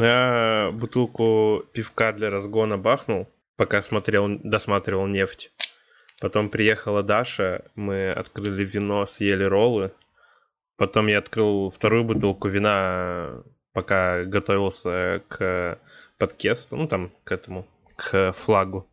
Я бутылку пивка для разгона бахнул, пока смотрел, досматривал нефть. Потом приехала Даша, мы открыли вино, съели роллы. Потом я открыл вторую бутылку вина, пока готовился к подкесту, ну там, к этому, к флагу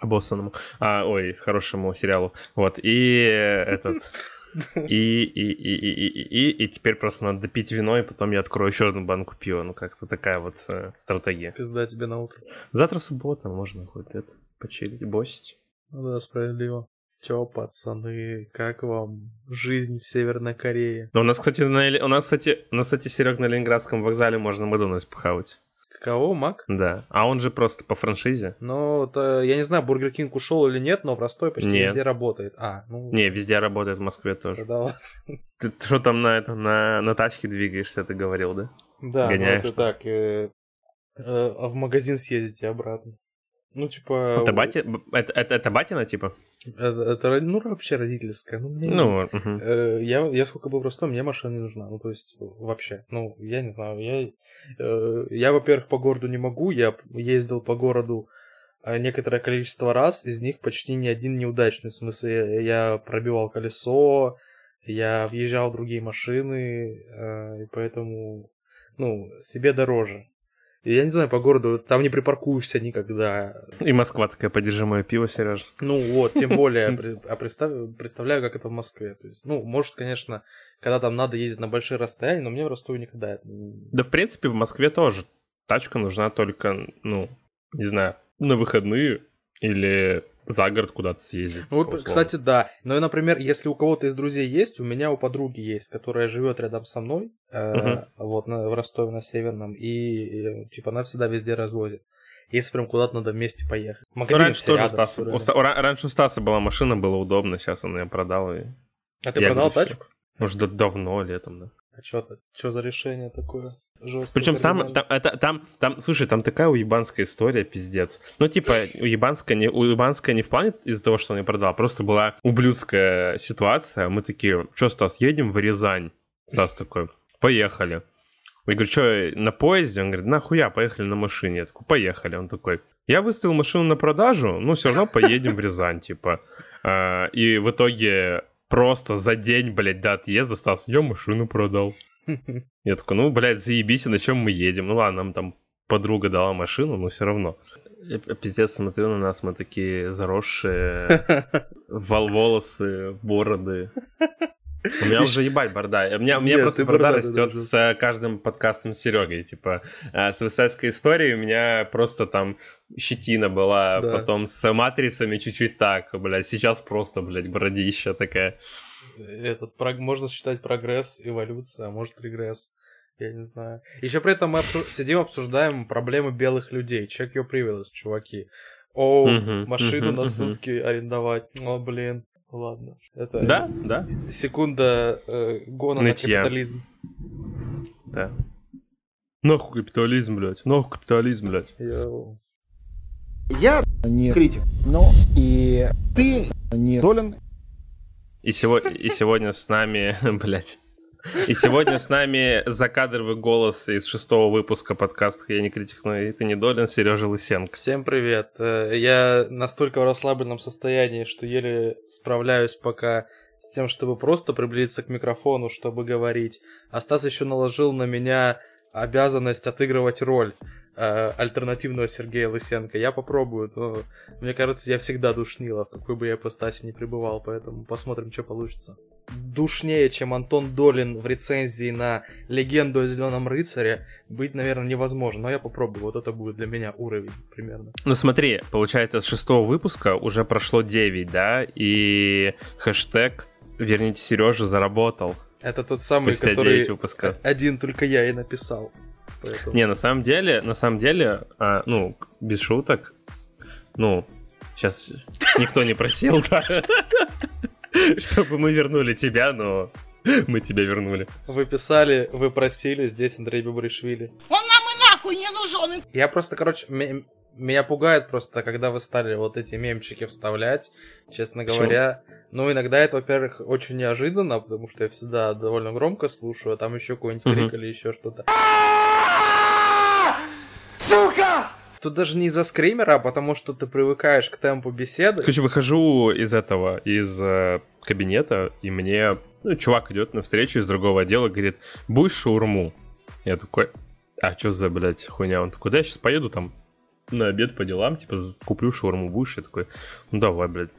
обоссанному, а, ой, хорошему сериалу. Вот, и этот... И, и, и, и, и, и, и, и теперь просто надо допить вино, и потом я открою еще одну банку пива. Ну, как-то такая вот э, стратегия. Пизда тебе на утро. Завтра суббота, можно хоть это почилить, босить. Ну да, справедливо. Чё, пацаны, как вам жизнь в Северной Корее? У нас, кстати, на, у нас, кстати, у нас, кстати, Серег, на Ленинградском вокзале можно Макдональдс похавать. Кого, Мак? Да. А он же просто по франшизе. Ну, это, я не знаю, Бургер Кинг ушел или нет, но в Ростове почти Нет. везде работает. А, ну... Не, везде работает, в Москве тоже. Тогда ладно. Ты что там на, это, на, на тачке двигаешься, ты говорил, да? Да, Гоняешь ну это так. э, э, а в магазин съездить и обратно. Ну, типа... Это, бати... это, это, это батина, типа? Это, это ну, вообще родительская. Ну, мне... Ну. Э, Я, я сколько был в Ростове, мне машина не нужна. Ну, то есть, вообще. Ну, я не знаю. Я, э, я во-первых, по городу не могу. Я ездил по городу э, некоторое количество раз. Из них почти ни один неудачный. В смысле, я пробивал колесо, я въезжал в другие машины. э, И поэтому, ну, себе дороже. Я не знаю, по городу там не припаркуешься никогда. И Москва такая, подержи мое пиво, Сереж. Ну вот, тем более, а представь- представляю, как это в Москве. То есть, ну, может, конечно, когда там надо ездить на большие расстояния, но мне в Ростове никогда Да, в принципе, в Москве тоже. Тачка нужна только, ну, не знаю, на выходные или за город куда-то съездить. Ну, вот, кстати, да. Но, например, если у кого-то из друзей есть, у меня у подруги есть, которая живет рядом со мной, э, Мгм. вот, на- в Ростове на Северном, и, э, типа, она всегда везде развозит. Если прям куда-то надо вместе поехать. Ну, Магазин раньше все тоже рядом, Стаса, всё у у Ра- раньше у Стаса была машина, было удобно, сейчас он ее продал. И... А ты я продал тачку? Может, да- давно, летом, да. А? Что за решение такое? Жесткое, Причем сам, там, это, там, там, слушай, там такая уебанская история, пиздец. Ну, типа, уебанская не, уебанская не в плане из-за того, что он ее продал, а просто была ублюдская ситуация. Мы такие, что, Стас, едем в Рязань? Стас такой, поехали. Я говорю, что, на поезде? Он говорит, нахуя, поехали на машине. Я такой, поехали. Он такой, я выставил машину на продажу, но все равно поедем в Рязань, типа. А, И в итоге просто за день, блядь, до отъезда Стас, я машину продал. Я такой, ну, блядь, заебись, на чем мы едем? Ну ладно, нам там подруга дала машину, но все равно. Я пиздец смотрю на нас, мы такие заросшие, вол волосы, бороды. У меня уже ебать борода. У меня, у меня Нет, просто ты борода бородатый растет даже. с каждым подкастом с Серегой. Типа, э, с высадской историей у меня просто там щетина была, Да. потом с матрицами чуть-чуть так, блядь. Сейчас просто, блядь, бородища такая. Этот прог- можно считать прогресс, эволюция, а может регресс. Я не знаю. Еще при этом мы обсу- сидим, обсуждаем проблемы белых людей. Check your privilege, чуваки. О, Мгм, машину на сутки арендовать. О, блин. Ладно. Это Да, да, секунда э, гона на Нытья. капитализм. да. Нахуй капитализм, блядь. Нахуй капитализм, блядь. Йоу. Я не критик. Ну и ты не Долин. И, сего- и сегодня с нами, блядь. И сегодня с нами закадровый голос из шестого выпуска подкаста «Я не критик, но и ты не долен» Сережа Лысенко. Всем привет. Э, Я настолько в расслабленном состоянии, что еле справляюсь пока с тем, чтобы просто приблизиться к микрофону, чтобы говорить. А Стас еще наложил на меня обязанность отыгрывать роль альтернативного Сергея Лысенко. Я попробую, но мне кажется, я всегда душнила, в какой бы я ипостаси не пребывал, поэтому посмотрим, что получится. Душнее, чем Антон Долин в рецензии на «Легенду о Зеленом рыцаре» быть, наверное, невозможно, но я попробую, вот это будет для меня уровень примерно. Ну смотри, получается, с шестого выпуска уже прошло 9, да? И хэштег «Верните Сережу» заработал. Это тот самый, Спустя который 9 выпусков. один только я и написал. Поэтому- Не, на самом деле, на самом деле, а, ну, без шуток, ну, сейчас никто не просил, да, чтобы мы вернули тебя, но мы тебя вернули. Вы писали, вы просили, здесь Андрей Бабришвили. Он нам и нахуй не нужен. Я просто, короче, меня пугает просто, когда вы стали вот эти мемчики вставлять, честно говоря. Ну, иногда это, во-первых, очень неожиданно, потому что я всегда довольно громко слушаю, а там еще какой-нибудь крик или еще что-то. Тут даже не из-за скримера, а потому что ты привыкаешь к темпу беседы. Короче, выхожу из этого, из э, кабинета, и мне ну, чувак идет на встречу из другого отдела, говорит, будешь шаурму? Я такой, а что за, блядь, хуйня? Он такой, да, я сейчас поеду там на обед по делам, типа, куплю шаурму, будешь? Я такой, ну давай, блядь.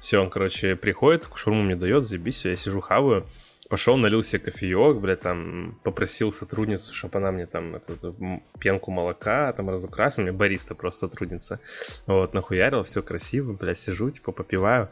Все, он, короче, приходит, шаурму мне дает, заебись, я сижу, хаваю. Пошел, налил себе кофеек, блядь, там, попросил сотрудницу, чтобы она мне там эту, эту пенку молока там разукрасила, мне бариста просто сотрудница. Вот, нахуярил, все красиво, блядь, сижу, типа, попиваю.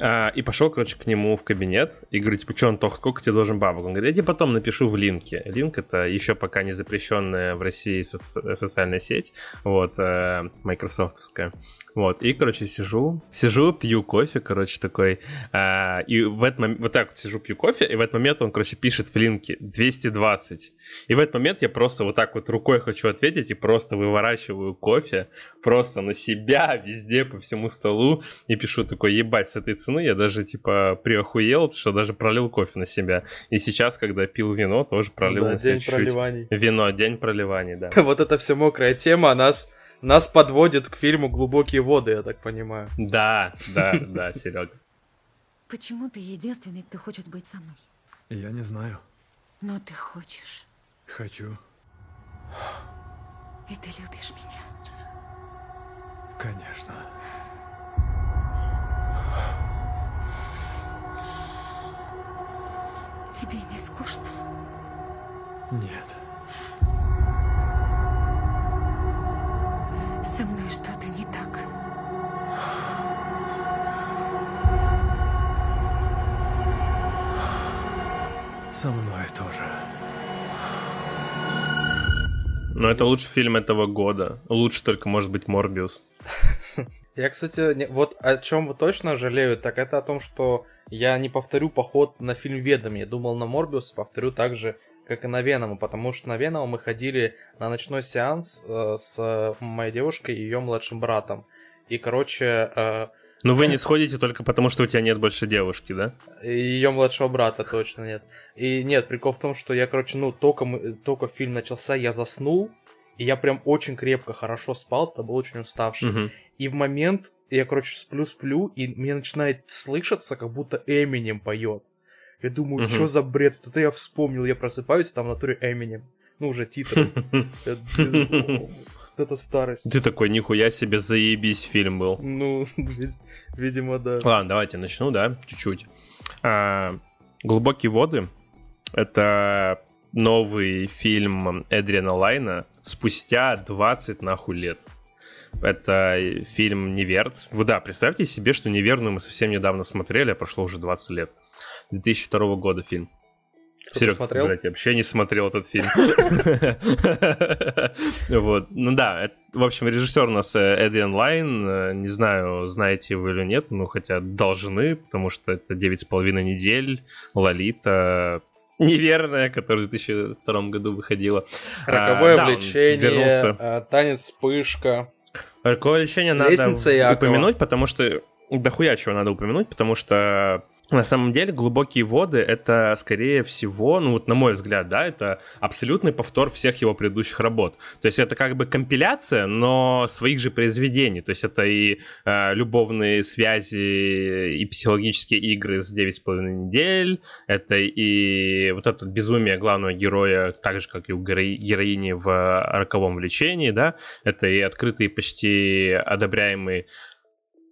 А, и пошел, короче, к нему в кабинет и говорю, типа, что, Антох, сколько тебе должен бабок? Он говорит, я тебе потом напишу в линке. Линк — это еще пока не запрещенная в России соци- социальная сеть, вот, э, майкрософтовская. Вот, и, короче, сижу, сижу, пью кофе, короче, такой, а, и в этот момент, вот так вот сижу, пью кофе, и в этот момент он, короче, пишет в линке 220. И в этот момент я просто вот так вот рукой хочу ответить и просто выворачиваю кофе просто на себя, везде, по всему столу, и пишу такой, ебать, с этой цены я даже, типа, приохуел, что даже пролил кофе на себя. И сейчас, когда пил вино, тоже пролил Да, на себя день чуть-чуть. проливаний. Вино, день проливаний, да. Вот эта вся мокрая тема нас, нас подводит к фильму «Глубокие воды», я так понимаю. Да, да, да, Серега. Почему ты единственный, кто хочет быть со мной? Я не знаю. Но ты хочешь. Хочу. И ты любишь меня. Конечно. Тебе не скучно? Нет. Со мной что-то не так. Со мной тоже. Но это лучший фильм этого года. Лучше только, может быть, Морбиус. Я, кстати, не- вот о чем точно жалею, так это о том, что я не повторю поход на фильм «Ведом». Я думал на Морбиус, повторю так же, как и на Венома, потому что на Венома мы ходили на ночной сеанс э, с моей девушкой и ее младшим братом. И, короче, э, Но вы не сходите только потому, что у тебя нет больше девушки, да? ее младшего брата точно нет. И нет, прикол в том, что я, короче, ну, только, мы, только фильм начался, я заснул, и я прям очень крепко, хорошо спал, это был очень уставший. Мгм. И в момент я, короче, сплю-сплю, и мне начинает слышаться, как будто Эминем поет. Я думаю, что за бред? Вот это я вспомнил, я просыпаюсь, там в натуре Эминем. Ну, уже титры. Это- старость. Ты такой, нихуя себе, заебись фильм был. Ну, вид- видимо, да. Ладно, давайте начну, да, чуть-чуть. А, «Глубокие воды» — это новый фильм Эдриана Лайна спустя 20 нахуй лет. Это фильм «Неверт». Вы, да, представьте себе, что «Неверную» мы совсем недавно смотрели, а прошло уже 20 лет. 2002 года фильм. Кто-то Серег, смотрел? блядь, я вообще не смотрел этот фильм. Вот. Ну да, в общем, режиссер у нас э, Эдриан Лайн. Э, Не знаю, знаете вы или нет, ну хотя должны, потому что это 9,5 недель, Лолита, неверная, которая в 2002 году выходила. Роковое А, да, влечение, вернулся. танец вспышка. Роковое лечение надо Лестница упомянуть, потому что... Дохуя чего надо упомянуть, потому что на самом деле глубокие воды это скорее всего, ну вот на мой взгляд, да, это абсолютный повтор всех его предыдущих работ. То есть это как бы компиляция, но своих же произведений. То есть это и э, любовные связи, и психологические игры с 9,5 недель, это и вот это безумие главного героя, так же, как и у герои- героини в роковом влечении, да, это и открытый почти одобряемый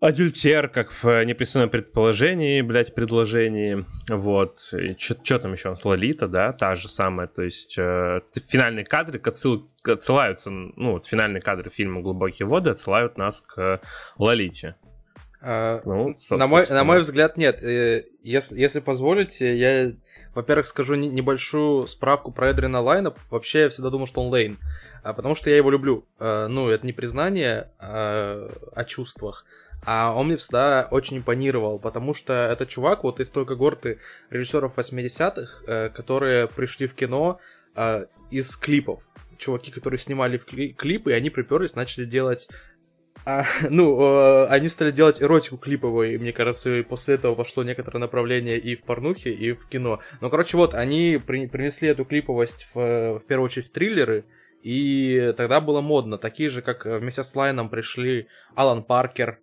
Адюльтер, как в непристойном предположении, блядь, предложении. Вот. Что там еще? Лолита, да, та же самая. То есть э, финальные кадры отсыл- отсылаются, ну, вот финальные кадры фильма «Глубокие воды» отсылают нас к Лолите. А, Ну, на, мой, на мой взгляд, нет. Э, Если, если позволите, я, во-первых, скажу не- небольшую справку про Эдрина Лайна. Вообще, я всегда думал, что он Лейн. А, потому что я его люблю. А, ну, это не признание а, о чувствах. А он мне всегда очень импонировал, потому что это чувак вот из той когорты режиссеров 80-х, э, которые пришли в кино э, из клипов. Чуваки, которые снимали клипы, и они приперлись, начали делать а, ну, э, они стали делать эротику клиповую, и мне кажется, и после этого пошло некоторое направление и в порнухе, и в кино. Ну, короче, вот, они при- принесли эту клиповость в, в первую очередь в триллеры, И тогда было модно. Такие же, как вместе с Лайном пришли Алан Паркер,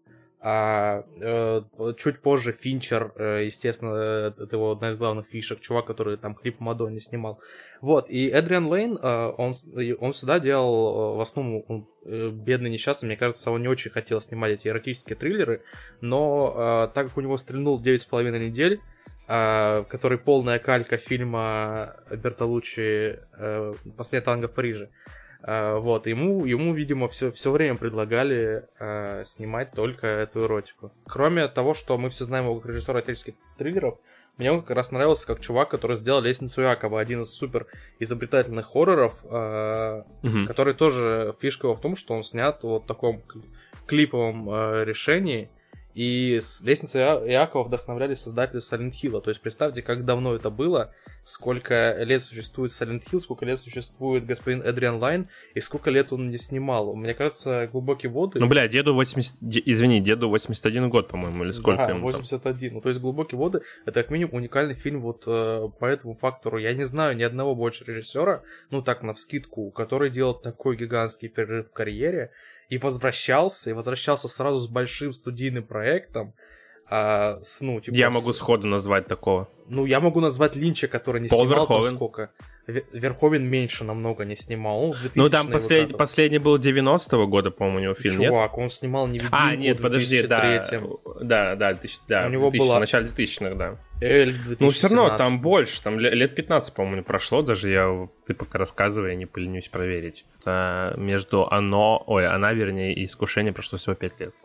а э, чуть позже Финчер, э, естественно, это его одна из главных фишек, чувак, который там клип Мадонне снимал. Вот, и Эдриан Лейн, э, он, он всегда делал, э, в основном, он, э, бедный несчастный, мне кажется, он не очень хотел снимать эти эротические триллеры, но э, так как у него стрельнул 9,5 недель, э, который полная калька фильма Бертолуччи э, «Последний танго в Париже», вот, ему, ему, видимо, все, все время предлагали uh, снимать только эту эротику. Кроме того, что мы все знаем его как режиссера отеческих триллеров, мне он как раз нравился как чувак, который сделал «Лестницу Якова», один из супер изобретательных хорроров, uh, mm-hmm. который тоже фишка его в том, что он снят вот в таком клиповом решении, и с лестницы Иакова вдохновляли создатели Silent Hill. То есть представьте, как давно это было, сколько лет существует Silent Hill, сколько лет существует господин Эдриан Лайн, и сколько лет он не снимал. Мне кажется, глубокие воды... Ну, бля, деду 80... Извини, деду 81 год, по-моему, или сколько да, ему 81. Там? Ну, то есть глубокие воды — это как минимум уникальный фильм вот э, по этому фактору. Я не знаю ни одного больше режиссера, ну так, на вскидку, который делал такой гигантский перерыв в карьере, и возвращался, и возвращался сразу с большим студийным проектом. А, с, ну, типа, я с... могу сходу назвать такого. Ну, я могу назвать Линча, который не Пол снимал Верховен. там сколько. Верховен меньше намного не снимал. Он ну, там послед... вот последний был 90-го года, по-моему, у него фильм, Чувак, нет? он снимал невидимку А, нет, подожди, да. Да, да, 2000, да, у него 2000, была... в начале 2000-х, да. Эльф 2017. Ну, все равно там больше, там лет 15, по-моему, прошло, даже я, ты пока рассказывай, я не поленюсь проверить. А, между оно, ой, она, вернее, и искушение прошло всего 5 лет.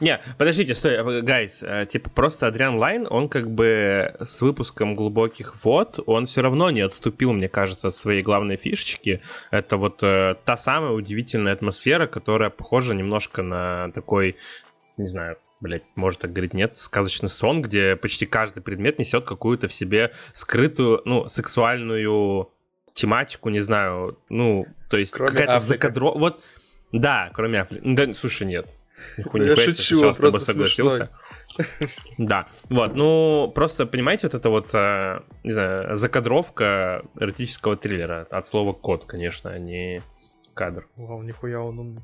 Не, подождите, стой, guys, типа просто Адриан Лайн, он как бы с выпуском глубоких вод, он все равно не отступил, мне кажется, от своей главной фишечки. Это вот э, та самая удивительная атмосфера, которая похожа немножко на такой, не знаю, блять, может так говорить, нет, сказочный сон, где почти каждый предмет несет какую-то в себе скрытую, ну, сексуальную тематику, не знаю, ну, то есть Кроме какая-то закадро... Вот, да, кроме Африки. Да, слушай, нет. Я себе, шучу, сейчас с тобой просто согласился. Да, вот, ну, просто, понимаете, вот это вот, э, не знаю, закадровка эротического триллера. От слова код, конечно, а не кадр. Вау, нихуя он умный.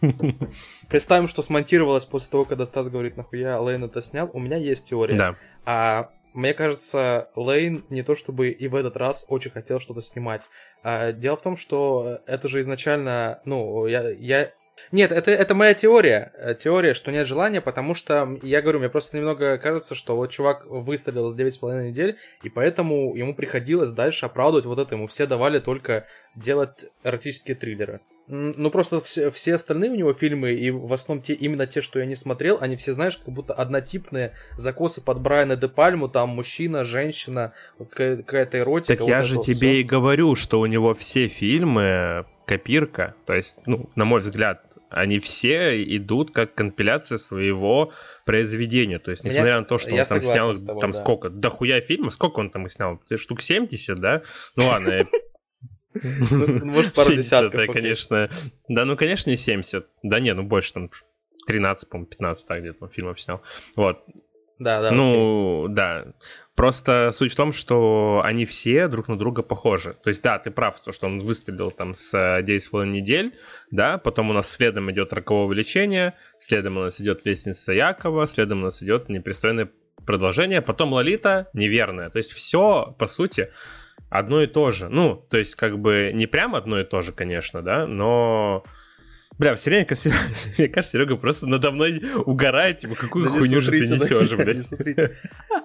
Представим, что смонтировалось после того, когда Стас говорит, нахуя Лейн это снял. У меня есть теория. Да. А мне кажется, Лейн не то чтобы и в этот раз очень хотел что-то снимать. А, дело в том, что это же изначально, ну, я, я нет, это, это моя теория. э, Теория, что нет желания, потому что, я говорю, мне просто немного кажется, что вот чувак выстрелил с 9,5 недель, и поэтому ему приходилось дальше оправдывать вот это. Ему все давали только делать эротические триллеры. Ну, просто все, все остальные у него фильмы, и в основном те, именно те, что я не смотрел, они все, знаешь, как будто однотипные закосы под Брайана де Пальму, там мужчина, женщина, какая- какая-то эротика. Так вот я же тебе всё. и говорю, что у него все фильмы копирка. То есть, ну, на мой взгляд, они все идут как компиляция своего произведения. То есть, несмотря на то, что он там снял тобой, там да. сколько, дохуя фильмов, сколько он там их снял? Штук 70, да? Ну ладно, Ну, может, пару 70, десятков. конечно. Да, ну, конечно, не 70. Да не, ну больше там 13, по-моему, 15 так где-то он фильмов снял. Вот. Да, да. ну, да. Просто суть в том, что они все друг на друга похожи. То есть, да, ты прав, то, что он выстрелил там с э, 9,5 недель, да, потом у нас следом идет роковое лечение, следом у нас идет лестница Якова, следом у нас идет непристойное продолжение, потом Лолита неверная. То есть все, по сути, одно и то же. Ну, то есть как бы не прям одно и то же, конечно, да, но... Бля, все время, мне кажется, Серега просто надо мной угорает, типа, какую Да не хуйню же ты да, несешь, не блядь.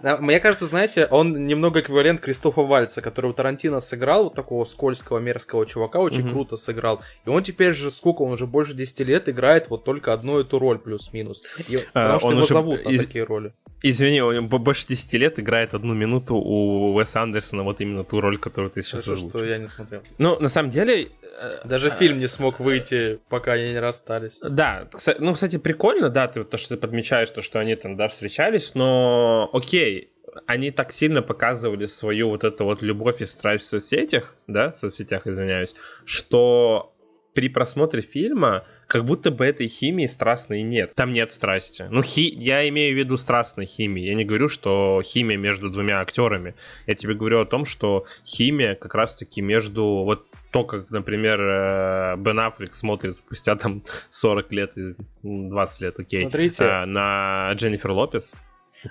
Да, Мне кажется, знаете, он немного эквивалент Кристофа Вальца, которого Тарантино сыграл, вот такого скользкого, мерзкого чувака, очень Мгм. круто сыграл. И он теперь же, сколько, он уже больше 10 лет играет вот только одну эту роль плюс-минус. И- Потому что он его уже зовут на из- такие роли. Извини, он бо- больше 10 лет играет одну минуту у Уэса Андерсона, вот именно ту роль, которую ты сейчас Хорошо, озвучил. что я не смотрел. Ну, на самом деле... э, Даже э, фильм не смог выйти, пока они не расстались. Да, ну, кстати, прикольно, да, ты, то, что ты подмечаешь, то, что они там, да, встречались, но окей, они так сильно показывали свою вот эту вот любовь и страсть в соцсетях, да, в соцсетях, извиняюсь, что при просмотре фильма как будто бы этой химии страстной нет. Там нет страсти. Ну, хи... я имею в виду страстной химии. Я не говорю, что химия между двумя актерами. Я тебе говорю о том, что химия как раз-таки между... Вот то, как, например, э, Бен Аффлек смотрит спустя там 40 лет, 20 лет, окей, Смотрите. э, на Дженнифер Лопес.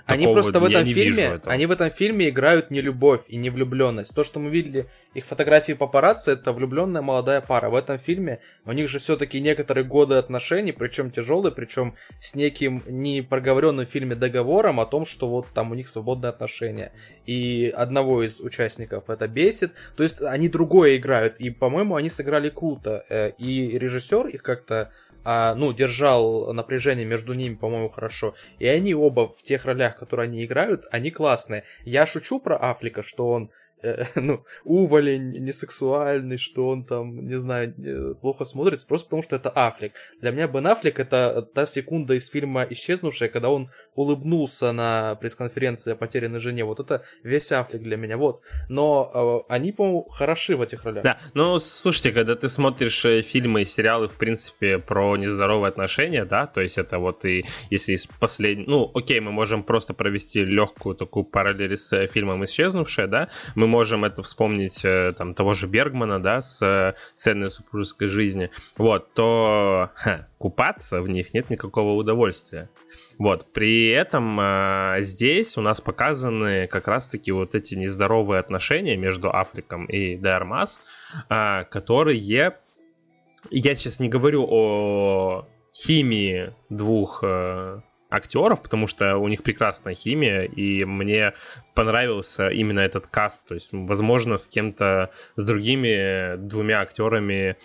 Они просто в этом фильме, они в этом фильме играют не любовь и не влюбленность. То, что мы видели их фотографии папарацци, это влюбленная молодая пара. В этом фильме у них же все-таки некоторые годы отношений, причем тяжелые, причем с неким не проговоренным в фильме договором о том, что вот там у них свободные отношения. И одного из участников это бесит. То есть они другое играют. И, по-моему, они сыграли круто. Э, И режиссер их как-то а, ну, держал напряжение между ними, по-моему, хорошо. И они оба в тех ролях, которые они играют, они классные. Я шучу про Афлика, что он э, ну, уволень, несексуальный, что он там, не знаю, плохо смотрится, просто потому что это Аффлек. Для меня Бен Аффлек это та секунда из фильма «Исчезнувшая», когда он улыбнулся на пресс-конференции о потерянной жене. Вот это весь Аффлек для меня, вот. Но э, они, по-моему, хороши в этих ролях. Да, ну слушайте, когда ты смотришь э, фильмы и сериалы, в принципе, про нездоровые отношения, да, то есть это вот и если из последнего, ну, окей, мы можем просто провести легкую такую параллель с э, фильмом «Исчезнувшая», да, мы можем это вспомнить э, там того же Бергмана, да, с э, «Ценной супружеской жизни», вот, то ха, купаться в них нет никакого удовольствия. Вот, при этом э, здесь у нас показаны как раз-таки вот эти нездоровые отношения между Африком и Дайармас, э, которые... Я сейчас не говорю о химии двух э, актеров, потому что у них прекрасная химия, и мне понравился именно этот каст. То есть, возможно, с кем-то, с другими двумя актерами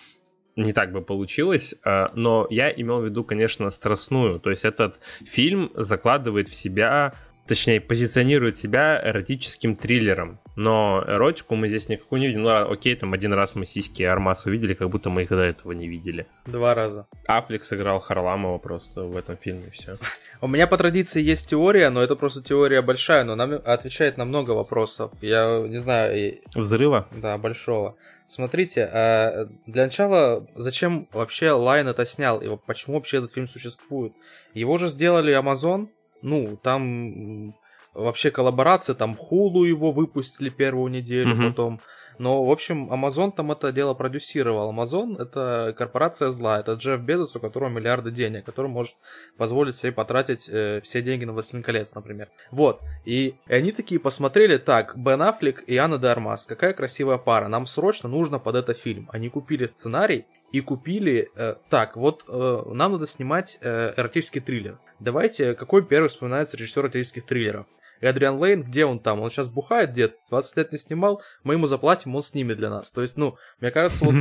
не так бы получилось, э, но я имел в виду, конечно, страстную. То есть этот фильм закладывает в себя, точнее, позиционирует себя эротическим триллером. Но эротику мы здесь никакую не видим. Ну, а, окей, там один раз мы сиськи Армас увидели, как будто мы их до этого не видели. Два раза. Аффлек сыграл Харламова просто в этом фильме, все. У меня по традиции есть теория, но это просто теория большая, но она отвечает на много вопросов. Я не знаю, Взрыва? да, большого. Смотрите, а, для начала, зачем вообще Лайн это снял, и почему вообще этот фильм существует? Его же сделали Amazon, ну, там вообще коллаборация, там Hulu его выпустили первую неделю, Мгм. потом... Но, в общем, Amazon там это дело продюсировал. Amazon — это корпорация зла, это Джефф Безос, у которого миллиарды денег, который может позволить себе потратить э, все деньги на «Властелин колец», например. Вот. И, и они такие посмотрели, так, Бен Аффлек и Анна де Армас, какая красивая пара, нам срочно нужно под это фильм. Они купили сценарий и купили, э, так, вот э, нам надо снимать э, эротический триллер. Давайте, какой первый вспоминается режиссер эротических триллеров? Эдриан Лейн, где он там? Он сейчас бухает, дед, 20 лет не снимал, мы ему заплатим, он снимет для нас. То есть, ну, мне кажется, вот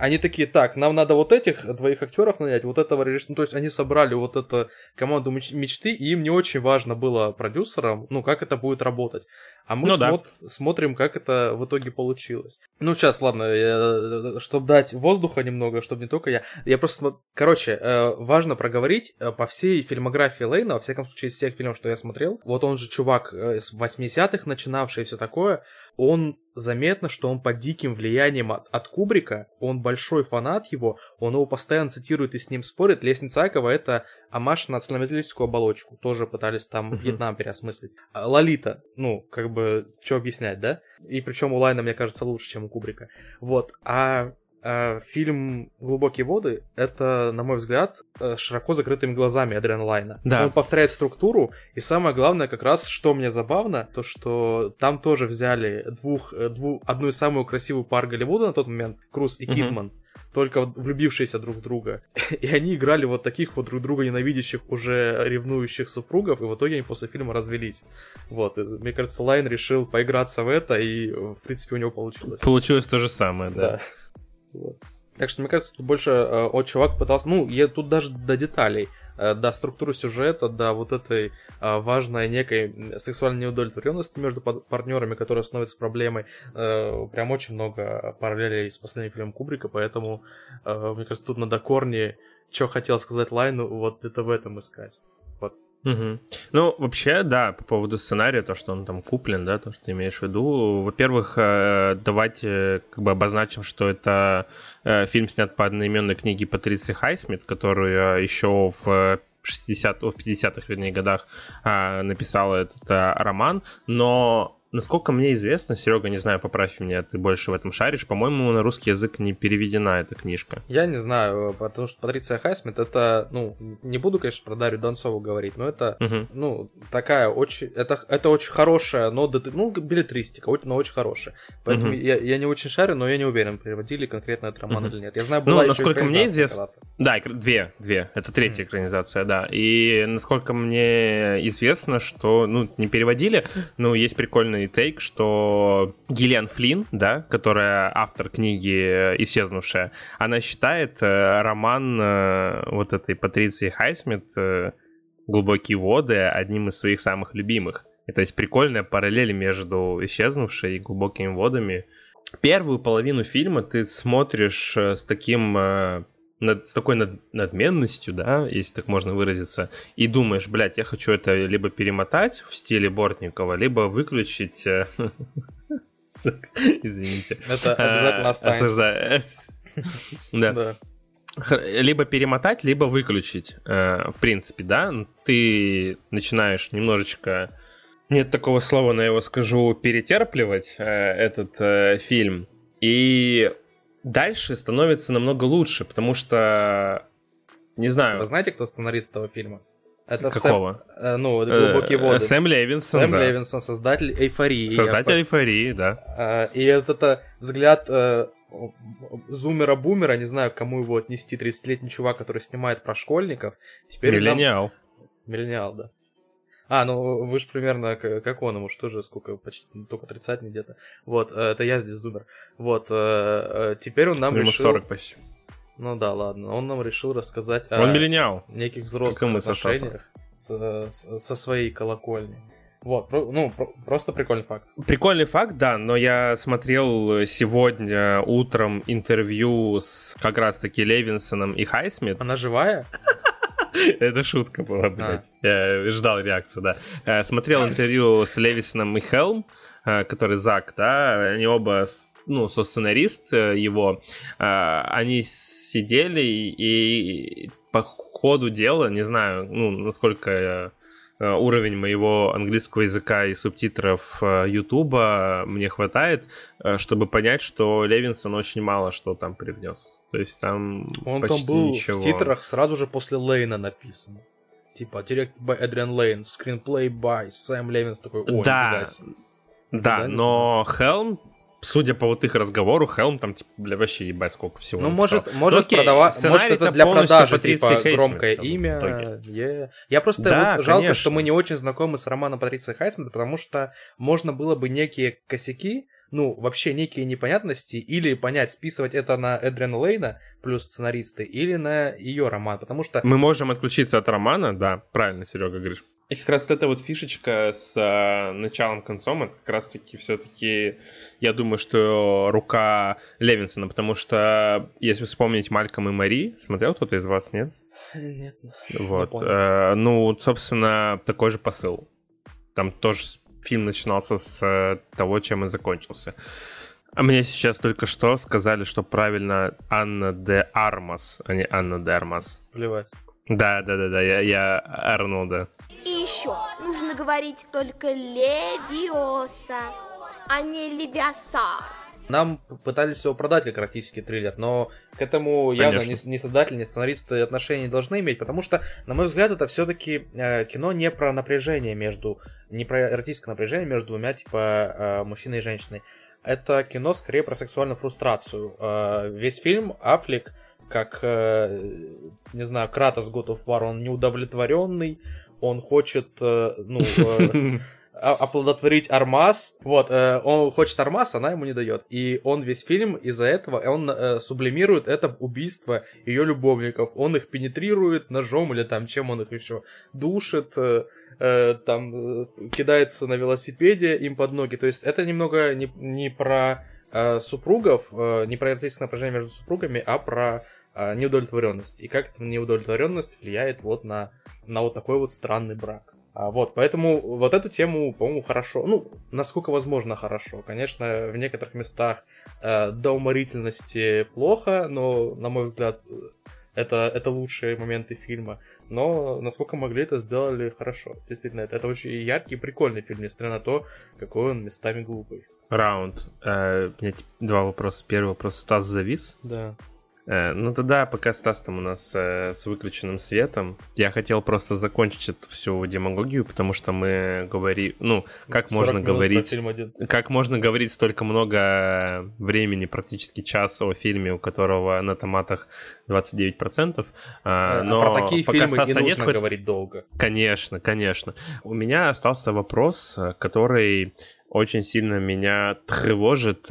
они такие, так, нам надо вот этих двоих актеров нанять, вот этого режиссера. Ну, то есть они собрали вот эту команду меч- мечты, и им не очень важно было продюсерам, ну, как это будет работать. А мы Ну да. смо- смотрим, как это в итоге получилось. Ну, сейчас, ладно, чтобы дать воздуха немного, чтобы не только я. Я просто, короче, э, важно проговорить э, по всей фильмографии Лейна, во всяком случае, из всех фильмов, что я смотрел. Вот он же чувак э, с 80-х начинавший и все такое. Он заметно, что он под диким влиянием от, от Кубрика, он большой фанат его, он его постоянно цитирует и с ним спорит. Лестница Иакова это оммаж на цельнометаллическую оболочку, тоже пытались там. Вьетнам переосмыслить. А Лолита, ну, как бы, что объяснять, да? И причем у Лайна, мне кажется, лучше, чем у Кубрика. Вот, а, фильм «Глубокие воды» — это, на мой взгляд, э, широко закрытыми глазами Адриана Лайна. Да. Он повторяет структуру, и самое главное, как раз, что мне забавно, то, что там тоже взяли двух, э, дву, одну из самую красивую пар Голливуда на тот момент, Круз и Мгм. Кидман, только влюбившиеся друг в друга. И они играли вот таких вот друг друга ненавидящих, уже ревнующих супругов, и в итоге они после фильма развелись. Вот, и мне кажется, Лайн решил поиграться в это, и, э, в принципе, у него получилось. Получилось то же самое, да. Да. Вот. Так что, мне кажется, тут больше э, от чувак пытался... Ну, я тут даже до деталей, э, до структуры сюжета, до вот этой э, важной некой сексуальной неудовлетворенности между под- партнерами, которая становится проблемой. Э, прям очень много параллелей с последним фильмом Кубрика, поэтому, э, мне кажется, тут надо корни, что хотел сказать Лайну, вот это в этом искать. Мгм. Ну, вообще, да, по поводу сценария, то, что он там куплен, да, то, что ты имеешь в виду. Во-первых, э, давайте как бы обозначим, что это э, фильм снят по одноименной книге Патриции Хайсмит, которую еще в 60 в 50-х, вернее, годах написала этот роман, но Насколько мне известно, Серега, не знаю, поправь меня, ты больше в этом шаришь, по-моему, на русский язык не переведена эта книжка. Я не знаю, потому что Патриция Хайсмит это, ну, не буду, конечно, про Дарью Донцову говорить, но это, Мгм. ну, такая очень, это, это очень хорошая, но, ну, билетристика, но очень хорошая. Поэтому Мгм. я, я не очень шарю, но я не уверен, переводили конкретно этот роман Мгм. или нет. Я знаю, Ну, была еще насколько мне известно-. Да, две, две. Это третья экранизация, да. И насколько мне известно, что, ну, не переводили, но есть прикольный тейк, что Гиллиан Флинн, да, которая автор книги «Исчезнувшая», она считает э, роман э, вот этой Патриции Хайсмит э, «Глубокие воды» одним из своих самых любимых. И то есть прикольная параллель между «Исчезнувшей» и «Глубокими водами». Первую половину фильма ты смотришь с таким над- с такой над- надменностью, да, если так можно выразиться, и думаешь, блядь, я хочу это либо перемотать в стиле Бортникова, либо выключить... э, Извините. Это обязательно Э, останется. Да. Либо перемотать, либо выключить. Э, В принципе, да, ты начинаешь немножечко, нет такого слова, но я его скажу, перетерпливать э, этот фильм. И дальше становится намного лучше, потому что, не знаю, Вы знаете, кто сценарист этого фильма? Это какого? Сэм, э, ну, «Глубокие Э, воды». Сэм Левинсон, Сэм да. Левинсон, создатель «Эйфории». Создатель эйфории, да. А, И вот это взгляд э, зумера-бумера, не знаю, кому его отнести, 30-летний чувак, который снимает про школьников. Теперь нам- Миллениал. Миллениал, да. А, ну вы же примерно как он, ему что же, сколько, почти, ну, только 30 где-то. Вот, э, это я здесь зумер. Вот, э, э, теперь он нам Ему решил... 40 почти. Ну да, ладно, он нам решил рассказать о Он миллениал. неких взрослых мы со отношениях с- с- со своей колокольни. Вот, ну, про- просто прикольный факт. Прикольный факт, да, но я смотрел сегодня утром интервью с как раз-таки Левинсоном и Хайсмит. Она живая? Это шутка была, блядь. Я ждал реакцию, да. Э, Смотрел интервью с Левисоном и Хелм, э, который Зак, да, они оба, ну, со-сценарист э, его, они сидели и по ходу дела, не знаю, ну, насколько уровень моего английского языка и субтитров э, Ютуба мне хватает, э, чтобы понять, что Левинсон очень мало что там привнес. То есть там Он почти там был ничего. в титрах сразу же после Лейна написано. Типа, directed by Adrian Lane, screenplay by Сэм Левинс. Такой, о, Да. нифига себе». Да, но Хелм, судя по вот их разговору, Хелм там, типа, бля, вообще ебать сколько всего Ну, написал. может, может, окей, продавать, может, это для продажи, типа, Хейсмит громкое там имя. е. Я просто Да, вот жалко, конечно. что мы не очень знакомы с романом Патриции Хайсмит, потому что можно было бы некие косяки, ну, вообще некие непонятности, или понять, списывать это на Эдриана Лейна плюс сценаристы, или на ее роман, потому что Мы можем отключиться от романа, да, правильно, Серега говоришь. И как раз вот эта вот фишечка с э, началом-концом, это как раз-таки все-таки, я думаю, что рука Левинсона, потому что, если вспомнить Мальком и Мари, смотрел кто-то из вас, нет? Нет, Вот. э, ну, собственно, такой же посыл. Там тоже фильм начинался с э, того, чем и закончился. А мне сейчас только что сказали, что правильно Анна де Армас, а не Анна де Армас. плевать. Да, да, да, да, я, я Арнолда. И еще нужно говорить только левиоса, а не левиасар. Нам пытались его продать как эротический триллер, но к этому явно ни, Конечно. ни создатель, ни сценаристы отношения не должны иметь, потому что, на мой взгляд, это все-таки кино не про напряжение между, не про эротическое напряжение между двумя, типа, э, мужчиной и женщиной. Это кино скорее про сексуальную фрустрацию. Э, весь фильм Аффлек, как, э, не знаю, Кратос God of War, он неудовлетворенный, он хочет, э, ну, э, оплодотворить Армаз. Вот, э, он хочет Армаз, она ему не дает. И он весь фильм из-за этого, он э, сублимирует это в убийство ее любовников. Он их пенетрирует ножом или там чем он их еще душит, э, там кидается на велосипеде им под ноги. То есть это немного не, не про супругов, не про эротическое напряжение между супругами, а про неудовлетворенность. И как эта неудовлетворенность влияет вот на, на вот такой вот странный брак. А, вот, поэтому вот эту тему, по-моему, хорошо, ну, насколько возможно хорошо. Конечно, в некоторых местах э, до уморительности плохо, но, на мой взгляд, это, это лучшие моменты фильма. Но насколько могли, это сделали хорошо. Действительно, это, это очень яркий и прикольный фильм, несмотря на то, какой он местами глупый. Раунд. Э, у меня два вопроса. Первый вопрос. Стас завис? Да. Э, ну тогда, пока Стас там у нас э, с выключенным светом, я хотел просто закончить эту всю демагогию, потому что мы говорим, ну, как можно говорить, как можно говорить столько много времени, практически час о фильме, у которого на томатах 29%, а, но а про такие пока фильмы Стаса не нужно нет, говорить долго. Конечно, конечно. У меня остался вопрос, который очень сильно меня тревожит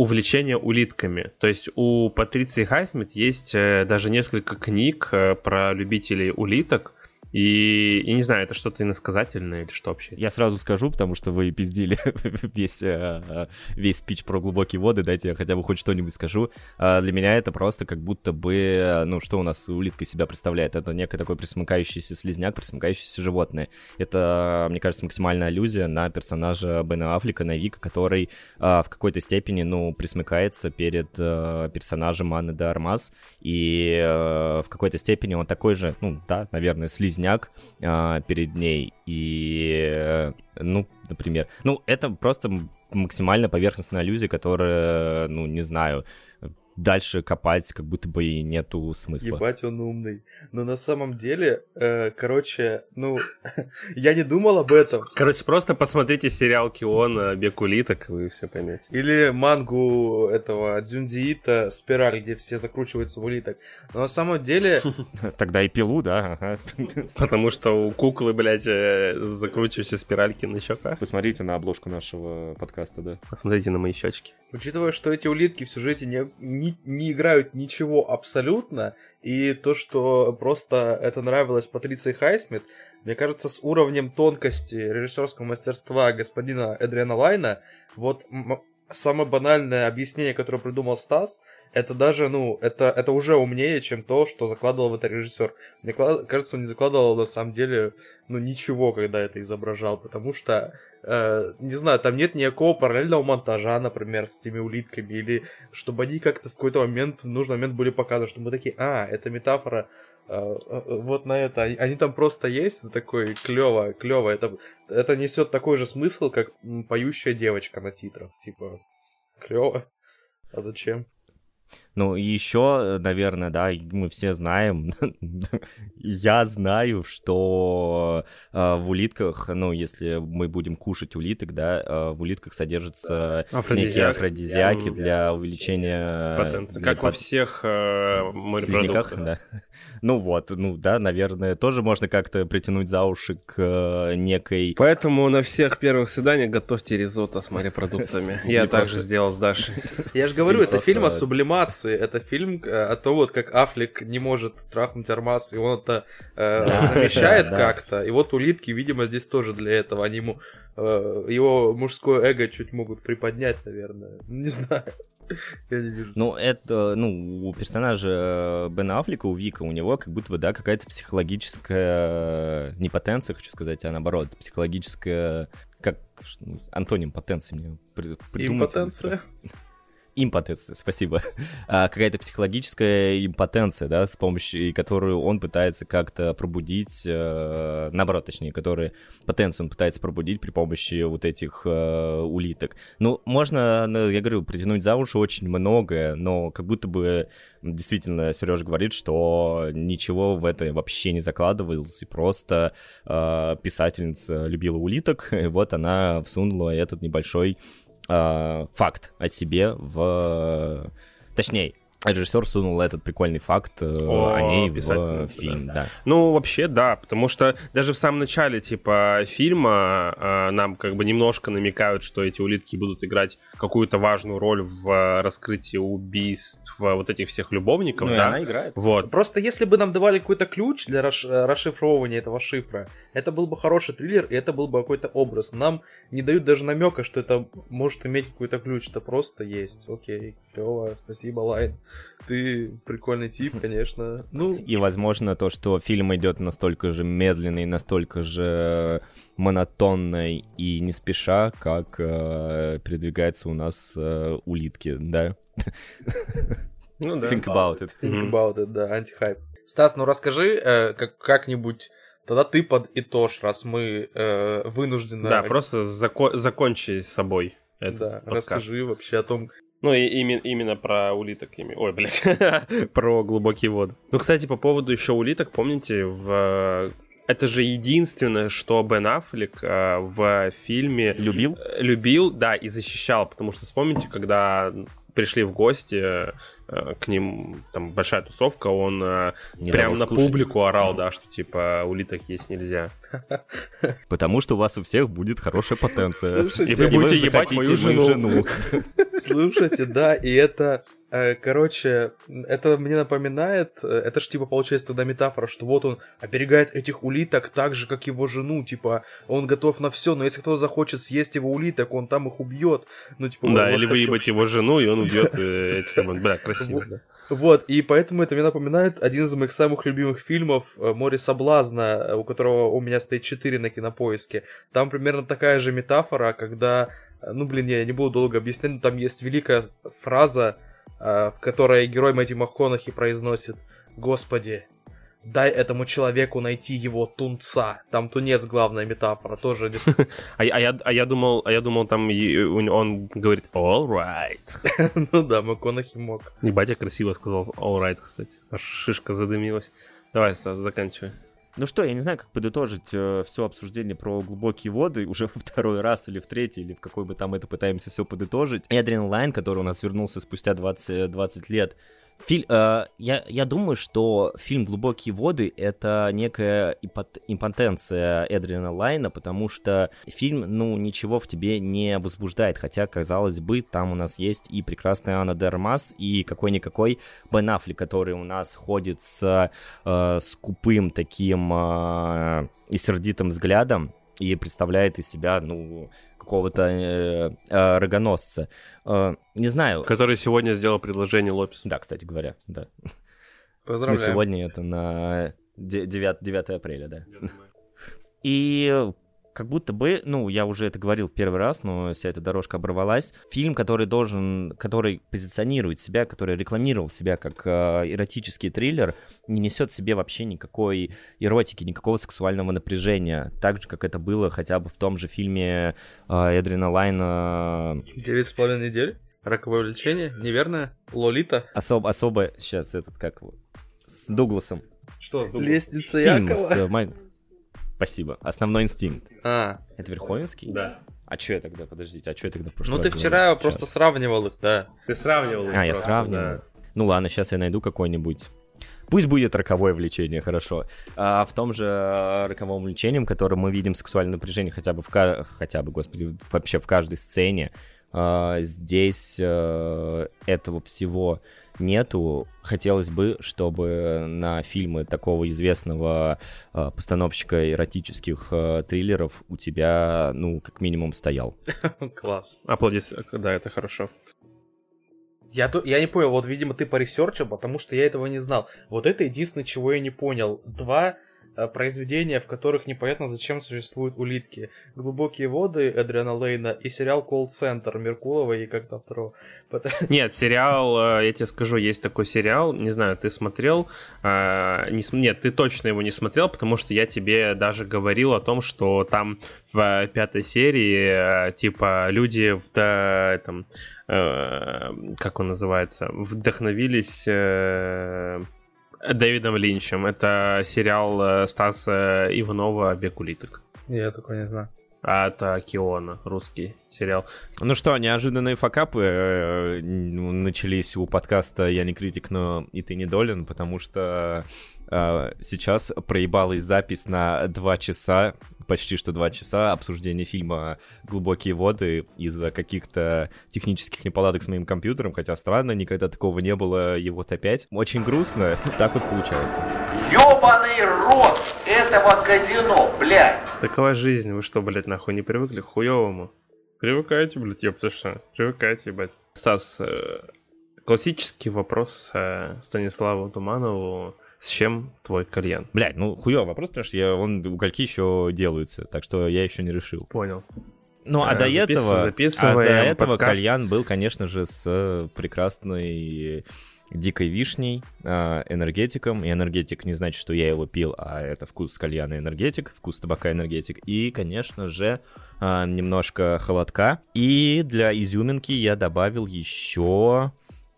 увлечение улитками. То есть у Патриции Хайсмит есть э, даже несколько книг э, про любителей улиток, и, и не знаю, это что-то иносказательное или что вообще? Я сразу скажу, потому что вы пиздили весь, э, весь спич про глубокие воды, дайте я хотя бы хоть что-нибудь скажу. А для меня это просто как будто бы, ну, что у нас улитка себя представляет? Это некое такой присмыкающийся слизняк, присмыкающееся животное. Это, мне кажется, максимальная аллюзия на персонажа Бена Аффлека, на Вика, который а, в какой-то степени, ну, присмыкается перед персонажем Анны де Армаз, и в какой-то степени он такой же, ну, да, наверное, слизняк, слизняк а, перед ней. И, ну, например, ну, это просто максимально поверхностная аллюзия, которая, ну, не знаю, дальше копать как будто бы и нету смысла. Ебать, он умный. Но на самом деле, э, короче, ну, я не думал об этом. Короче, просто посмотрите сериал Кион «Бег улиток», вы все поймете. Или мангу этого Дзюнзиита «Спираль», где все закручиваются в улиток. Но на самом деле... Тогда и пилу, да? Потому что у куклы, блядь, э, закручивающие спиральки на щеках. Посмотрите на обложку нашего подкаста, да. Посмотрите на мои щечки. Учитывая, что эти улитки в сюжете не, не, не играют ничего абсолютно, и то, что просто это нравилось Патриции Хайсмит, мне кажется, с уровнем тонкости режиссерского мастерства господина Эдриана Лайна, вот самое банальное объяснение, которое придумал Стас, это даже, ну, это, это уже умнее, чем то, что закладывал в это режиссер. Мне кажется, он не закладывал на самом деле, ну, ничего, когда это изображал, потому что, э, не знаю, там нет никакого параллельного монтажа, например, с этими улитками, или чтобы они как-то в какой-то момент, в нужный момент были показаны, чтобы мы такие, а, это метафора э, э, вот на это. Они там просто есть, это такой клево, клево. Это, это несет такой же смысл, как поющая девочка на титрах. Типа, клево. А зачем? Ну, еще, наверное, да, мы все знаем, я знаю, что э, в улитках, ну, если мы будем кушать улиток, да, э, в улитках содержатся Афродизиак. некие афродизиаки для увеличения... Потенции, для как во всех э, морепродуктах. да. Ну вот, ну да, наверное, тоже можно как-то притянуть за уши к э, некой... Поэтому на всех первых свиданиях готовьте ризотто с морепродуктами. Я также сделал с Дашей. Я же говорю, это фильм о сублимации Армасы. Это фильм э, о том, вот как Аффлек не может трахнуть Армаз, и он это э, замещает как-то. И вот улитки, видимо, здесь тоже для этого. Они ему э, его мужское эго чуть могут приподнять, наверное. Не знаю. Я не вижу. Ну, это, ну, у персонажа э, Бена Аффлека, у Вика, у него как будто бы, да, какая-то психологическая, не потенция, хочу сказать, а наоборот, психологическая, как, ну, антоним потенции мне придумать. Импотенция? Импотенция, спасибо, а, какая-то психологическая импотенция, да, с помощью которую он пытается как-то пробудить, э, наоборот, точнее, который потенцию он пытается пробудить при помощи вот этих э, улиток. Ну, можно, ну, я говорю, притянуть за уши очень многое, но как будто бы действительно Сережа говорит, что ничего в это вообще не закладывалось, и просто э, писательница любила улиток, и вот она всунула этот небольшой э, факт о себе в... Точнее, режиссер сунул этот прикольный факт э, о, о ней в фильм, да. да. Ну, вообще, да, потому что даже в самом начале, типа, фильма э, нам как бы немножко намекают, что эти улитки будут играть какую-то важную роль в раскрытии убийств вот этих всех любовников, ну, да? она играет. Вот. Просто если бы нам давали какой-то ключ для расш- расшифровывания этого шифра, это был бы хороший триллер, и это был бы какой-то образ. Нам не дают даже намека, что это может иметь какой-то ключ, это просто есть. Окей, клево, спасибо, Лайн. Ты прикольный тип, конечно. Ну, И, возможно, то, что фильм идет настолько же медленный, настолько же монотонно и не спеша, как э, передвигаются у нас э, улитки, да? Ну да. Think about it. think about it, да, антихайп. Стас, ну расскажи э, как- как-нибудь, тогда ты подытожь, раз мы э, вынуждены... Да, просто зако- закончи с собой этот Да, подкаст. расскажи вообще о том, Ну, и име- именно про улиток. ими- Ой, блядь. про глубокие воды. Ну, кстати, по поводу еще улиток, помните, в... Это же единственное, что Бен Аффлек э, в фильме Любил? э, любил, да, и защищал. Потому что вспомните, когда пришли в гости э, к ним, там большая тусовка, он э, Не прям на скушать. публику орал, да, что типа улиток есть нельзя. Потому что у вас у всех будет хорошая потенция. Слушайте, И вы И вы будете ебать мою мою жену. Слушайте, да, и это, короче, это мне напоминает, э, это ж типа получается тогда метафора, что вот он оберегает этих улиток так же, как его жену, типа он готов на все, но если кто захочет съесть его улиток, он там их убьет, ну типа. Да, вот или такой- выебать его жену, и он уйдет э, этих, вот, бля, красиво, да. Вот, и поэтому это мне напоминает один из моих самых любимых фильмов э, «Море соблазна», э, у которого у меня стоит 4 на кинопоиске. Там примерно такая же метафора, когда, э, ну, блин, я не буду долго объяснять, но там есть великая фраза, э, в которой герой Мэтью МакКонахи произносит «Господи, дай этому человеку найти его тунца». Там тунец главная метафора, тоже А, я- а я, а я думал, а я думал, там он говорит all right. Ну да, МакКонахи мог. Ебать, я красиво сказал all right, кстати. Аж шишка задымилась. Давай, Стас, заканчивай. Ну что, я не знаю, как подытожить все обсуждение про глубокие воды уже во второй раз или в третий, или в какой бы там это пытаемся все подытожить. Эдриан Лайн, который у нас вернулся спустя 20, 20 лет. Филь, э, я, я думаю, что фильм «Глубокие воды» — это некая ипот- импотенция Эдриана Лайна, потому что фильм, ну, ничего в тебе не возбуждает, хотя, казалось бы, там у нас есть и прекрасная Ана де Армас, и какой-никакой Бен Аффлек, который у нас ходит с э, скупым таким э, и сердитым взглядом и представляет из себя, ну, какого-то э, э, рогоносца. Э, не знаю. Который сегодня сделал предложение Лопесу. Да, кстати говоря, да. Ну, Поздравляю. сегодня это на де- 9, 9 апреля, да. И как будто бы, ну, я уже это говорил в первый раз, но вся эта дорожка оборвалась. Фильм, который должен, который позиционирует себя, который рекламировал себя как э, эротический триллер, не несет в себе вообще никакой эротики, никакого сексуального напряжения. Так же, как это было хотя бы в том же фильме э, Эдрина Лайна Девять с половиной недель? Роковое влечение? Неверное? Лолита? особо, особо, сейчас этот, как его, с Дугласом. Что с Лестница Фильм Якова? с э, Май- Спасибо. Основной инстинкт. А, Это Верховенский? Да. А что я тогда, подождите, а что я тогда в прошлый ну ты вчера говорил? просто Щас. сравнивал их, да. Ты сравнивал. их А, я просто, сравнивал. да. Ну ладно, сейчас я найду какой-нибудь. Пусть будет роковое влечение, хорошо. А в том же э, роковом влечении, которым мы видим сексуальное напряжение хотя бы в ка- хотя бы, господи, вообще в каждой сцене, а, здесь э, этого всего нету. Хотелось бы, чтобы на фильмы такого известного э, постановщика эротических э, триллеров у тебя, ну, как минимум, стоял. Класс. Аплодис, да, это хорошо. Я, то- я не понял, вот, видимо, ты поресерчил, потому что я этого не знал. Вот это единственное, чего я не понял. Два произведения, в которых непонятно, зачем существуют улитки. «Глубокие воды» Эдриана Лейна и сериал «Колл-центр» Меркулова и как там второго. Нет, сериал, э, я тебе скажу, есть такой сериал, не знаю, ты смотрел? э, не Нет, ты точно его не смотрел, потому что я тебе даже говорил о том, что там в э, пятой серии, э, типа, люди в этом, э, как он называется, вдохновились э, Дэвидом Линчем. Это сериал э, Стаса Иванова «Бег улиток». Я такой не знаю. А это Киона, русский сериал. Ну что, неожиданные факапы э, начались у подкаста «Я не критик, но и ты недолен», потому что сейчас проебалась запись на два часа, почти что два часа обсуждения фильма «Глубокие воды» из-за каких-то технических неполадок с моим компьютером, хотя странно, никогда такого не было, и вот опять. Очень грустно, так вот получается. Ёбаный рот этого казино, блядь! Такова жизнь. Вы что, блядь, нахуй не привыкли к хуёвому? Привыкайте, блядь, ёпта что. Привыкайте, ебать. Стас, э, классический вопрос э, Станиславу Туманову. С чем твой кальян? Блядь, ну хуёвый вопрос, потому что я, он, угольки еще делаются, так что я еще не решил. Понял. Ну, а Э, до запис- этого, а до этого подкаст. кальян был, конечно же, с э, прекрасной дикой вишней, э, энергетиком. И энергетик не значит, что я его пил, а это вкус кальяна энергетик, вкус табака энергетик. И, конечно же, немножко холодка. И для изюминки я добавил еще...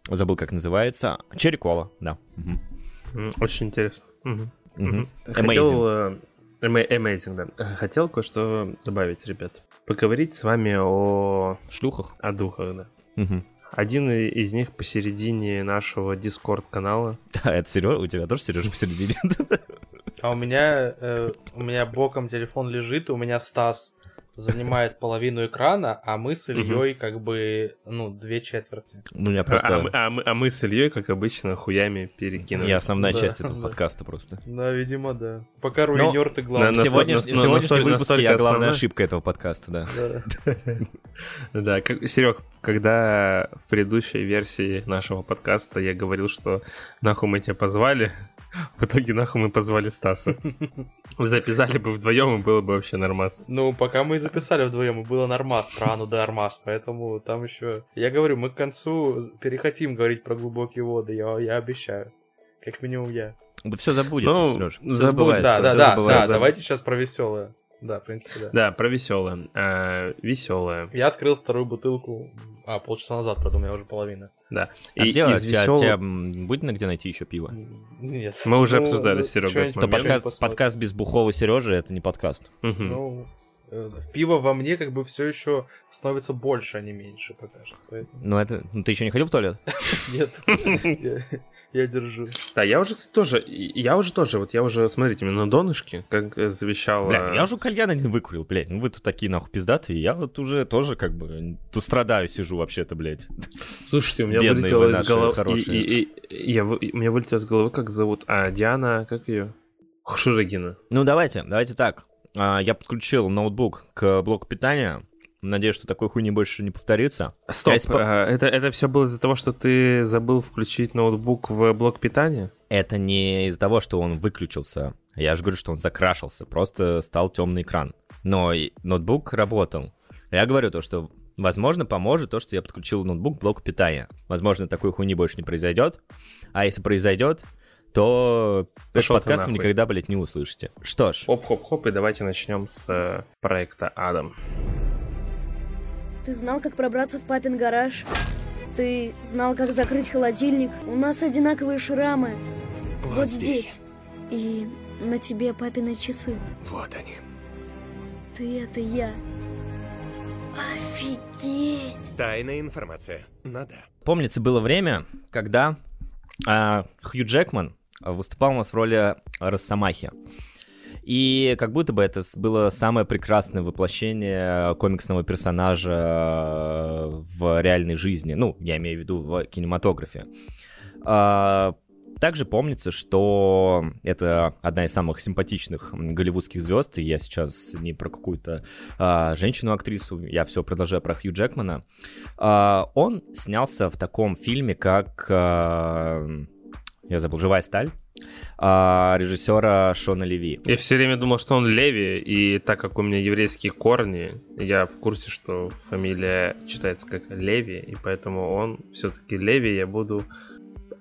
Забыл, как называется. Черри кола, да. Мгм. Очень интересно. Мгм. Мгм. Хотел... э, ama- Amazing, да. Хотел кое-что добавить, ребят. Поговорить с вами о, Шлюхах. о духах, да. Мгм. Один из них посередине нашего Дискорд-канала. А это Сережа? У тебя тоже Сережа посередине? А у меня, э, у меня боком телефон лежит, у меня Стас занимает половину экрана, а мы с Ильей как бы, ну, две четверти. Ну, я А, просто... мы, а мы- а мы с Ильей, как обычно, хуями перекинули. Я основная Да, часть этого да. подкаста просто. Да, видимо, да. Пока руинер ты на- главный. на- Сегодня, насто- в на- сегодняшнем настолько- выпуске я главная ошибка этого подкаста, да. Да. Серег, когда в предыдущей версии нашего подкаста я говорил, что нахуй мы тебя позвали, в итоге нахуй мы позвали Стаса. Записали бы вдвоем, и было бы вообще нормас. Ну, пока мы и записали вдвоем, и было нормас, про Ану да Армаз, поэтому там еще... Я говорю, мы к концу перехотим говорить про глубокие воды, я, я обещаю. Как минимум я. Да все забудется, Ну, Сереж. Забудется. Да, да, да, да, давайте сейчас про веселое. Да, в принципе, да. Да, про веселое. веселое. Я открыл вторую бутылку, а, полчаса назад, у меня уже половина. Да. А И где, из тебя, весёлого- тебя, будет на где найти еще пиво? Нет. Мы уже Ну, обсуждали ну, с Серёгой чё-нибудь этот момент. подкаст, подкаст без бухого Сережи это не подкаст. Мгм. Ну, э, пиво во мне как бы все еще становится больше, а не меньше пока что. Поэтому... Ну это. Ну ты еще не ходил в туалет? Нет, я, держу. Да, я уже, кстати, тоже, я уже тоже, вот я уже, смотрите, на донышке, как э, завещал... Бля, я уже кальян один выкурил, блядь. Ну вы тут такие нахуй пиздатые. Я вот уже тоже как бы тут страдаю, сижу вообще-то, блядь. Слушайте, у меня Бедные вылетело вы из головы... И, и- и- я, у меня вылетело из головы, как зовут... А, Диана, как ее? Шурыгина. Ну давайте, давайте так. А, Я подключил ноутбук к блоку питания. Надеюсь, что такой хуйни больше не повторится. Стоп, испо- а, это, это все было из-за того, что ты забыл включить ноутбук в блок питания? Это не из-за того, что он выключился. Я же говорю, что он закрашился, просто стал темный экран. Но ноутбук работал. Я говорю то, что возможно поможет то, что я подключил ноутбук к блоку питания. Возможно, такой хуйни больше не произойдет. А если произойдет, то этот Пошёл ты подкаст вы никогда, блядь, не услышите. Что ж, Хоп-хоп-хоп, и давайте начнем с э, проекта Адам. Ты знал, как пробраться в папин гараж? Ты знал, как закрыть холодильник? У нас одинаковые шрамы. Вот, здесь. И на тебе папины часы. Вот они. Ты это я. Офигеть! Тайная информация. Надо. помнится, было время, когда а, Хью Джекман выступал у нас в роли Росомахи. И как будто бы это было самое прекрасное воплощение комиксного персонажа э, в реальной жизни. Ну, я имею в виду в кинематографе. А, Также помнится, что это одна из самых симпатичных голливудских звезд, и я сейчас не про какую-то а, женщину-актрису, я все продолжаю про Хью Джекмана. А, он снялся в таком фильме, как... а, я забыл, «Живая сталь», а, режиссера Шона Леви. Я все время думал, что он Леви, и так как у меня еврейские корни, я в курсе, что фамилия читается как Леви, и поэтому он все-таки Леви, я буду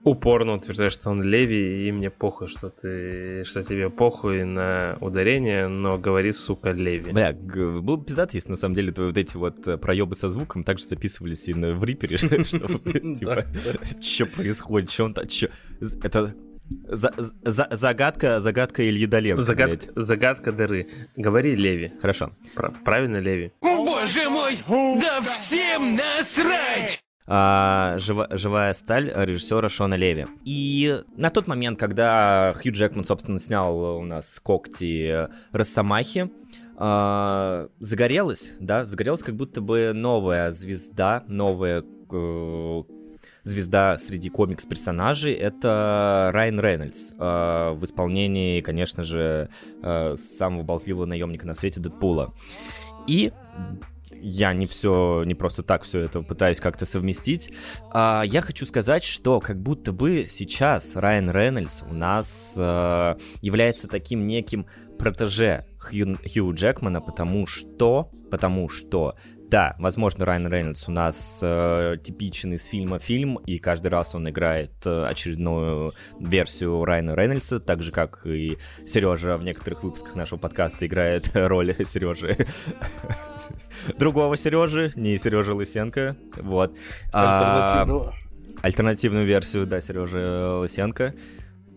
упорно утверждать, что он Леви, и мне похуй, что ты, что тебе похуй на ударение, но говори, сука, Леви. Бля, был бы пиздат, если на самом деле твои вот эти вот э, проебы со звуком также записывались и на- в рипере, чтобы, типа, что происходит, что он там? З- Это за- за- загадка, загадка Ильи Доленко, Загад- загадка дыры. Говори Леви. Хорошо. Пра- правильно Леви. Боже мой! Да всем насрать! А, «Жива- «Живая сталь» режиссера Шона Леви. И на тот момент, когда Хью Джекман, собственно, снял у нас когти Росомахи, а, загорелась, да, загорелась как будто бы новая звезда, новая э, звезда среди комикс-персонажей, это Райан Рейнольдс э, в исполнении, конечно же, э, самого болтливого наемника на свете Дэдпула. И я не все, не просто так все это пытаюсь как-то совместить. А, я хочу сказать, что как будто бы сейчас Райан Рейнольдс у нас э, является таким неким протеже Хью, Хью Джекмана, потому что, потому что да, возможно, Райан Рейнольдс у нас э, типичный из фильма фильм, и каждый раз он играет э, очередную версию Райана Рейнольдса, так же, как и Сережа в некоторых выпусках нашего подкаста играет роль Сережи. Другого Сережи, не Сережи Лысенко. Вот. А, альтернативную версию, да, Сережи Лысенко.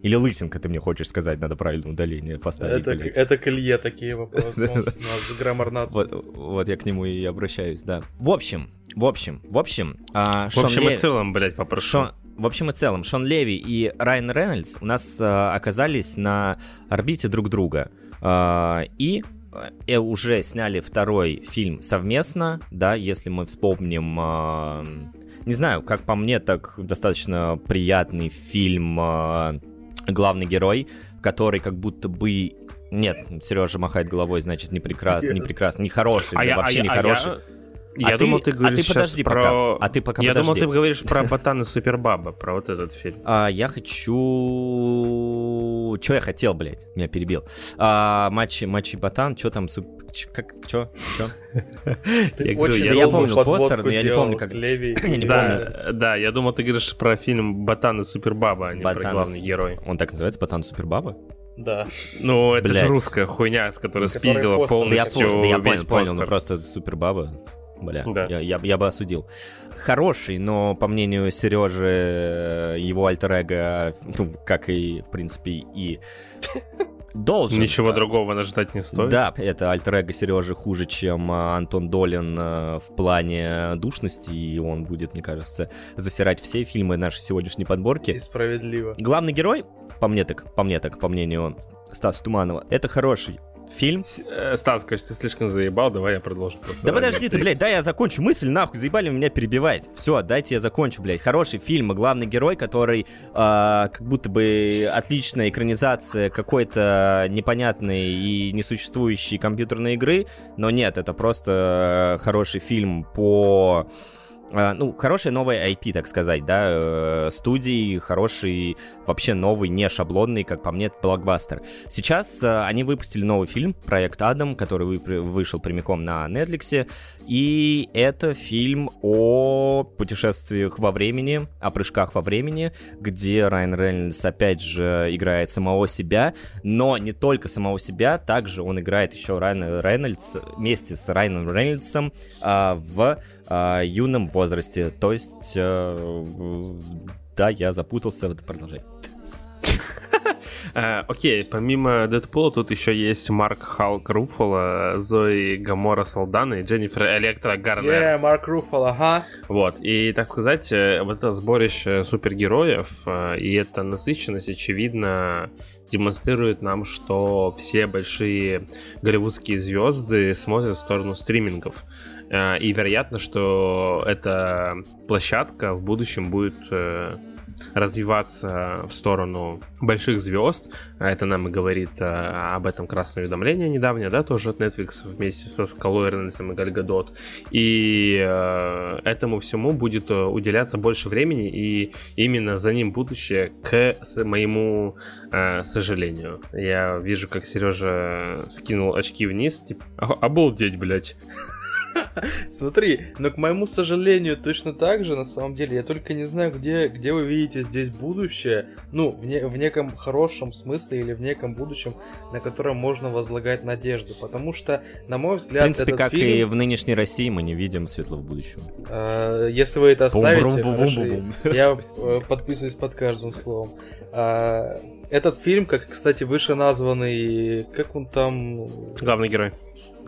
Или лысинка, ты мне хочешь сказать, надо правильное удаление поставить. Это, это к Илье такие вопросы, у нас граммар нации. Вот, вот я к нему и обращаюсь, да. В общем, в общем, в общем... А, в общем и целом, блядь, попрошу. Шон... В общем и целом, Шон Леви и Райан Рейнольдс у нас а, оказались на орбите друг друга. А, и э, уже сняли второй фильм совместно, да, если мы вспомним... А, не знаю, как по мне, так достаточно приятный фильм... А, главный герой, который как будто бы... Нет, Сережа махает головой, значит, не прекрасно, не прекрасно, не хороший, а я, вообще а не хороший. А я... Я а думал, ты, ты говоришь а ты подожди про... пока. А ты пока Я подожди. думал, ты говоришь про Ботана Супербаба, про вот этот фильм. А, я хочу... Что я хотел, блядь? Меня перебил. А, матчи, матчи Ботан, что там, суп... Как, чё, чё? Ты очень я помню постер, но я не помню, как... Леви. я не помню. Да, я думал, ты говоришь про фильм Ботан и Супербаба, а не про главный герой. Он так называется, Ботан и Супербаба? Да. Ну, это же русская хуйня, с которой спиздила полностью Да я понял, понял, ну просто Супербаба. Бля, да. я, я, я бы осудил. Хороший, но по мнению Сережи, его альтер ну, как и, в принципе, и должен. Ничего да. другого ждать не стоит. Да, это альтер Сережи хуже, чем а, Антон Долин а, в плане душности, и он будет, мне кажется, засирать все фильмы нашей сегодняшней подборки. И справедливо. Главный герой, по мне так, по мне так, по мнению Стаса Туманова, это хороший фильм. Э, Стас, кажется, ты слишком заебал, давай я продолжу просто. Да подожди ты, блядь, дай я закончу мысль, нахуй, заебали меня перебивать. Все, дайте я закончу, блядь. Хороший фильм, главный герой, который э, как будто бы отличная экранизация какой-то непонятной и несуществующей компьютерной игры, но нет, это просто хороший фильм по а, ну, хорошая новая IP, так сказать, да, э, студии, хороший, вообще новый, не шаблонный, как по мне, блокбастер. Сейчас э, они выпустили новый фильм, проект Адам, который вышел прямиком на Netflix, и это фильм о путешествиях во времени, о прыжках во времени, где Райан Рейнольдс опять же играет самого себя, но не только самого себя, также он играет еще Райан Рейнольдс вместе с Райаном Рейнольдсом в а, юном возрасте. То есть, э, да, я запутался, продолжай. Uh, окей, помимо Дэдпула тут еще есть Марк Халк Руффало, Зои Гамора Салдана и Дженнифер Электро Гарнер. Yeah, Марк Руффало, ага. Вот, и, так сказать, э, вот это сборище супергероев э, и эта насыщенность, очевидно, демонстрирует нам, что все большие голливудские звезды смотрят в сторону стримингов. Э, и вероятно, что эта площадка в будущем будет э, развиваться в сторону больших звезд. А это нам и говорит а, об этом красное уведомление недавнее, да, тоже от Netflix вместе со Скалой Эрнесом и Гальгадот. И э, этому всему будет уделяться больше времени, и именно за ним будущее, к моему э, сожалению. Я вижу, как Сережа скинул очки вниз, типа, обалдеть, блядь. Смотри, но к моему сожалению, точно так же, на самом деле, я только не знаю, где, где вы видите здесь будущее, ну, в, не, в неком хорошем смысле или в неком будущем, на котором можно возлагать надежду, потому что, на мой взгляд, В принципе, этот как фильм... и в нынешней России, мы не видим светлого будущего. А, если вы это оставите, хорошо, я э, подписываюсь под каждым словом. А, этот фильм, как, кстати, выше названный, как он там... Главный герой.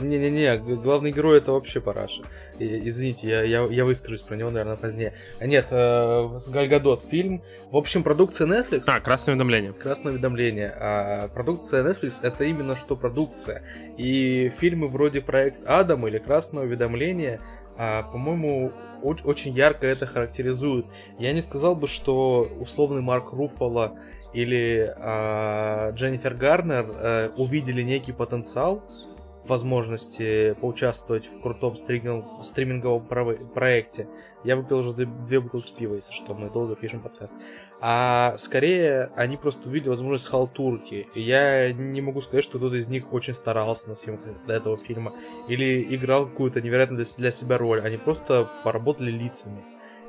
Не-не-не, главный герой это вообще параша. Извините, я, я, я выскажусь про него, наверное, позднее. Нет, э, с Гальгадот фильм. В общем, продукция Netflix... А, красное уведомление. Красное уведомление. А продукция Netflix это именно что продукция. И фильмы вроде Проект Адам или Красное уведомление, а, по-моему, очень ярко это характеризуют. Я не сказал бы, что условный Марк Руффало или а, Дженнифер Гарнер а, увидели некий потенциал возможности поучаствовать в крутом стриминг- стриминговом про- проекте. Я выпил уже две, бутылки пива, если что, мы долго пишем подкаст. А скорее, они просто увидели возможность халтурки. Я не могу сказать, что кто-то из них очень старался на съемках этого фильма. Или играл какую-то невероятную для себя роль. Они просто поработали лицами.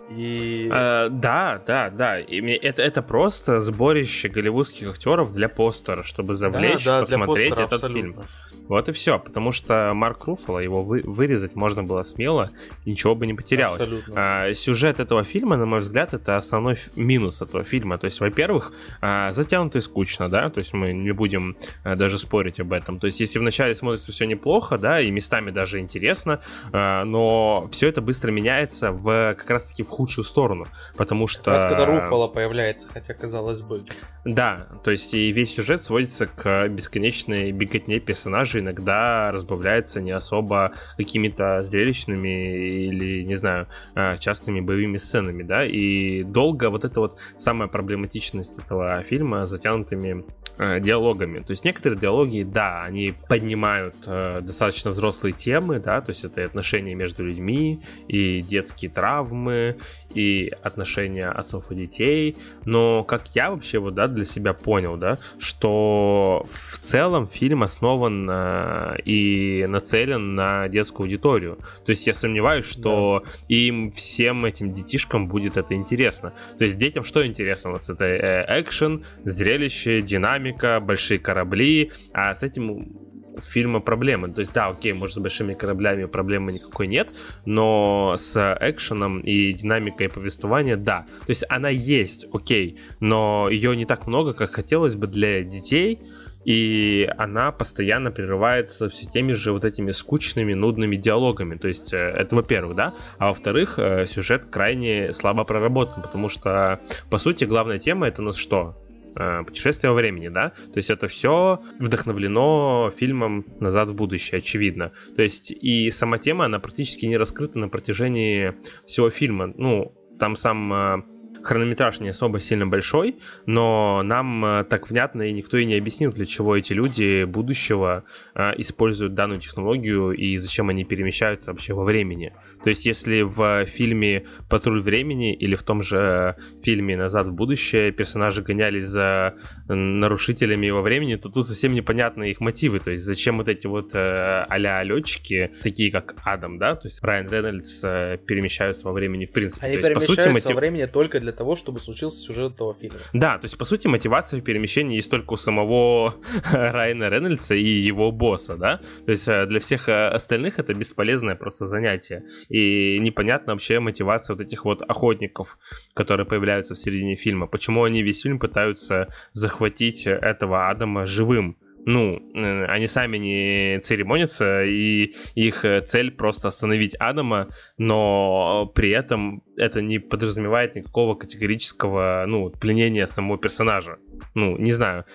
И... Э, да, да, да. И мне- это, это просто сборище голливудских актеров для постера, чтобы завлечь, Да, да, посмотреть постера этот абсолютно. фильм. Вот и все, потому что Марк Руффало, его вы- вырезать можно было смело, ничего бы не потерялось. Абсолютно. А, сюжет этого фильма, на мой взгляд, это основной минус этого фильма. То есть, во-первых, а, затянуто и скучно, да, то есть мы не будем а, даже спорить об этом. То есть, если вначале смотрится все неплохо, да, и местами даже интересно, а, но все это быстро меняется в как раз-таки в худшую сторону, потому что... Раз когда Руфало появляется, хотя казалось бы. Да, то есть и весь сюжет сводится к бесконечной беготне персонажей, иногда разбавляется не особо какими-то зрелищными или, не знаю, а, частыми боевыми сценами, да, и долго вот это вот самая проблематичность этого фильма с затянутыми э, диалогами. То есть некоторые диалоги, да, они поднимают э, достаточно взрослые темы, да, то есть это и отношения между людьми, и детские травмы, и отношения отцов и детей, но как я вообще вот, да, для себя понял, да, что в целом фильм основан э, и нацелен на детскую аудиторию. То есть я сомневаюсь, что им всем этим детишкам будет это интересно. То есть детям что интересно? У нас это э, экшен, зрелище, динамика, большие корабли, а с этим фильма проблемы. То есть, да, окей, может, с большими кораблями проблемы никакой нет, но с экшеном и динамикой повествования, да. То есть она есть, окей, но ее не так много, как хотелось бы для детей, и она постоянно прерывается все теми же вот этими скучными, нудными диалогами. То есть э, это во-первых, да? А во-вторых, э, сюжет крайне слабо проработан, потому что, по сути, главная тема это у нас что? Э, Путешествие во времени, да? То есть это все вдохновлено фильмом «Назад в будущее», очевидно. То есть и сама тема, она практически не раскрыта на протяжении всего фильма. Ну, там сам э, хронометраж не особо сильно большой, но нам э, так внятно и никто и не объяснил, для чего эти люди будущего э, используют данную технологию и зачем они перемещаются вообще во времени. То есть если в фильме «Патруль времени» или в том же фильме «Назад в будущее» персонажи гонялись за нарушителями во времени, то тут совсем непонятны их мотивы. То есть зачем вот эти вот э, а-ля летчики, такие как Адам, да, то есть Райан Рейнольдс э, перемещаются во времени в принципе. Они То есть, по сути, перемещаются мотив- во времени только для того, чтобы случился сюжет этого фильма. да, то есть, по сути, мотивация перемещения есть только у самого Райана Рейнольдса и его босса, да? То есть, э, для всех э, остальных это бесполезное просто занятие. И непонятна вообще мотивация вот этих вот охотников, которые появляются в середине фильма. Почему они весь фильм пытаются захватить этого Адама живым? Ну, э, они сами не церемонятся, и их э, цель просто остановить Адама, но при этом это не подразумевает никакого категорического, ну, пленения самого персонажа. Ну, не знаю.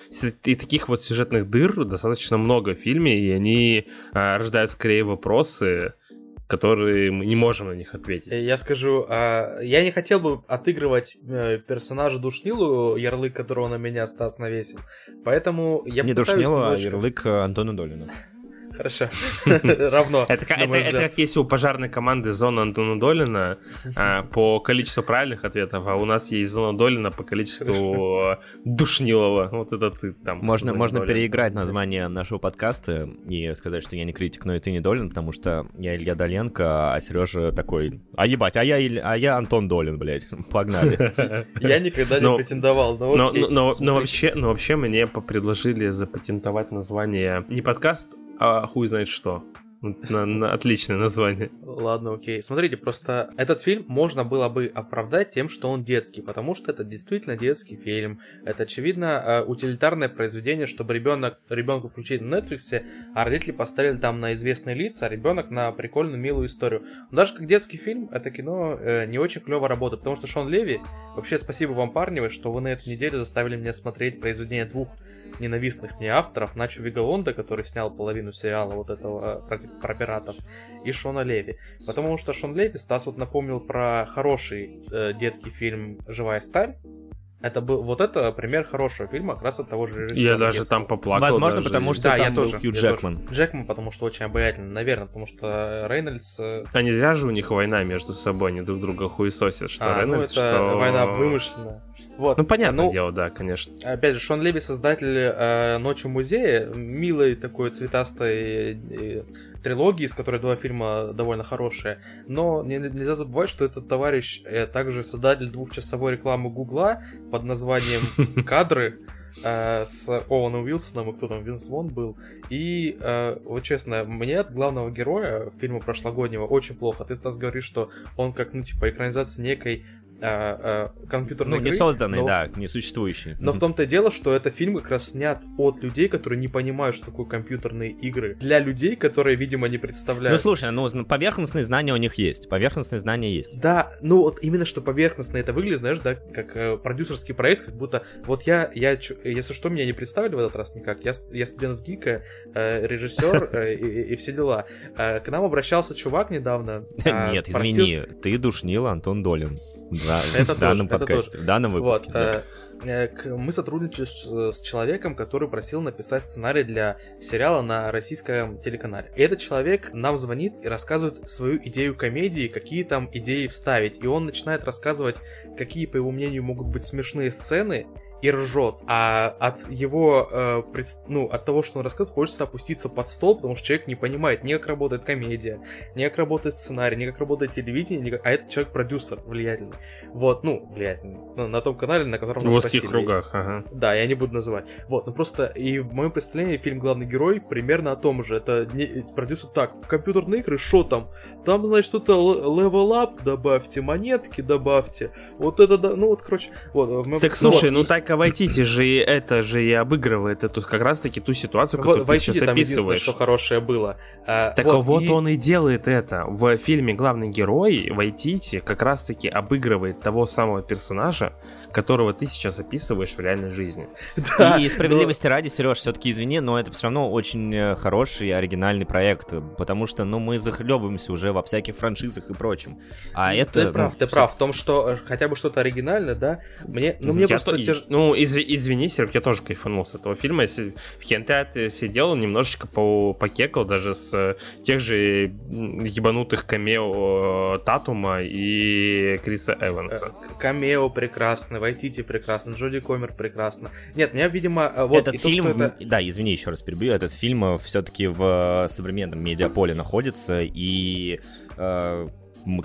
И таких вот сюжетных дыр достаточно много в фильме, и они а, рождают скорее вопросы, которые мы не можем на них ответить. Э, Я скажу, а, я не хотел бы отыгрывать э, персонажа Душнилу, ярлык которого на меня Стас навесил. Поэтому я Не попытаюсь душнило, а немножко- ярлык э, Антона Долина. Хорошо. Равно. Это, как- это, это если у пожарной команды зона Антона Долина а, по количеству правильных ответов, а у нас есть зона Долина по количеству э, Душнилова. Вот это ты там. Можно, можно Долина. переиграть название нашего подкаста и сказать, что я не критик, но и ты не Долин, потому что я Илья Доленко, а Сережа такой, а ебать, а я, Иль- а я Антон Долин, блядь, погнали. Я никогда не претендовал, но вообще, но вообще мне предложили запатентовать название не подкаст, а хуй знает что. На- на- отличное название. Ладно, окей. Смотрите, просто этот фильм можно было бы оправдать тем, что он детский, потому что это действительно детский фильм. Это, очевидно, э, утилитарное произведение, чтобы ребенок, ребенку включить на Netflix, а родители поставили там на известные лица, а ребенок на прикольную, милую историю. Но даже как детский фильм, это кино э, не очень клево работает, потому что Шон Леви, вообще спасибо вам, парни, что вы на эту неделю заставили меня смотреть произведение двух ненавистных мне авторов, Начо Вигалонда, который снял половину сериала вот этого э, про, про пиратов, и Шона Леви. Потому что Шон Леви, Стас вот напомнил про хороший э, детский фильм «Живая сталь», Это был вот это пример хорошего фильма, как раз от того же режиссера. Я даже детского. там поплакал. Возможно, даже. потому что Да, там я был тоже. Хью Джекман. тоже. Джекман, потому что очень обаятельный, наверное, потому что Рейнольдс... А не зря же у них война между собой, они друг друга хуесосят, что а, ну, Рейнольдс, это что... война вымышленная. Вот. Ну, понятное Ну, дело, да, конечно. Опять же, Шон Леви, создатель э, «Ночи в музее», милой такой цветастой э, трилогии, из которой два фильма довольно хорошие. Но не- нельзя забывать, что этот товарищ э, также создатель двухчасовой рекламы Гугла под названием «Кадры», э, с Оуэном Уилсоном, и кто там, Винс Вон был. И, э, вот честно, мне от главного героя фильма прошлогоднего очень плохо. Ты, Стас, говоришь, что он как, ну, типа, экранизация некой э, э, компьютерной Ну, не игры, созданный, но- да, не существующий. но в том-то и дело, что это фильм как раз снят от людей, которые не понимают, что такое компьютерные игры. Для людей, которые, видимо, не Ну, представляют. слушай, ну, поверхностные знания у них есть. Поверхностные знания есть. Да, ну вот именно что поверхностно это выглядит, знаешь, да, как э, продюсерский проект, как будто вот я, я, если что, меня не представили в этот раз никак, я, я студент ГИКа, э, режиссер э, и, и- все дела. Э, к нам обращался чувак недавно. Нет, просил- извини, ты душнил Антон Долин. Да, Это в данном тоже, подкасте, в данном выпуске. Вот, да. э, э, мы сотрудничали с, с человеком, который просил написать сценарий для сериала на российском телеканале. И этот человек нам звонит и рассказывает свою идею комедии, какие там идеи вставить. И он начинает рассказывать, какие, по его мнению, могут быть смешные сцены, и ржет. А от его, э, пред- ну, от того, что он рассказывает, хочется опуститься под стол, потому что человек не понимает ни как работает комедия, ни как работает сценарий, ни как работает телевидение, ни как- а этот человек продюсер влиятельный. Вот, ну, влиятельный. Ну, на том канале, на котором В нас узких просили. кругах, ага. Да, я не буду называть. Вот, ну просто и в моем представлении фильм «Главный герой» примерно о том же. Это не, продюсер так, компьютерные игры, что там? Там, значит, что-то л- level up добавьте, монетки добавьте. Вот это, да, ну вот, короче, вот. Так слушай, вот, ну и- Тайка Вайтити же это же и обыгрывает эту как раз таки ту ситуацию, Вот, которую в ты Вайтити сейчас там описываешь. что хорошее было. А, Так вот, и- он и делает это. В фильме главный герой Вайтити как раз таки обыгрывает того самого персонажа, которого ты сейчас описываешь в реальной жизни. Да, И справедливости ради, Сереж, все-таки извини, но это все равно очень э, хороший оригинальный проект, потому что, ну, мы захлебываемся уже во всяких франшизах и прочем. А это... Ты ну, прав, ты всё- прав в том, что э, хотя бы что-то оригинальное, да, мне, ну, мне Я просто то- тяж- Ну, изв- извини, Серег, я тоже кайфанул с этого фильма. Я си- в кинотеатре сидел, немножечко по покекал даже с э, тех же ебанутых камео Татума и Криса Эванса. Камео прекрасно, Вайтити прекрасно, Джоди Комер прекрасно. Нет, меня, видимо, э, вот этот то, фильм, что это- да, извини, еще раз перебью, этот фильм все-таки в э, современном медиаполе находится, и э,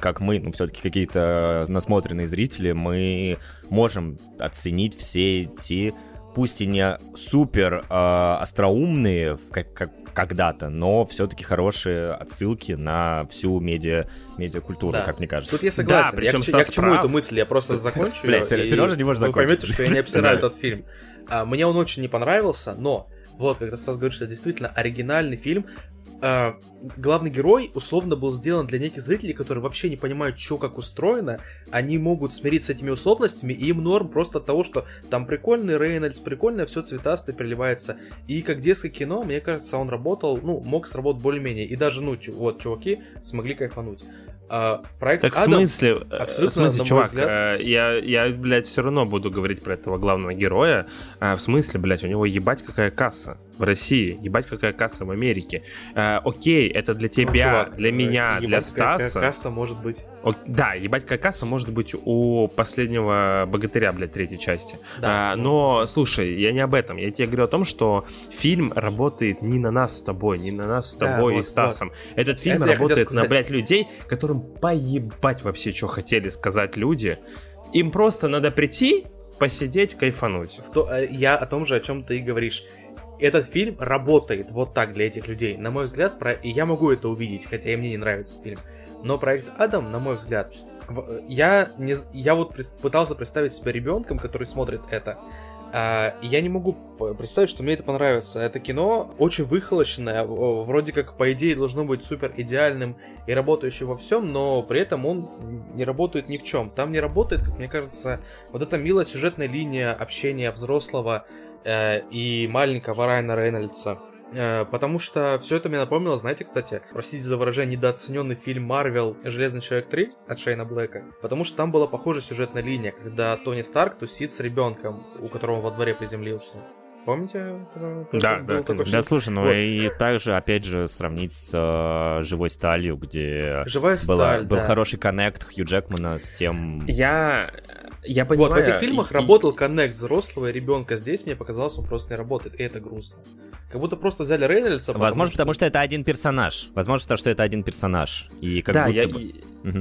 как мы, ну, все-таки какие-то насмотренные зрители, мы можем оценить все эти, пусть и не супер э, остроумные как, как- когда-то, но все-таки хорошие отсылки на всю медиа, медиакультуру, Да. как мне кажется. Тут я согласен. Да, я, причем к, я к чему прав. эту мысль? Я просто закончу. Бля, её, Серё- и Серёжа не может Вы закончить. поймете, что я не обсираю этот фильм. А, мне он очень не понравился, но вот, когда Стас говорит, что это действительно оригинальный фильм, а, главный герой условно был сделан для неких зрителей, которые вообще не понимают, что как устроено, они могут смириться с этими условностями, и им норм просто от того, что там прикольный Рейнольдс, прикольное все цветастое приливается. И как детское кино, мне кажется, он работал, ну, мог сработать более-менее. И даже, ну, чу- вот, чуваки смогли кайфануть. А, проект Так в Адам- смысле, э, абсолютно, в смысле, чувак, взгляд- э, я, я, блядь, все равно буду говорить про этого главного героя. А, в смысле, блядь, у него ебать какая касса в России, ебать какая касса в Америке. А, окей, это для Ну, тебя, чувак, для э, меня, для ебать, какая Стаса. касса может быть. О, да, ебать какая касса может быть у последнего богатыря, блядь, третьей части. Да, А, ну. но, слушай, я не об этом. Я тебе говорю о том, что фильм работает не на нас с тобой, не на нас с Да, тобой вот, и Стасом. Этот фильм Это работает на, блядь, людей, которым поебать вообще, что хотели сказать люди. Им просто надо прийти, посидеть, кайфануть. В то- э, я о том же, о чем ты и говоришь. Этот фильм работает вот так для этих людей. На мой взгляд, про... и я могу это увидеть, хотя и мне не нравится фильм. Но проект Адам, на мой взгляд, я, не... я вот пытался представить себя ребенком, который смотрит это. А, я не могу представить, что мне это понравится. Это кино очень выхолощенное, вроде как, по идее, должно быть супер идеальным и работающим во всем, но при этом он не работает ни в чем. Там не работает, как мне кажется, вот эта милая сюжетная линия общения взрослого э, и маленького Райана Рейнольдса. Э, потому что все это мне напомнило, знаете, кстати, простите за выражение, недооцененный фильм Марвел «Железный человек 3» от Шейна Блэка. Потому что там была похожая сюжетная линия, когда Тони Старк тусит с ребенком, у которого во дворе приземлился. Помните? Да, да, да, слушай, ну вот. и также, опять же, сравнить с uh, «Живой сталью», где Живая была, сталь, был да. хороший коннект Хью Джекмана с тем... Я... Я понимаю... Вот, в этих фильмах и, работал коннект взрослого и ребенка. Здесь мне показалось, он просто не работает, и это грустно. Как будто просто взяли Рейнольдса. Возможно, потому что... потому что это один персонаж. Возможно, потому что это один персонаж. И как да, будто я, бы...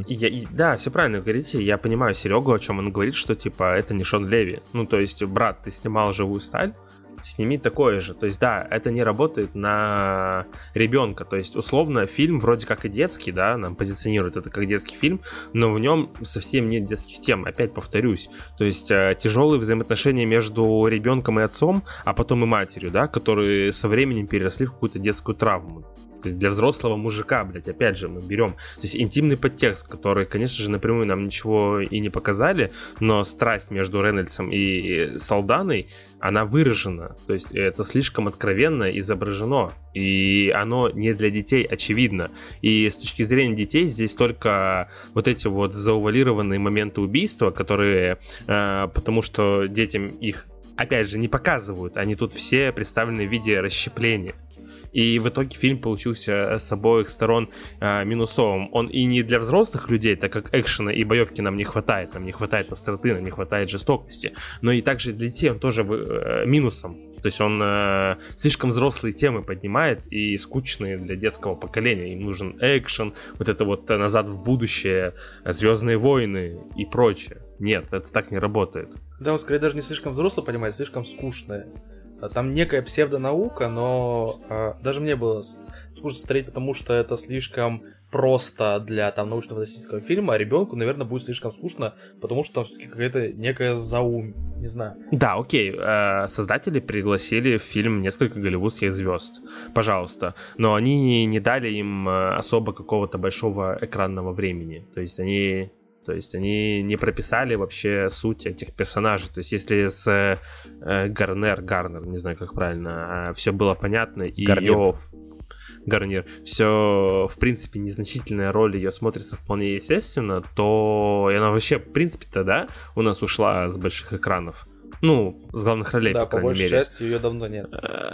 я, и, да, все правильно говорите. Я понимаю Серегу, о чем он говорит, что типа это не Шон Леви. Ну, то есть, брат, ты снимал живую сталь, сними такое же. То есть, да, это не работает на ребенка. То есть, условно, фильм вроде как и детский, да, нам позиционируют это как детский фильм, но в нем совсем нет детских тем. Опять повторюсь. То есть, э, тяжелые взаимоотношения между ребенком и отцом, а потом и матерью, да, которые со временем переросли в какую-то детскую травму. То есть для взрослого мужика, блядь, опять же, мы берем. То есть интимный подтекст, который, конечно же, напрямую нам ничего и не показали, но страсть между Рейнольдсом и Солданой, она выражена. То есть это слишком откровенно изображено. И оно не для детей, очевидно. И с точки зрения детей здесь только вот эти вот заувалированные моменты убийства, которые... Э, потому что детям их опять же, не показывают. Они тут все представлены в виде расщепления. И в итоге фильм получился с обоих сторон э, минусовым. Он и не для взрослых людей, так как экшена и боевки нам не хватает, нам не хватает остроты, нам не хватает жестокости, но и также для детей он тоже э, минусом. То есть он э, слишком взрослые темы поднимает и скучные для детского поколения. Им нужен экшен, вот это вот назад в будущее, Звездные войны и прочее. Нет, это так не работает. Да, он скорее даже не слишком взрослый, понимает, слишком скучное. Там некая псевдонаука, но э, даже мне было скучно смотреть, потому что это слишком просто для там научно-фантастического фильма, а ребенку, наверное, будет слишком скучно, потому что там все-таки какая-то некая заум, не знаю. Да, окей. Э, создатели пригласили в фильм несколько голливудских звезд, пожалуйста, но они не дали им особо какого-то большого экранного времени. То есть они то есть они не прописали вообще суть этих персонажей. То есть если с э, Гарнер, Гарнер, не знаю как правильно, э, все было понятно, и Гарнир. ее Гарнир, все, в принципе, незначительная роль ее смотрится вполне естественно, то и она вообще, в принципе-то, да, у нас ушла с больших экранов. Ну, с главных ролей, да, по, по крайней большей мере. части ее давно нет.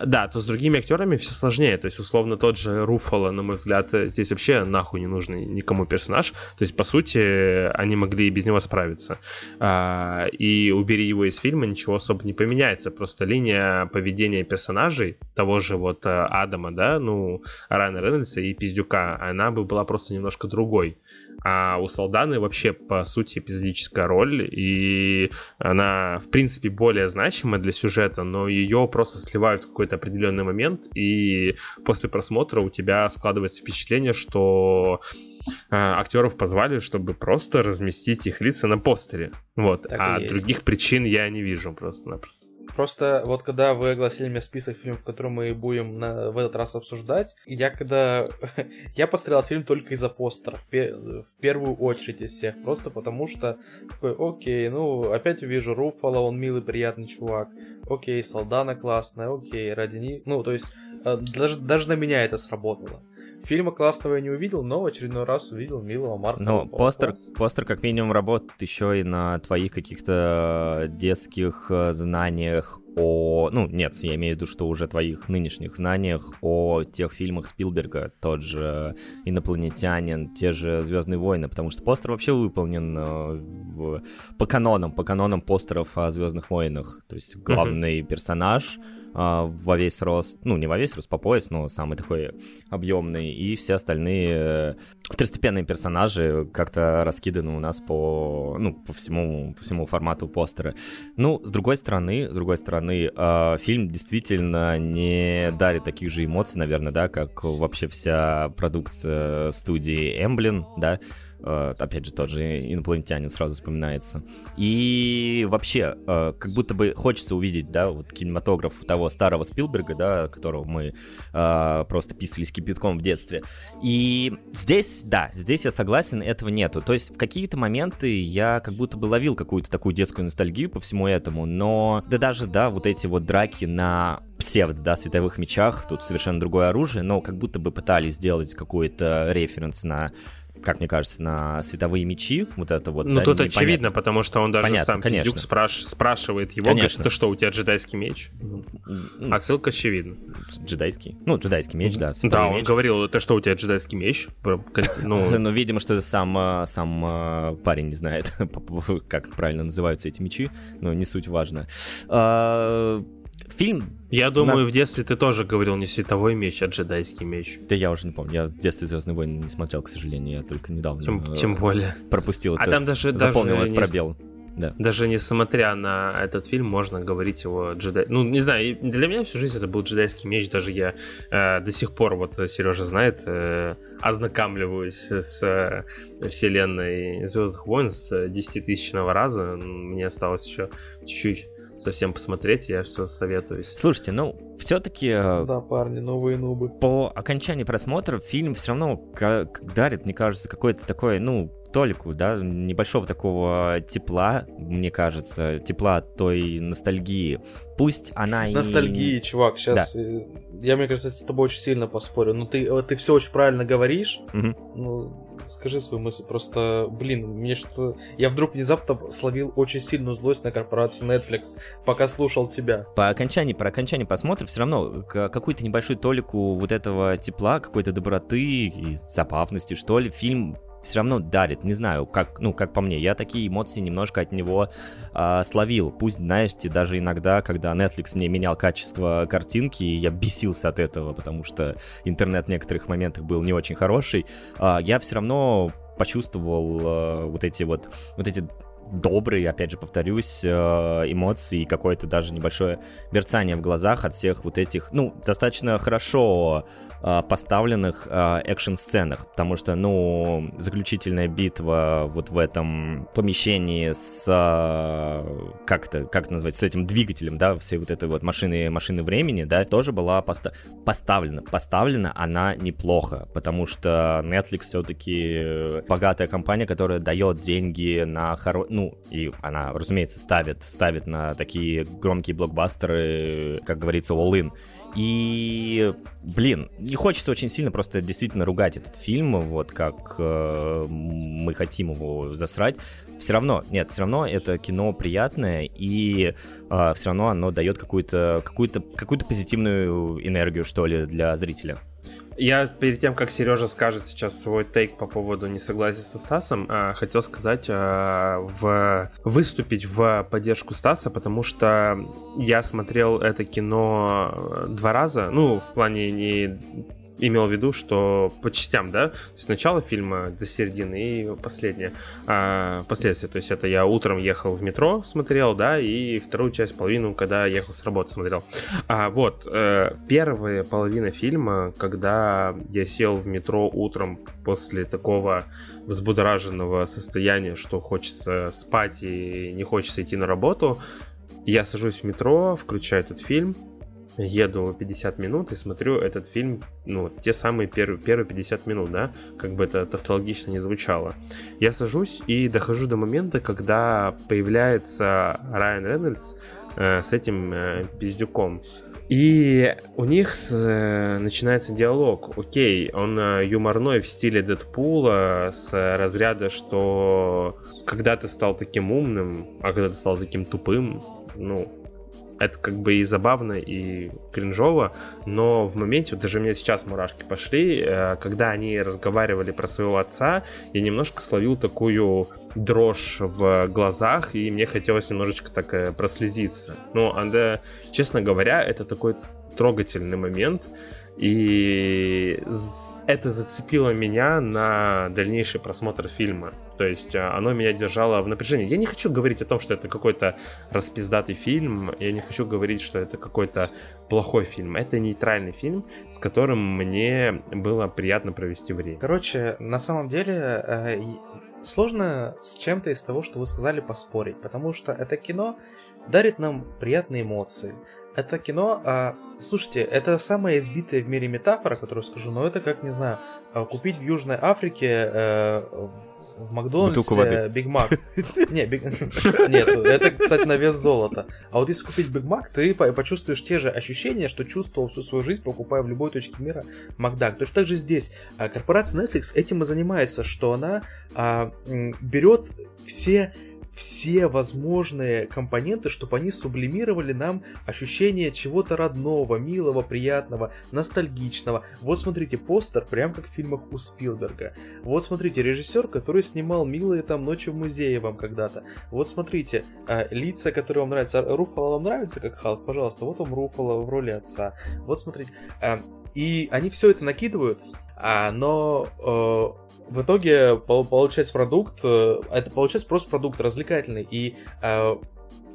Да, то с другими актерами все сложнее. То есть, условно, тот же Руфало, на мой взгляд, здесь вообще нахуй не нужный никому персонаж. То есть, по сути, они могли и без него справиться. И убери его из фильма, ничего особо не поменяется. Просто линия поведения персонажей, того же вот Адама, да, ну, Райана Рейнольдса и Пиздюка, она бы была просто немножко другой. А у Солданы вообще, по сути, эпизодическая роль, и она, в принципе, более значима для сюжета, но ее просто сливают в какой-то определенный момент, и после просмотра у тебя складывается впечатление, что э, актеров позвали, чтобы просто разместить их лица на постере. Вот. Так а других причин я не вижу просто-напросто. Просто вот когда вы огласили мне список фильмов, которые мы будем на, в этот раз обсуждать, я когда... я посмотрел фильм только из-за постеров, пе- в первую очередь из всех, просто потому что такой, окей, ну, опять увижу Руфала, он милый, приятный чувак, окей, Солдана классная, окей, ради них... Ну, то есть, э, даже, даже на меня это сработало. Фильма классного я не увидел, но в очередной раз увидел милого Марка. Но постер, постер как минимум работает еще и на твоих каких-то детских э, знаниях о... Ну, нет, я имею в виду, что уже твоих нынешних знаниях о тех фильмах Спилберга, тот же «Инопланетянин», те же «Звездные войны», потому что постер вообще выполнен э, в... по канонам, по канонам постеров о «Звездных войнах». То есть главный mm-hmm. персонаж во весь рост, ну, не во весь рост, по пояс, но самый такой объемный, и все остальные э, второстепенные персонажи как-то раскиданы у нас по, ну, по всему, по всему формату постера. Ну, с другой стороны, с другой стороны, э, фильм действительно не дарит таких же эмоций, наверное, да, как вообще вся продукция студии Эмблин, да, опять же, тот же инопланетянин сразу вспоминается. И вообще, э, как будто бы хочется увидеть, да, вот кинематограф того старого Спилберга, да, которого мы э, просто писали с кипятком в детстве. И здесь, да, здесь я согласен, этого нету. То есть в какие-то моменты я как будто бы ловил какую-то такую детскую ностальгию по всему этому, но да даже, да, вот эти вот драки на псевдо, да, световых мечах, тут совершенно другое оружие, но как будто бы пытались сделать какой-то референс на как мне кажется, на световые мечи, вот это вот. Ну, да, тут непонятно. очевидно, потому что он даже Понятно, сам конечно. Пиздюк спраш- спрашивает его, Конечно. говорит, ты что, у тебя джедайский меч? Ну, Отсылка очевидна. Джедайский. Ну, джедайский меч, да. Да, он меч. говорил, это что, у тебя джедайский меч? Ну, Ну, видимо, что сам, э, сам э, парень не знает, как правильно называются эти мечи, но не суть важно. Фильм, я думаю, в детстве ты тоже говорил не световой меч, а джедайский меч. да я уже не помню, я в детстве «Звездные войны» не смотрел, к сожалению, я только недавно Тем, э, тем более. пропустил А это, там даже, заполнил даже этот не- пробел. Да. Даже несмотря на этот фильм, можно говорить его джедай... Ну, не знаю, для меня всю жизнь это был джедайский меч, даже я э, до сих пор, вот Сережа знает, э, ознакомливаюсь с э, вселенной Звездных войн с 10 тысячного раза. Мне осталось еще чуть-чуть совсем посмотреть, я все советуюсь. Слушайте, ну, все-таки Да, парни, новые нубы. по окончании просмотра фильм все равно дарит, мне кажется, какой-то такой, ну, толику, да, небольшого такого тепла, мне кажется, тепла от той ностальгии. Пусть она и... Ностальгии, чувак, сейчас... Я, мне кажется, с тобой очень сильно поспорю. Ну, ты, э, ты все очень правильно говоришь. Мгм. Ну, скажи свою мысль. Просто, блин, мне что... Я вдруг внезапно словил очень сильную злость на корпорацию Netflix, пока слушал тебя. По окончании, по окончании просмотра все равно какую-то небольшую толику вот этого тепла, какой-то доброты и забавности, что ли, фильм все равно дарит, не знаю, как, ну, как по мне, я такие эмоции немножко от него а, словил. Пусть, знаете, даже иногда, когда Netflix мне менял качество картинки, я бесился от этого, потому что интернет в некоторых моментах был не очень хороший, а, я все равно почувствовал а, вот эти вот, вот эти добрые, опять же, повторюсь, э, эмоции и какое-то даже небольшое мерцание в глазах от всех вот этих, ну, достаточно хорошо э, поставленных э, экшн-сценах, потому что, ну, заключительная битва вот в этом помещении с, э, как это, как это назвать, с этим двигателем, да, всей вот этой вот машины, машины времени, да, тоже была поста- поставлена. Поставлена она неплохо, потому что Netflix все-таки богатая компания, которая дает деньги на хоро... Ну, и она, разумеется, ставит, ставит на такие громкие блокбастеры, как говорится, all-in. И, блин, не хочется очень сильно просто действительно ругать этот фильм, вот как э, мы хотим его засрать. Все равно, нет, все равно это кино приятное, и э, все равно оно дает какую-то какую-то какую-то позитивную энергию, что ли, для зрителя. Я перед тем, как Сережа скажет сейчас свой тейк по поводу несогласия со Стасом, а, хотел сказать, а, в... выступить в поддержку Стаса, потому что я смотрел это кино два раза, ну, в плане не имел в виду, что по частям, да, то есть начало фильма до середины и последнее, а, последствия, то есть это я утром ехал в метро, смотрел, да, и вторую часть, половину, когда ехал с работы, смотрел. А, вот, э, первая половина фильма, когда я сел в метро утром после такого взбудораженного состояния, что хочется спать и не хочется идти на работу, я сажусь в метро, включаю этот фильм, еду 50 минут и смотрю этот фильм, ну, те самые первые, первые 50 минут, да, как бы это тавтологично не звучало. Я сажусь и дохожу до момента, когда появляется Райан Рейнольдс э, с этим э, пиздюком. И у них с- э, начинается диалог. Окей, он э, юморной в стиле Дэдпула с разряда, что когда ты стал таким умным, а когда ты стал таким тупым, ну, это как бы и забавно, и кринжово, но в моменте, вот даже меня сейчас мурашки пошли, э, когда они разговаривали про своего отца, я немножко словил такую дрожь в глазах, и мне хотелось немножечко так э, прослезиться. Да, честно говоря, это такой трогательный момент, И это зацепило меня на дальнейший просмотр фильма. То есть а, оно меня держало в напряжении. Я не хочу говорить о том, что это какой-то распиздатый фильм. Я не хочу говорить, что это какой-то плохой фильм. Это нейтральный фильм, с которым мне было приятно провести время. Короче, на самом деле э, сложно с чем-то из того, что вы сказали, поспорить, потому что это кино дарит нам приятные эмоции. Это кино, а, слушайте, это самая избитая в мире метафора, которую скажу, но это как, не знаю, а, купить в Южной Африке э, в Макдональдсе. Биг Мак. Не, Биг- Нет, это, кстати, на вес золота. А вот если купить Биг Мак, ты по- почувствуешь те же ощущения, что чувствовал всю свою жизнь, покупая в любой точке мира Макдак. Точно так же здесь. А, Корпорация Netflix этим и занимается, что она а, берет все все возможные компоненты, чтобы они сублимировали нам ощущение чего-то родного, милого, приятного, ностальгичного. Вот смотрите, постер, прям как в фильмах у Спилберга. Вот смотрите, режиссер, который снимал «Милые там ночи в музее» вам когда-то. Вот смотрите, а, лица, которые вам нравятся. Руфало вам нравится как Халк? Пожалуйста, вот вам Руфало в роли отца. Вот смотрите. а, И они все это накидывают, а, но э, в итоге пол- получается продукт, э, это получается просто продукт развлекательный, и э,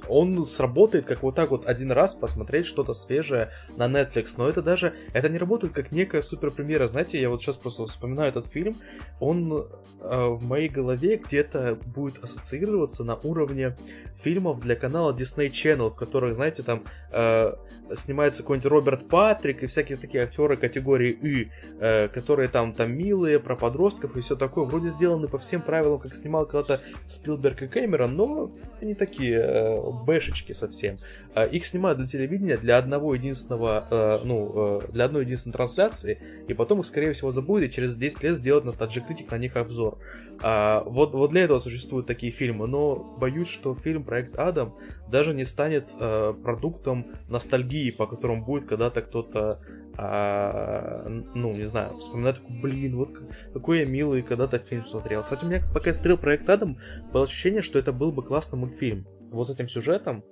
он сработает как вот так вот один раз посмотреть что-то свежее на Netflix, но это даже, это не работает как некая супер премьера, знаете, я вот сейчас просто вспоминаю этот фильм, он э, в моей голове где-то будет ассоциироваться на уровне фильмов для канала Disney Channel, в которых, знаете, там э, снимается какой-нибудь Роберт Патрик и всякие такие актеры категории И, э, которые там, там милые, про подростков и все такое, вроде сделаны по всем правилам, как снимал когда-то Спилберг и Кэмерон, но они такие э, бэшечки совсем. Э, их снимают для телевидения, для одного единственного, э, ну, э, для одной единственной трансляции, и потом их, скорее всего, забудут, и через 10 лет сделать на Стаджи Критик на них обзор. А, вот, вот для этого существуют такие фильмы, но боюсь, что фильм «Проект Адам» даже не станет э, продуктом ностальгии, по которому будет когда-то кто-то, а, ну, не знаю, вспоминать, такой, блин, вот как- какой я милый когда-то фильм смотрел. Кстати, у меня, пока я смотрел «Проект Адам», было ощущение, что это был бы классный мультфильм. Вот с этим сюжетом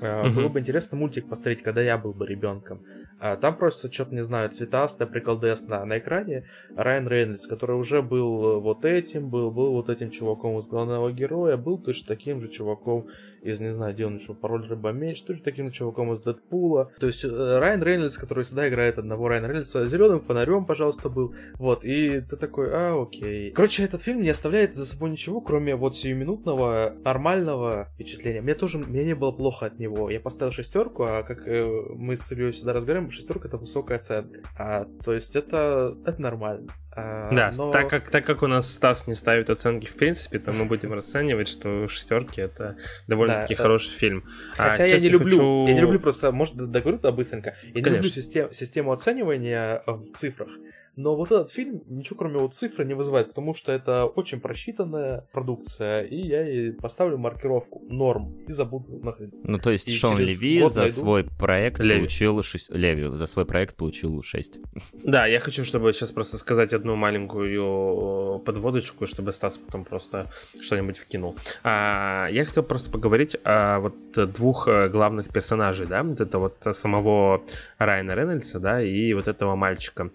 э, Мгм. было бы интересно мультик посмотреть, когда я был бы ребенком. А там просто что-то, не знаю, цветастое, приколдесно. На экране Райан Рейнольдс, который уже был вот этим, был, был вот этим чуваком из главного героя, был точно таким же чуваком из, не знаю, где он еще, пароль рыба-меч, точно таким чуваком из Дэдпула. То есть э, Райан Рейнольдс, который всегда играет одного Райана Рейнольдса, зеленым фонарем, пожалуйста, был. Вот, и ты такой, а, окей. Короче, этот фильм не оставляет за собой ничего, кроме вот сиюминутного, нормального впечатления. Мне тоже, мне не было плохо от него. Я поставил шестерку, а как э, мы с Ильей всегда разговариваем, шестерка это высокая оценка. А, то есть это, это нормально. А, Да, но- так, как, так как у нас Стас не ставит оценки в принципе, то мы будем расценивать, что шестерки это довольно-таки Да, хороший фильм. А Хотя я сейчас не люблю, хочу- я не люблю просто, может, договорю туда быстренько, я не люблю Конечно. систем- систему оценивания э, в цифрах. Но вот этот фильм ничего кроме вот цифры не вызывает, потому что это очень просчитанная продукция, и я ей поставлю маркировку норм и забуду нахрен. Ну, то есть И Шон Леви за найду. свой проект Леви. получил... шесть- Леви за свой проект получил 6. Да, я хочу, чтобы сейчас просто сказать одну маленькую подводочку, чтобы Стас потом просто что-нибудь вкинул. А, я хотел просто поговорить о вот двух э, главных персонажей, да, вот это вот самого Райана Рейнольдса, да, и вот этого мальчика.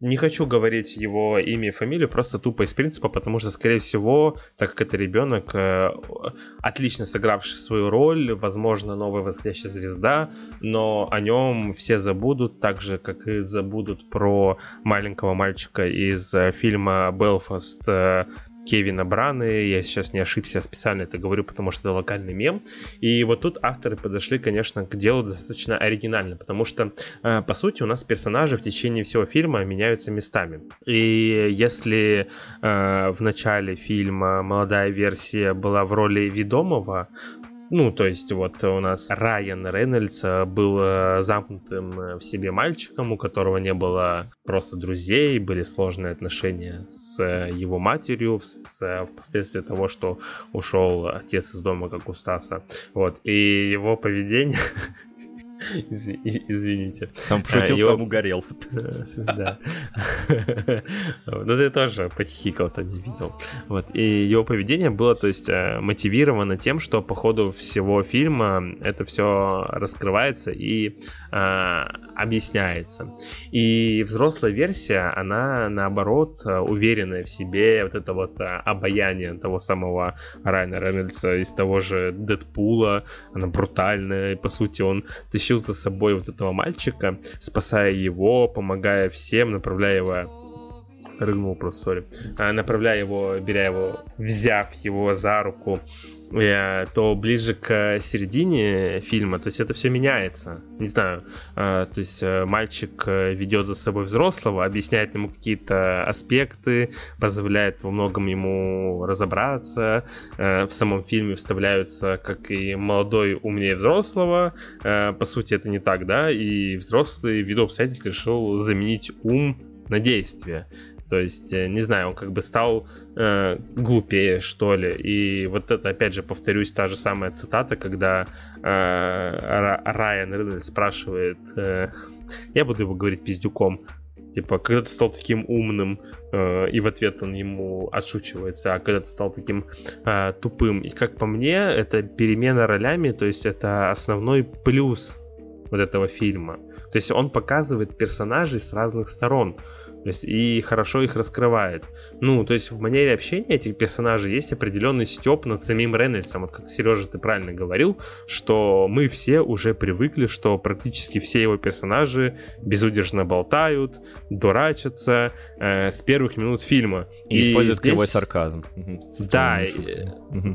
Не хочу говорить его имя и фамилию, просто тупо из принципа, потому что, скорее всего, так как это ребенок, э, отлично сыгравший свою роль, возможно, новая восходящая звезда, но о нем все забудут, так же, как и забудут про маленького мальчика из э, фильма «Белфаст» э, Кевина Браны, я сейчас не ошибся, я специально это говорю, потому что это локальный мем. И вот тут авторы подошли, конечно, к делу достаточно оригинально, потому что, э, по сути, у нас персонажи в течение всего фильма меняются местами. И если э, в начале фильма молодая версия была в роли ведомого, ну, то есть вот у нас Райан Рейнольдс э, был э, замкнутым э, в себе мальчиком, у которого не было просто друзей, были сложные отношения с его матерью, с, впоследствии того, что ушел отец из дома, как у Стаса. Вот, и его поведение Извините. Сам пошутил, А, его- сам угорел. Да. Ну, ты тоже похихикал, там не видел. Вот. И его поведение было, то есть, э, мотивировано тем, что по ходу всего фильма это все раскрывается и э, объясняется. И взрослая версия, она, наоборот, уверенная в себе, вот это вот э, обаяние того самого Райана Рейнольдса из того же Дэдпула, она брутальная, и, по сути, он тащил за собой вот этого мальчика, спасая его, помогая всем, направляя его рыгнул просто, сори, А, направляя его, беря его, взяв его за руку, э, то ближе к середине фильма, то есть это все меняется. Не знаю, э, то есть э, мальчик э, ведет за собой взрослого, объясняет ему какие-то аспекты, позволяет во многом ему разобраться. Э, В самом фильме вставляются как и молодой умнее взрослого. Э, По сути, это не так, да, и взрослый ввиду обстоятельств решил заменить ум на действие. То есть, э, не знаю, он как бы стал э, глупее, что ли. И вот это, опять же, повторюсь, та же самая цитата, когда э, Ра- Райан Рейнольдс спрашивает, э, я буду его говорить пиздюком, типа, когда ты стал таким умным, э, и в ответ он ему отшучивается, а когда ты стал таким э, тупым. И как по мне, это перемена ролями, то есть это основной плюс вот этого фильма. То есть он показывает персонажей с разных сторон. То есть, и хорошо их раскрывает. Ну, то есть в манере общения этих персонажей есть определенный степ над самим Рейнольдсом. Вот как Сережа ты правильно говорил, что мы все уже привыкли, что практически все его персонажи безудержно болтают, дурачатся э, с первых минут фильма. И, использует здесь- кривой сарказм. Да, и-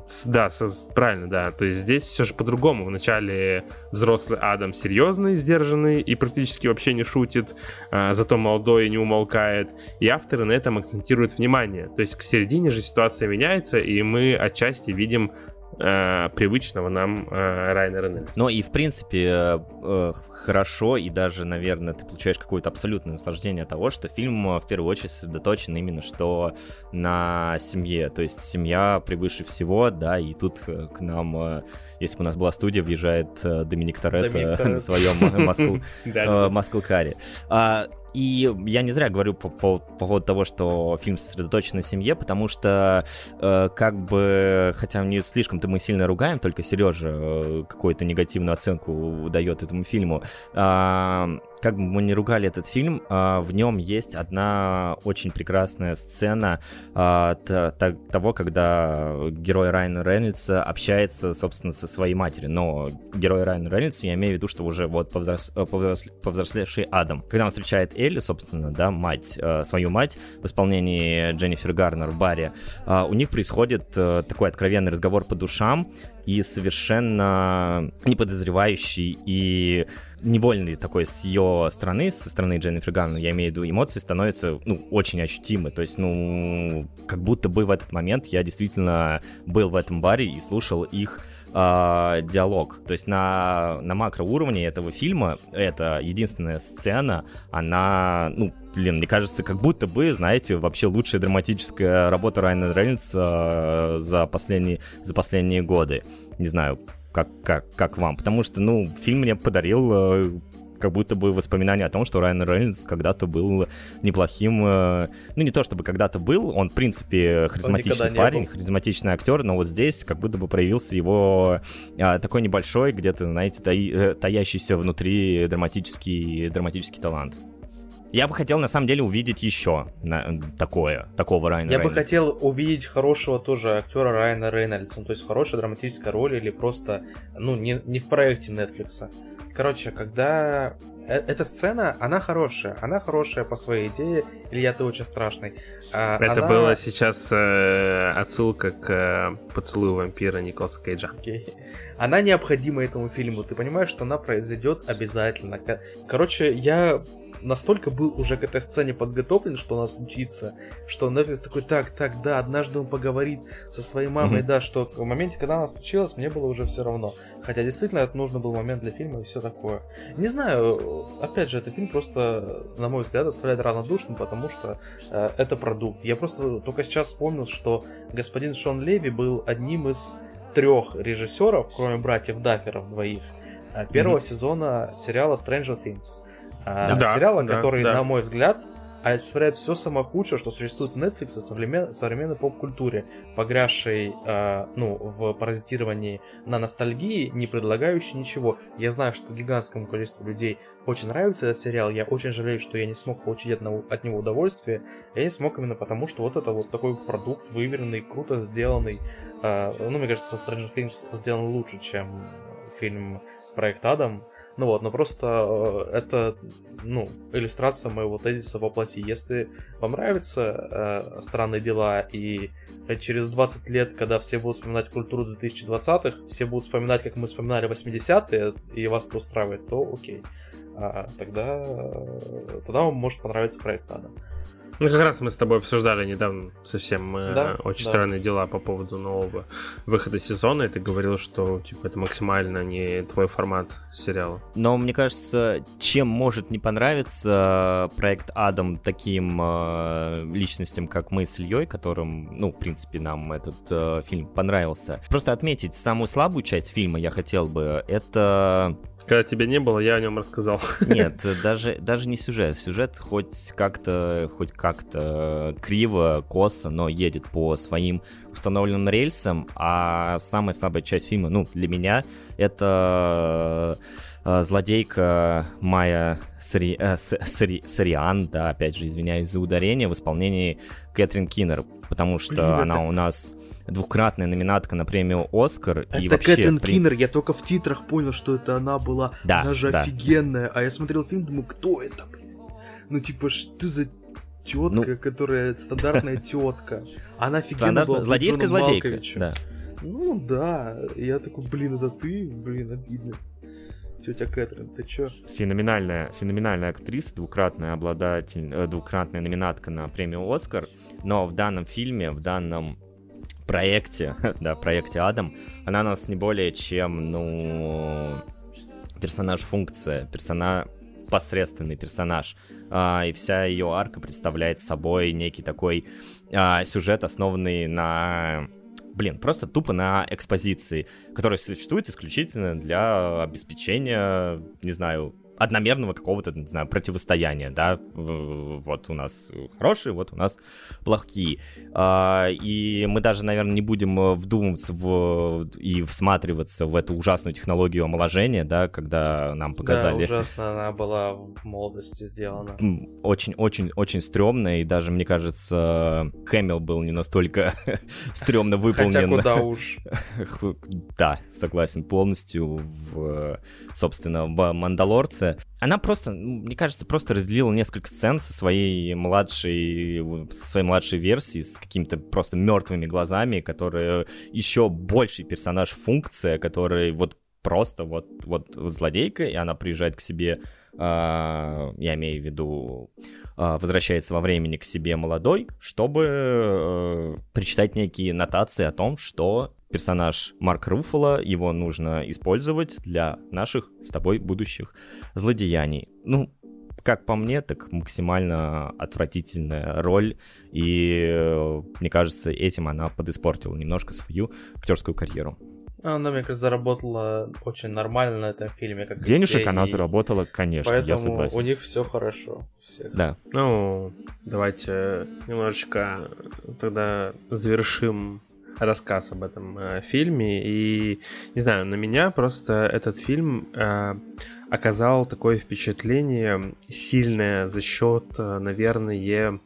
с- Да, со- правильно, да. То есть здесь все же по-другому. Вначале взрослый Адам серьезный, сдержанный и практически вообще не шутит, а, зато молодой не умолкает. И авторы на этом акцентируют внимание. То есть к середине же ситуация меняется, и мы отчасти видим э, привычного нам э, Райана Рейнольдса. Ну и в принципе э, э, хорошо и даже, наверное, ты получаешь какое-то абсолютное наслаждение от того, что фильм э, в первую очередь сосредоточен именно что на семье, то есть семья превыше всего, да, и тут э, к нам, э, если бы у нас была студия, въезжает э, Доминик Торетто Доминик на своем Маскалкаре. А, и я не зря говорю по, по- по поводу того, что фильм сосредоточен на семье, потому что э, как бы, хотя не слишком-то мы сильно ругаем, только Сережа э, какую-то негативную оценку дает этому фильму. А, как бы мы не ругали этот фильм, а, в нем есть одна очень прекрасная сцена а, того, когда герой Райана Рейнольдса общается, собственно, со своей матерью. Но герой Райана Рейнольдса, я имею в виду, что уже вот повзрос- повзросле- повзрослевший Адам. Когда он встречает Элли, собственно, да, мать, э, свою мать в исполнении Дженнифер Гарнер в баре, а, у них происходит э, такой откровенный разговор по душам, и совершенно неподозревающий и невольный такой с ее стороны, со стороны Дженнифер Гарнер, я имею в виду, эмоции становятся, ну, очень ощутимы. То есть, ну, как будто бы в этот момент я действительно был в этом баре и слушал их а, диалог. То есть на, на макроуровне этого фильма это единственная сцена, она, ну, блин, мне кажется, как будто бы, знаете, вообще лучшая драматическая работа Райана Рейнольдса э, за последние, за последние годы. Не знаю, как, как, как вам. Потому что, ну, фильм мне подарил э, как будто бы воспоминание о том, что Райан Рейнольдс когда-то был неплохим, э, ну не то чтобы когда-то был, он в принципе харизматичный парень, был. харизматичный актер, но вот здесь как будто бы проявился его а, такой небольшой, где-то, знаете, таи- таящийся внутри драматический, драматический талант. Я бы хотел, на самом деле, увидеть еще на- такое, такого Райана Я бы Рейнольдса. хотел увидеть хорошего тоже актера Райана Рейнольдса, то есть хорошая драматическая роль или просто, ну, не, не в проекте Netflix. Короче, когда э- эта сцена, она хорошая, она хорошая по своей идее, Илья, ты очень страшный. А, Это она- было сейчас э, отсылка к э, поцелую вампира Николаса Кейджа. Окей. Она необходима этому фильму, ты понимаешь, что она произойдет обязательно. Ко- Короче, я настолько был уже к этой сцене подготовлен, что она случится, что Netflix такой, так, так, да, однажды он поговорит со своей мамой, Мгм. да, что в моменте, когда она случилась, мне было уже все равно. Хотя действительно это нужно был момент для фильма и все такое. Не знаю, опять же, этот фильм просто, на мой взгляд, оставляет равнодушным, потому что э, это продукт. Я просто только сейчас вспомнил, что господин Шон Леви был одним из трех режиссеров, кроме братьев Дафферов двоих, а, первого Мгм. сезона сериала Stranger Things. А, Да, сериала, да, который, да. на мой взгляд, олицетворяет все самое худшее, что существует в Netflix и современ- современной поп-культуре, погрязшей а, ну, в паразитировании на ностальгии, не предлагающей ничего. Я знаю, что гигантскому количеству людей очень нравится этот сериал, я очень жалею, что я не смог получить от, него- от него удовольствие. Я не смог именно потому, что вот это вот такой продукт выверенный, круто сделанный. А, ну, мне кажется, Stranger Things сделан лучше, чем фильм Проект Адам. Ну вот, но просто э, это, ну, иллюстрация моего тезиса воплоти. Если вам нравятся э, странные дела, и через 20 лет, когда все будут вспоминать культуру 2020-х, все будут вспоминать, как мы вспоминали 80-е, и вас это устраивает, то окей. А, тогда, э, тогда вам может понравиться проект Адам. Ну, как раз мы с тобой обсуждали недавно совсем э, Да, очень да. странные дела по поводу нового выхода сезона, и ты говорил, что типа это максимально не твой формат сериала. Но мне кажется, чем может не понравиться проект Адам таким э, личностям, как мы с Ильей, которым, ну, в принципе, нам этот э, фильм понравился. Просто отметить самую слабую часть фильма я хотел бы. Это Когда тебя не было, я о нем рассказал. Нет, даже, даже не сюжет. Сюжет хоть как-то, хоть как-то криво, косо, но едет по своим установленным рельсам, а самая слабая часть фильма, ну, для меня, это э, злодейка Майя Сари, э, С- Сари- Сариан, да, опять же, извиняюсь за ударение, в исполнении Кэтрин Киннер, потому что Блин, это- она у нас двукратная номинатка на премию Оскар. и Это вообще, Кэтрин в при- Киннер, я только в титрах понял, что это она была. Да, она же да. офигенная. А я смотрел фильм, думаю, кто это, блин? Ну, типа, что за тетка, Ну. которая стандартная тетка. Она офигенно была. злодейская злодейка, да. Ну да. Я такой, блин, это ты? Блин, обидно. Тетя Кэтрин, ты чё? феноменальная, феноменальная актриса, двукратная обладатель, э, двукратная номинатка на премию Оскар, но в данном фильме, в данном проекте, да, проекте Адам, она у нас не более чем, ну, персонаж-функция, персонаж посредственный персонаж. А, и вся ее арка представляет собой некий такой а, сюжет, основанный на блин, просто тупо на экспозиции, которая существует исключительно для обеспечения, не знаю, одномерного какого-то, не знаю, противостояния, да, вот у нас хорошие, вот у нас плохие. А, И мы даже, наверное, не будем э, вдумываться в, и всматриваться в эту ужасную технологию омоложения, да, когда нам показали... Да, ужасно она была в молодости сделана. Очень-очень-очень стрёмно, и даже, мне кажется, Хэмилл был не настолько стрёмно выполнен. Хотя куда уж. Да, согласен полностью в, собственно, в «Мандалорце». Она просто, ну, мне кажется, просто разделила несколько сцен со своей младшей, со своей младшей версией, с какими-то просто мертвыми глазами, которые еще больший персонаж функция, который вот просто вот, вот злодейка, и она приезжает к себе, а, я имею в виду, а, возвращается во времени к себе молодой, чтобы э, прочитать некие нотации о том, что персонаж Марк Руффало, его нужно использовать для наших с тобой будущих злодеяний. Ну, как по мне, так максимально отвратительная роль, и э, мне кажется, этим она подиспортила немножко свою актерскую карьеру. Она, мне кажется, заработала очень нормально на этом фильме. Как Денежек все, она и заработала, конечно, я Поэтому согласен. у них все хорошо. всех. Да. Ну, давайте немножечко тогда завершим рассказ об этом э, фильме. И, не знаю, на меня просто этот фильм э, оказал такое впечатление сильное за счет, э, наверное,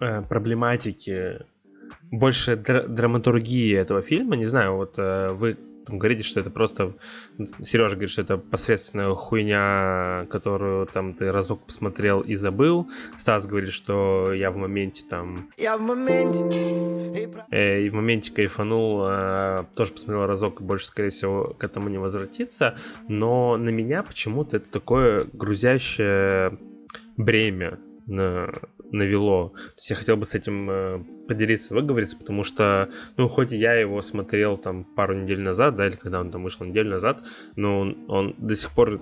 э, проблематики, больше дра- драматургии этого фильма. Не знаю, вот э, вы там говорите, что это просто... Сережа говорит, что это посредственная хуйня, которую там ты разок посмотрел и забыл. Стас говорит, что я в моменте там... Я в моменте. э, и в моменте кайфанул, э, тоже посмотрел разок и больше, скорее всего, к этому не возвратиться. Но на меня почему-то это такое грузящее бремя на, навело. То есть я хотел бы с этим э, поделиться, выговориться, потому что, ну, хоть я его смотрел там пару недель назад, да, или когда он там вышел неделю назад, но он, он до сих пор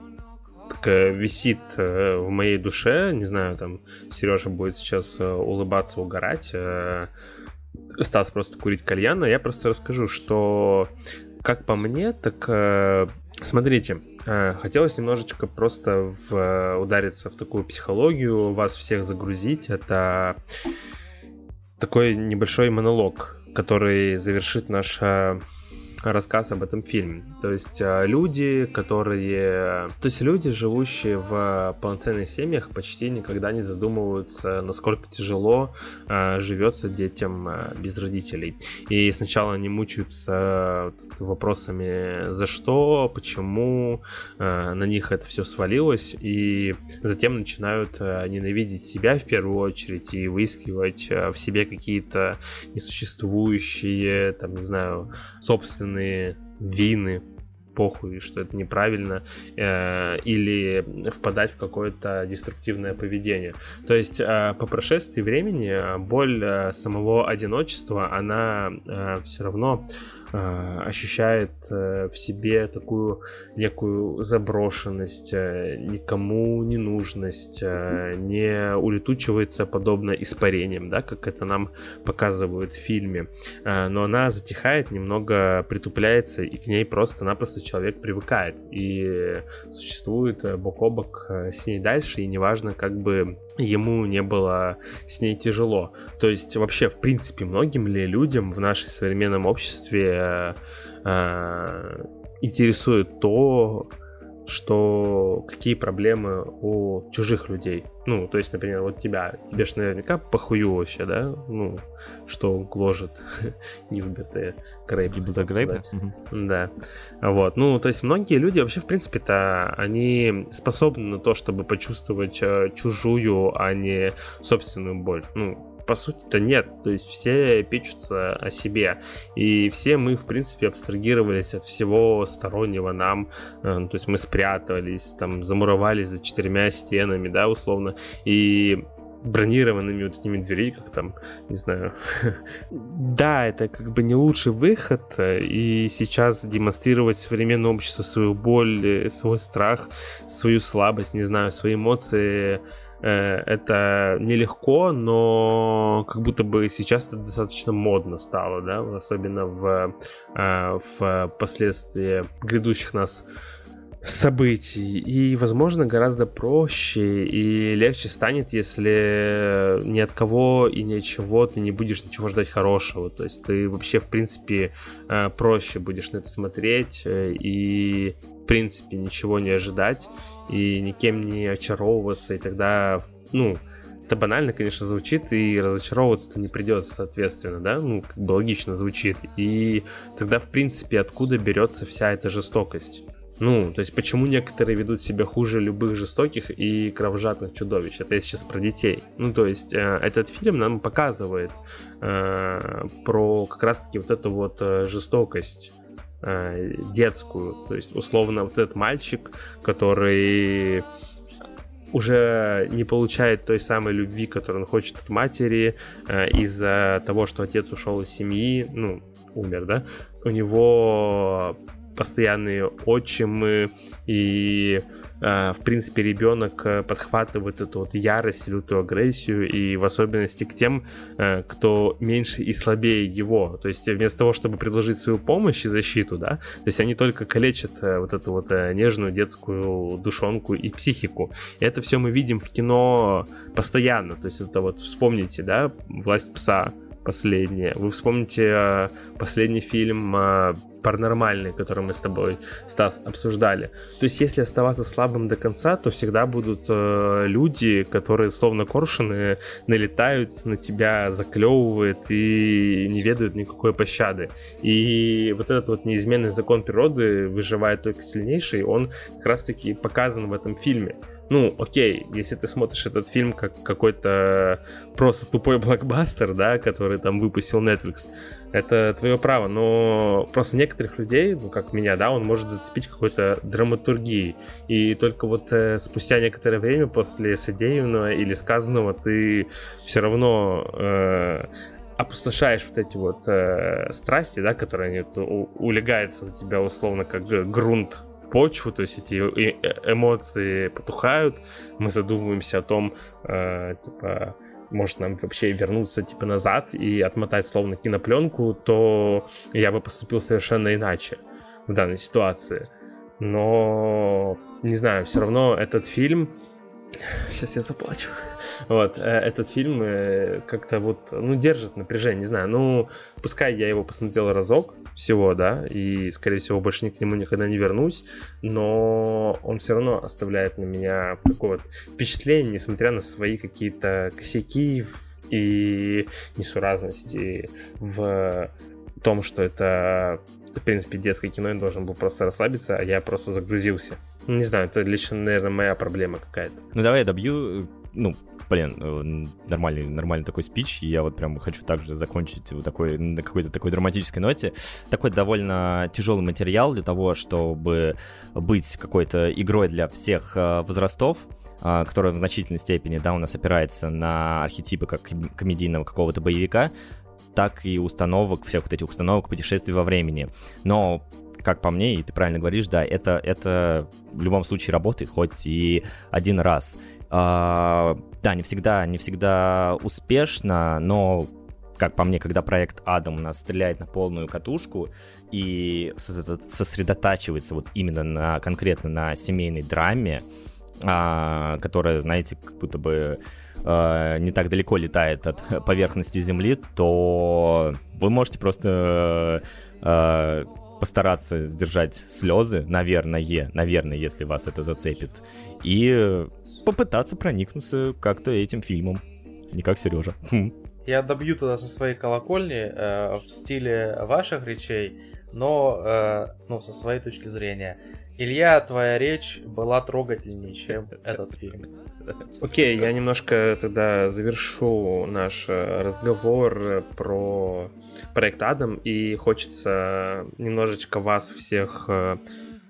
так, висит э, в моей душе. Не знаю, там Сережа будет сейчас э, улыбаться, угорать. э, Стас просто курить кальян, а я просто расскажу, что как по мне, так э, смотрите, хотелось немножечко просто в, удариться в такую психологию, вас всех загрузить. Это такой небольшой монолог, который завершит наш рассказ об этом фильме. То есть а, люди, которые... То есть люди, живущие в полноценных семьях, почти никогда не задумываются, насколько тяжело а, живется детям а, без родителей. И сначала они мучаются вопросами за что, почему, на них это все свалилось, и затем начинают ненавидеть себя в первую очередь и выискивать в себе какие-то несуществующие, там, не знаю, собственные собственные вины, похуй, что это неправильно, э, или впадать в какое-то деструктивное поведение. То есть э, по прошествии времени боль э, самого одиночества, она э, все равно Э, ощущает э, в себе такую некую заброшенность, э, никому не нужность, не улетучивается подобно испарением, да, как это нам показывают в фильме. Но она затихает, немного притупляется, и к ней просто-напросто человек привыкает и существует бок о бок с ней дальше, и неважно, как бы ему не было с ней тяжело. То есть вообще, в принципе, многим ли людям в нашем современном обществе э, интересует то, что какие проблемы у чужих людей. Ну, то есть, например, вот тебя, тебе ж наверняка похую вообще, да? Ну, что гложет Гилберта Грейпа. Гилберта Грейпа? Да. Вот. Ну, то есть, многие люди вообще, в принципе-то, они способны на то, чтобы почувствовать э, чужую, а не собственную боль. Ну, по сути-то нет. То есть все печутся о себе. И все мы, в принципе, абстрагировались от всего стороннего нам. Э, ну, то есть мы спрятались, там, замуровались за четырьмя стенами, да, условно. И бронированными вот этими дверей, как там, не знаю. да, это как бы не лучший выход, и сейчас демонстрировать современному обществу свою боль, э, свой страх, свою слабость, не знаю, свои эмоции, Э, это нелегко, но как будто бы сейчас это достаточно модно стало, да, особенно в, э, в последствии грядущих нас событий. И, возможно, гораздо проще и легче станет, если ни от кого и ни от чего ты не будешь ничего ждать хорошего. То есть ты вообще, в принципе, э, проще будешь на это смотреть и, в принципе, ничего не ожидать и никем не очаровываться, и тогда, ну, это банально, конечно, звучит, и разочаровываться-то не придется, соответственно, да, ну, как бы логично звучит. И тогда, в принципе, откуда берется вся эта жестокость? Ну, то есть почему некоторые ведут себя хуже любых жестоких и кровожадных чудовищ? Это я сейчас про детей. Ну, то есть э, этот фильм нам показывает э, про как раз-таки вот эту вот э, жестокость Э, детскую. То есть, условно, вот этот мальчик, который уже не получает той самой любви, которую он хочет от матери, э, из-за того, что отец ушел из семьи, ну, умер, да, у него постоянные отчимы и Э, в принципе, ребенок э, подхватывает эту вот ярость, лютую агрессию, и в особенности к тем, э, кто меньше и слабее его. То есть вместо того, чтобы предложить свою помощь и защиту, да, то есть они только калечат вот эту вот нежную детскую душонку и психику. И это все мы видим в кино постоянно. То есть это вот вспомните, да, «Власть пса», последнее. Вы вспомните э, последний фильм э, паранормальный, который мы с тобой, Стас, обсуждали. То есть, если оставаться слабым до конца, то всегда будут э, люди, которые словно коршуны налетают на тебя, заклевывают и не ведают никакой пощады. И вот этот вот неизменный закон природы выживает только сильнейший, он как раз-таки показан в этом фильме ну, окей, если ты смотришь этот фильм как какой-то просто тупой блокбастер, да, который там выпустил Netflix, это твое право, но просто некоторых людей, ну, как меня, да, он может зацепить какой-то драматургией, и только вот э, спустя некоторое время после содеянного или сказанного ты все равно э, опустошаешь вот эти вот э, страсти, да, которые они, у, улегаются у тебя условно как грунт почву, то есть эти э, эмоции потухают, мы задумываемся о том, э, типа, может нам вообще вернуться типа назад и отмотать словно кинопленку, то я бы поступил совершенно иначе в данной ситуации. но не знаю, все равно этот фильм Сейчас я заплачу. Вот, э, этот фильм э, как-то вот, ну, держит напряжение, не знаю. Ну, пускай я его посмотрел разок всего, да, и, скорее всего, больше к нему никогда не вернусь, но он все равно оставляет на меня такое вот впечатление, несмотря на свои какие-то косяки и несуразности в том, что это, в принципе, детское кино, я должен был просто расслабиться, а я просто загрузился. Не знаю, это лично, наверное, моя проблема какая-то. Ну давай я добью, ну, блин, э, нормальный, нормальный такой спич, и я вот прям хочу также закончить вот такой, на какой-то такой драматической ноте. Такой довольно тяжелый материал для того, чтобы быть какой-то игрой для всех э, возрастов, э, которая в значительной степени, да, у нас опирается на архетипы как комедийного какого-то боевика, так и установок, всех вот этих установок путешествий во времени. Но как по мне, и ты правильно говоришь, да, это, это в любом случае работает, хоть и один раз. А, да, не всегда, не всегда успешно, но как по мне, когда проект Адам у нас стреляет на полную катушку и сосредотачивается вот именно на конкретно на семейной драме, а, которая, знаете, как будто бы а, не так далеко летает от поверхности Земли, то вы можете просто а, постараться сдержать слезы, наверное, наверное, если вас это зацепит, и попытаться проникнуться как-то этим фильмом. Не как Сережа. Хм. Я добью туда со своей колокольни э, в стиле ваших речей, но э, ну, со своей точки зрения. Илья, твоя речь была трогательнее, чем этот фильм. Окей, я немножко тогда завершу наш э, разговор про проект Адам, и хочется немножечко вас всех э,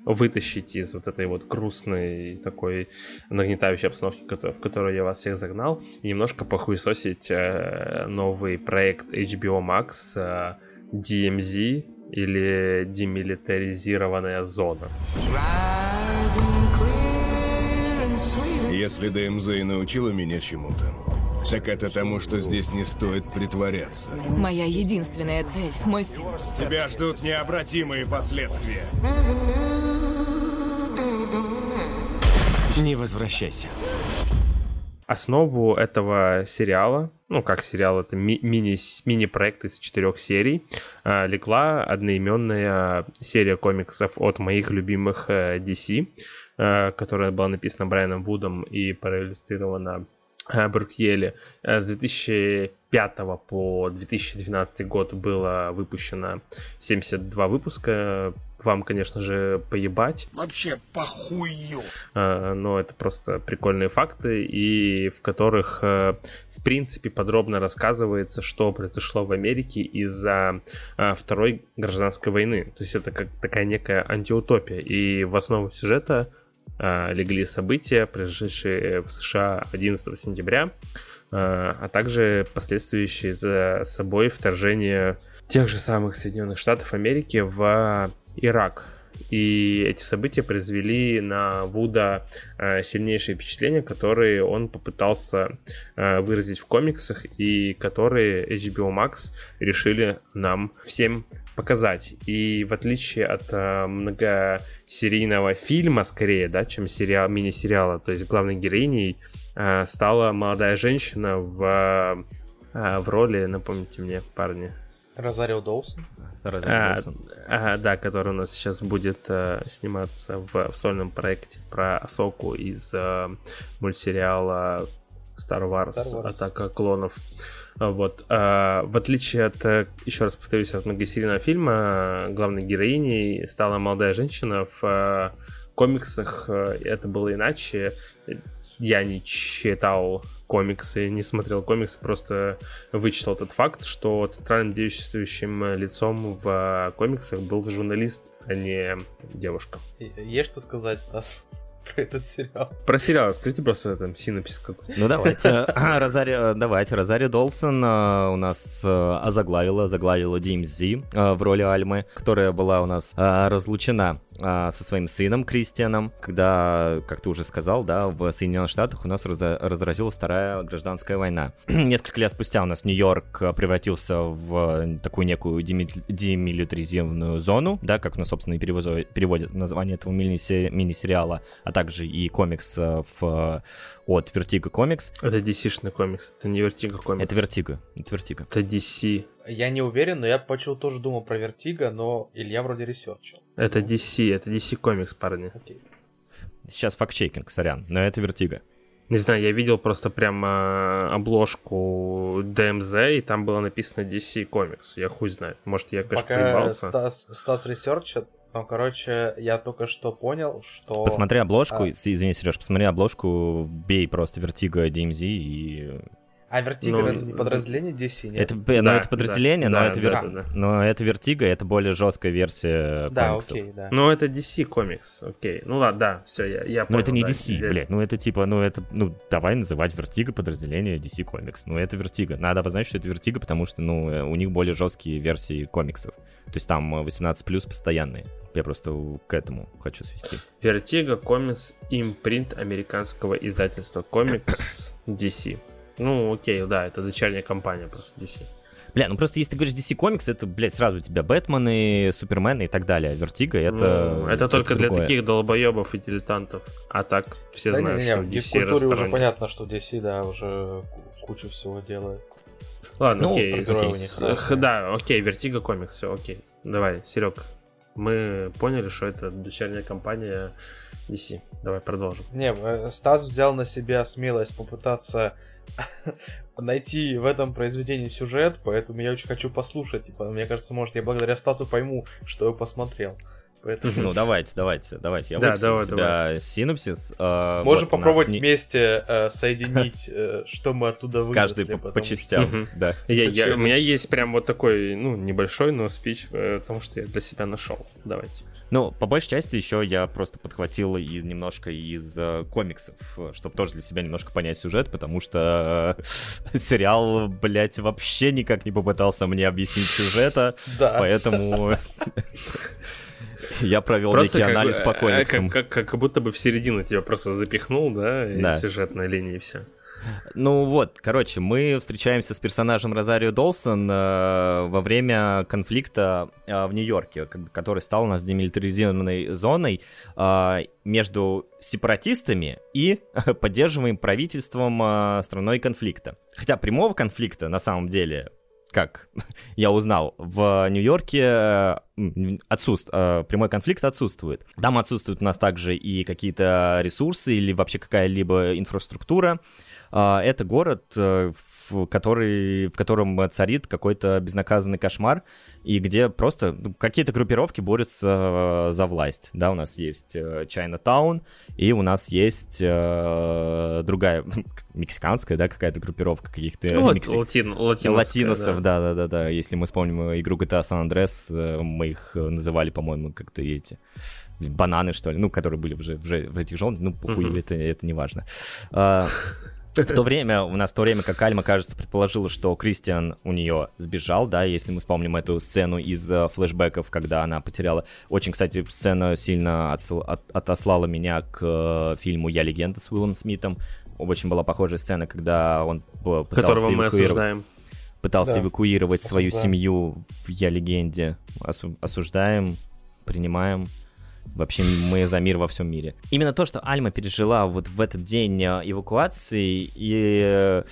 вытащить из вот этой вот грустной такой нагнетающей обстановки, в которую я вас всех загнал, и немножко похуесосить э, новый проект HBO Max DMZ или демилитаризированная зона. Если ДМЗ и научила меня чему-то, так это тому, что здесь не стоит притворяться. Моя единственная цель — мой сын. Тебя ждут необратимые последствия. Не возвращайся. Основу этого сериала, ну как сериал, это ми- мини, мини-проект из четырех серий, э, легла одноименная серия комиксов от моих любимых э, DC, э, которая была написана Брайаном Вудом и проиллюстрирована э, Брукьели. Э, с 2005 по 2012 год было выпущено 72 выпуска вам, конечно же, поебать. Вообще похую. А, но это просто прикольные факты, и в которых, э, в принципе, подробно рассказывается, что произошло в Америке из-за а, Второй гражданской войны. То есть это как такая некая антиутопия. И в основу сюжета а, легли события, произошедшие в США 11 сентября, а также последствующие за собой вторжение тех же самых Соединенных Штатов Америки в Ирак. И эти события произвели на Вуда э, сильнейшие впечатления, которые он попытался э, выразить в комиксах и которые HBO Max решили нам всем показать. И в отличие от э, многосерийного фильма, скорее, да, чем сериал, мини-сериала, то есть главной героиней стала молодая женщина в, в роли, напомните мне, парни, Розарио Доусон? А, ага, да, который у нас сейчас будет э, сниматься в, в сольном проекте про Асоку из э, мультсериала Star Wars, Star Wars. Атака клонов. Вот. А, в отличие от, э, еще раз повторюсь, от многосерийного фильма, главной героиней стала молодая женщина в э, комиксах. Э, это было иначе. Я не читал комиксы, не смотрел комиксы, просто вычитал этот факт, что центральным действующим лицом в комиксах был журналист, а не девушка. Есть что сказать, Стас? про этот сериал. Про сериал скажите просто там синопсис какой Ну давайте, Розари, давайте, Розари Долсон а, у нас а, озаглавила, озаглавила DMZ в роли Альмы, которая была у нас разлучена со своим сыном Кристианом, когда, как ты уже сказал, да, в Соединенных Штатах у нас разо- разразилась вторая гражданская война. Несколько лет спустя у нас Нью-Йорк превратился в такую некую деми- демилитаризированную зону, да, как у нас, собственно, и переводят название этого мини- мини-сериала, а также и комикс э, в от Vertigo Comics. Это DC-шный комикс, это не Vertigo комикс. Это Vertigo, это Vertigo. Это DC. Я не уверен, но я почему тоже думал про Vertigo, но Илья вроде ресерчил. Это DC, это DC комикс, парни. Окей. Сейчас факт-чекинг, сорян, но это Vertigo. Не знаю, я видел просто прямо обложку DMZ, и там было написано DC Comics. Я хуй знает. Может, я, конечно, Пока проебался. Стас, Стас ресерчит, но, короче, я только что понял, что... Посмотри обложку, А. извини, Сереж, посмотри обложку, вбей просто Vertigo DMZ и... А Вертиго Ну, разве не подразделение DC, нет? Это, ну, Да, это подразделение, да, но, да, это да, вер- да, да. но это Vertigo, это более жесткая версия Да, комиксов. окей, да. Ну, это DC комикс, окей. Ну ладно, да, все, я, я Но понял. это не да, DC, я- блядь, ну это типа, ну это, ну давай называть Vertigo подразделение DC Comics. Ну это Vertigo. Надо обозначить, что это Vertigo, потому что, ну, э, у них более жесткие версии комиксов. То есть там э, 18 постоянные. Я просто к этому хочу свести. Vertigo комикс импринт американского издательства комикс DC. Ну, окей, да, это дочерняя компания просто DC. Бля, ну просто если ты говоришь DC Comics, это, блядь, сразу у тебя Бэтмены, Супермены и так далее. Vertigo это... Ну, это только для другое. таких долбоебов и дилетантов. А так все Да знают, не, что не, в DC культуре уже понятно, что DC, да, уже ку- кучу всего делает. Ладно, Ну, окей. супергерои у них разные. Да, окей, Vertigo комикс, все, окей. Давай, Серег, мы поняли, что это дочерняя компания DC. Давай продолжим. Не, э, Стас взял на себя смелость попытаться найти в этом произведении сюжет, поэтому я очень хочу послушать. Типа, мне кажется, может, я благодаря Стасу пойму, что я посмотрел. Поэтому Ну давайте, давайте, давайте. Я Да, выписал давай, себя синопсис. э, можем вот нас попробовать не- вместе э, соединить, э, что мы оттуда вынесли. Каждый по, по что- частям, Мгм. да. Я, я- у меня есть прям вот такой, ну, небольшой, но спич, э, потому что я для себя нашел. Давайте. Ну, по большей части еще я просто подхватил и немножко из э, комиксов, чтобы тоже для себя немножко понять сюжет, потому что э, сериал, блядь, вообще никак не попытался мне объяснить сюжета, Да. поэтому я провел Просто некий как, анализ бы, по э, комиксам. Как, как, как будто бы в середину тебя просто запихнул, да, Да. сюжетной линии и все. Ну вот, короче, мы встречаемся с персонажем Розарио Долсон э, во время конфликта э, в Нью-Йорке, который стал у нас демилитаризированной зоной э, между сепаратистами и поддерживаемым правительством э, страной конфликта. Хотя прямого конфликта на самом деле как я узнал, в Нью-Йорке э, отсутств- э, прямой конфликт отсутствует. Там отсутствуют у нас также и какие-то ресурсы или вообще какая-либо инфраструктура. А, Это город, э, в, который, в котором царит какой-то безнаказанный кошмар, и где просто ну, какие-то группировки борются э, за власть. Да, у нас есть э, Чайна-таун, и у нас есть э, другая, мексиканская, да, какая-то группировка каких-то... Ну, мекси- латин, Латиносов, да. да, да, да, да. Если мы вспомним э, игру GTA San Andreas, э, мы их э, называли, по-моему, как-то эти бананы, что ли, ну, которые были уже, уже в этих желтых, ну, похуй, Мгм. это, это не важно. В то время, у нас в то время, как Альма, кажется, предположила, что Кристиан у нее сбежал, да, если мы вспомним эту сцену из э, флешбеков, когда она потеряла... Очень, кстати, сцена сильно отсыл- от- отослала меня к э, фильму «Я легенда» с Уиллом Смитом. Очень была похожая сцена, когда он п- пытался Которого мы эвакуировать- осуждаем. пытался Да. эвакуировать свою Осуждаем. семью в Я легенде. Осу- осуждаем, принимаем. Вообще мы за мир во всем мире. Именно то, что Альма пережила вот в этот день э, эвакуации и э,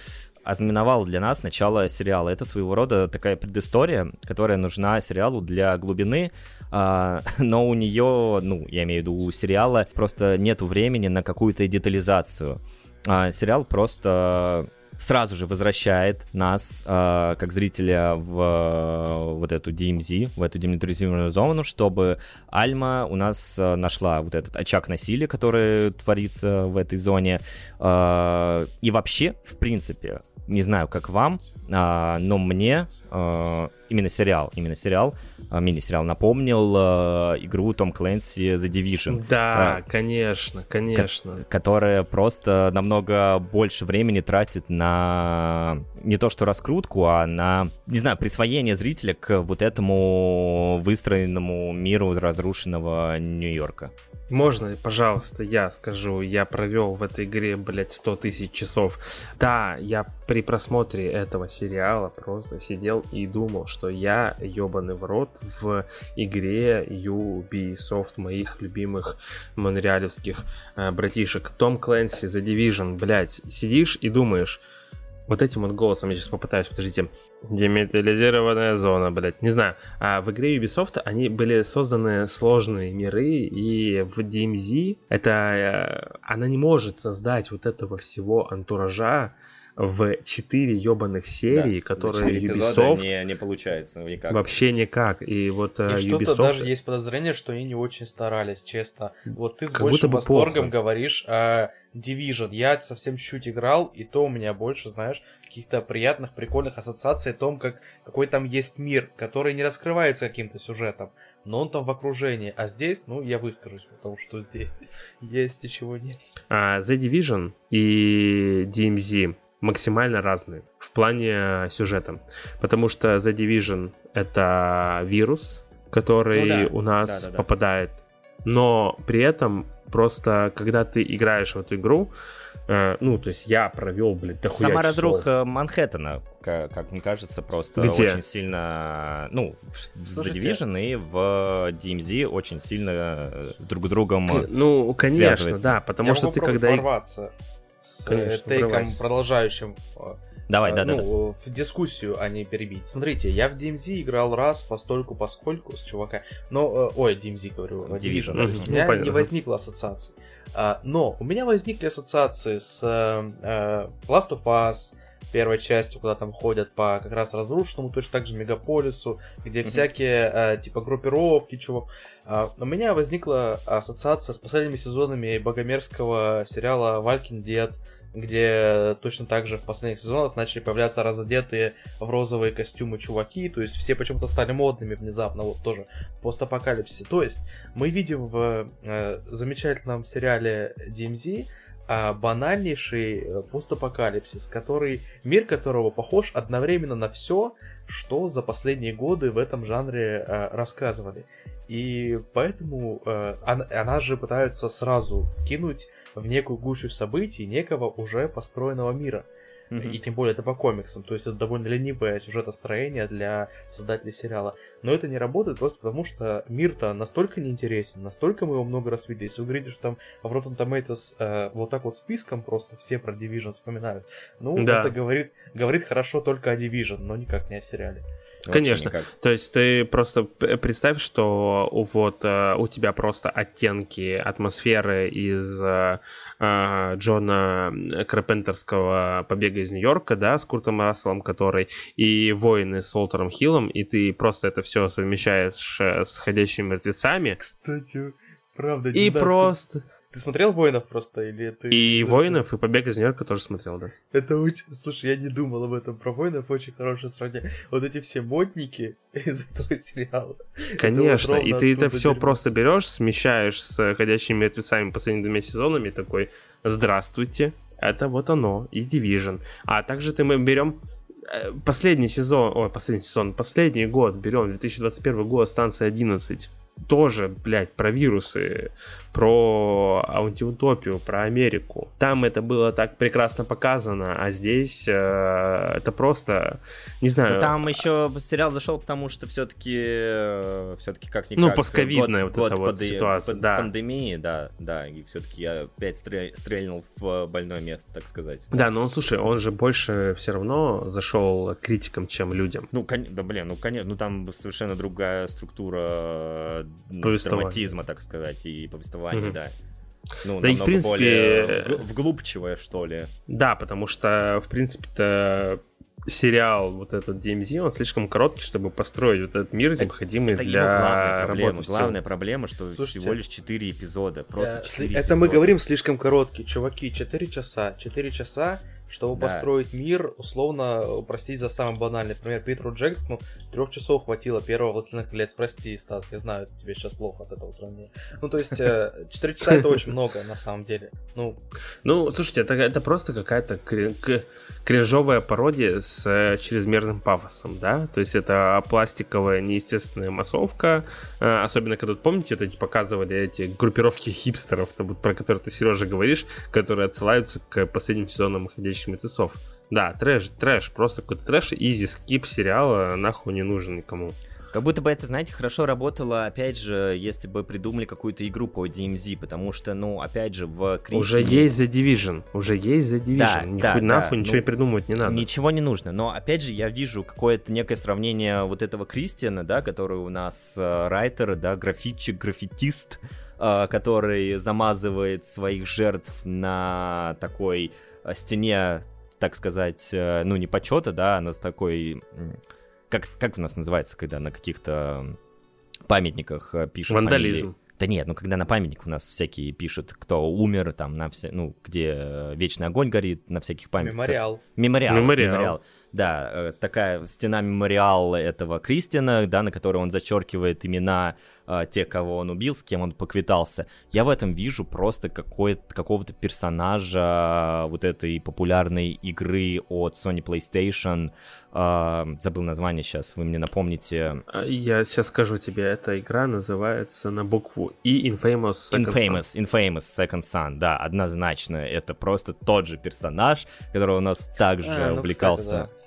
ознаменовало для нас начало сериала. Это своего рода такая предыстория, которая нужна сериалу для глубины, а, но у нее, ну, я имею в виду у сериала, просто нету времени на какую-то детализацию. А, сериал просто сразу же возвращает нас, э, как зрителя, в э, вот эту DMZ, в эту демилитаризированную зону, чтобы Альма у нас э, нашла вот этот очаг насилия, который творится в этой зоне. Э, и вообще, в принципе, не знаю, как вам, а, но мне э, именно сериал, именно сериал, э, мини-сериал напомнил э, игру Том Клэнси The Division. Да, конечно, конечно. ко- которая просто намного больше времени тратит на не то что раскрутку, а на, не знаю, присвоение зрителя к вот этому выстроенному миру разрушенного Нью-Йорка. Можно, пожалуйста, я скажу, я провел в этой игре, блядь, 100 тысяч часов. Да, я при просмотре этого сериала просто сидел и думал, что я ебаный в рот в игре Ubisoft моих любимых монреалевских э, братишек. Том Клэнси, The Division, блядь, сидишь и думаешь, вот этим вот голосом я сейчас попытаюсь, подождите. Демилитаризированная зона, блядь. Не знаю. А в игре Ubisoft они были созданы сложные миры, и в DMZ это... э, Она не может создать вот этого всего антуража в 4 ебаных серии, которые Четыре эпизода Ubisoft не, не получается никак. вообще никак. И вот э, И что-то Ubisoft... даже есть подозрение, что они не очень старались, честно. Вот ты с Как большим восторгом плохо. говоришь о Division. Я совсем чуть-чуть играл, и то у меня больше, знаешь, каких-то приятных, прикольных ассоциаций о том, как, какой там есть мир, который не раскрывается каким-то сюжетом, но он там в окружении. А здесь, ну, я выскажусь, потому что здесь есть и чего нет. А, The Division и DMZ максимально разные в плане сюжета. Потому что The Division это вирус, который Ну да, у нас да-да-да. попадает. Но при этом просто, когда ты играешь в эту игру, э, ну, то есть я провел, блядь, дохуя Сама часов. разруха Манхэттена, ка- как, мне кажется, просто Где? очень сильно, ну, в- в The Слушайте. Division и в DMZ очень сильно э, друг с другом К- Ну, конечно, связывается. да, потому я что ты когда... ворваться с Конечно, э, тейком, врывайся. продолжающим э, Давай, э, да, да, да. ну, в дискуссию, а не перебить. Смотрите, я в DMZ играл раз постольку поскольку с чувака, но, ой, DMZ говорю, э, Division, Division, то есть мгм. у меня Ну, понятно. не возникло ассоциаций. А, но у меня возникли ассоциации с Last of Us, первой частью, куда там ходят по как раз разрушенному, точно так же мегаполису, где Мгм. всякие э, типа группировки, чувак. А, у меня возникла ассоциация с последними сезонами богомерзкого сериала Валькин Дед, где точно так же в последних сезонах начали появляться разодетые в розовые костюмы чуваки, то есть все почему-то стали модными внезапно, вот тоже в постапокалипсисе. То есть мы видим в э, замечательном сериале DMZ а, банальнейший э, постапокалипсис, который, мир которого похож одновременно на все, что за последние годы в этом жанре э, рассказывали. И поэтому она, она же пытается сразу вкинуть в некую гущу событий некого уже построенного мира. И тем более это по комиксам, то есть это довольно ленивое сюжетостроение для создателей сериала. Но это не работает просто потому, что мир-то настолько неинтересен, настолько мы его много раз видели. Если вы говорите, что там в Rotten Tomatoes э, вот так вот списком просто все про Division вспоминают, ну, Да. это говорит, говорит хорошо только о Division, но никак не о сериале. Вообще Конечно. никак. То есть ты просто представь, что у- вот э, у тебя просто оттенки атмосферы из э, э, Джона Карпентерского «Побега из Нью-Йорка», да, с Куртом Расселом, который, и «Воины» с Уолтером Хиллом, и ты просто это все совмещаешь с «Ходящими мертвецами», Кстати, правда, и просто... Ты смотрел «Воинов» просто, или ты... И «Воинов», и «Побег из Нью-Йорка» тоже смотрел, да. Это очень... Слушай, я не думал об этом. Про воинов очень хорошее сравнение. Вот эти все модники из этого сериала. Это Конечно, вот и ты это все дерьмо. просто берешь, смещаешь с ходящими мертвецами последними двумя сезонами, такой, здравствуйте, это вот оно, из Division. А также ты мы берем э, последний сезон, ой, последний сезон, последний год берем, 2021 год, станция 11. Тоже, блядь, про вирусы, про антиутопию, про Америку. Там это было так прекрасно показано, а здесь э, это просто, не знаю... Ну, там еще сериал зашел, потому что все-таки все-таки как никак Ну, постковидная вот эта вот поды- ситуация, под- да. пандемии, да, да, и все-таки я опять стрель- стрельнул в больное место, так сказать. Да, но он, слушай, он же больше все равно зашел критикам, чем людям. Ну, кон- да, блин, ну, конечно, ну, там совершенно другая структура э, ну. Драматизма, так сказать, и повествования, Мгм. да. Ну, Да и, в намного принципе, более вг- вглубчивое, что ли. Да, потому что, в принципе-то, сериал вот этот DMZ, он слишком короткий, чтобы построить вот этот мир, необходимый Это для главная проблема. работы. Главная проблема, что Слушайте, всего лишь 4 эпизода. Просто Э, 4 Это мы эпизода. говорим слишком короткий, чуваки, 4 часа. 4 часа, чтобы Да. построить мир, условно, простить за самый банальный. Например, Питеру Джексону трех часов хватило первого «Властелина колец». Прости, Стас, я знаю, тебе сейчас плохо от этого сравнения. Ну, то есть, э, 4 часа это очень много, на самом деле. Ну, Ну, слушайте, это, это просто какая-то кринжовая пародия с э, чрезмерным пафосом, да? То есть это пластиковая неестественная массовка, э, особенно когда, помните, это показывали эти группировки хипстеров, про которые ты, Сережа, говоришь, которые отсылаются к последним сезонам «Ходячих мертвецов». Да, трэш, трэш, просто какой-то трэш, изи скип сериала нахуй не нужен никому. Как будто бы это, знаете, хорошо работало, опять же, если бы придумали какую-то игру по DMZ, потому что, ну, опять же, в Кристине... Уже есть The Division, уже есть The Division, Да, Нихуй- да, да, нахуй ничего ну, придумывать не надо. Ничего не нужно, но опять же я вижу какое-то некое сравнение вот этого Кристиана, да, который у нас э, райтер, да, графитчик, граффитист, э, который замазывает своих жертв на такой стене, так сказать, э, ну не почета, да, а на такой, как, как у нас называется, когда на каких-то памятниках э, пишут Вандализм. фамилии? Да нет, ну когда на памятник у нас всякие пишут, кто умер, там, на все, ну, где э, вечный огонь горит, на всяких памятниках. мемориал. Мемориал. Мемориал. Да, э, такая стена мемориала этого Кристиана, да, на которой он зачеркивает имена э, тех, кого он убил, с кем он поквитался. Я в этом вижу просто какого-то персонажа вот этой популярной игры от Sony PlayStation. Э, забыл название сейчас, вы мне напомните. А, Я сейчас скажу тебе, эта игра называется на букву И Infamous Second Son. Infamous, Infamous Second Son, да, однозначно. Это просто тот же персонаж, который у нас также А, ну, увлекался кстати, э,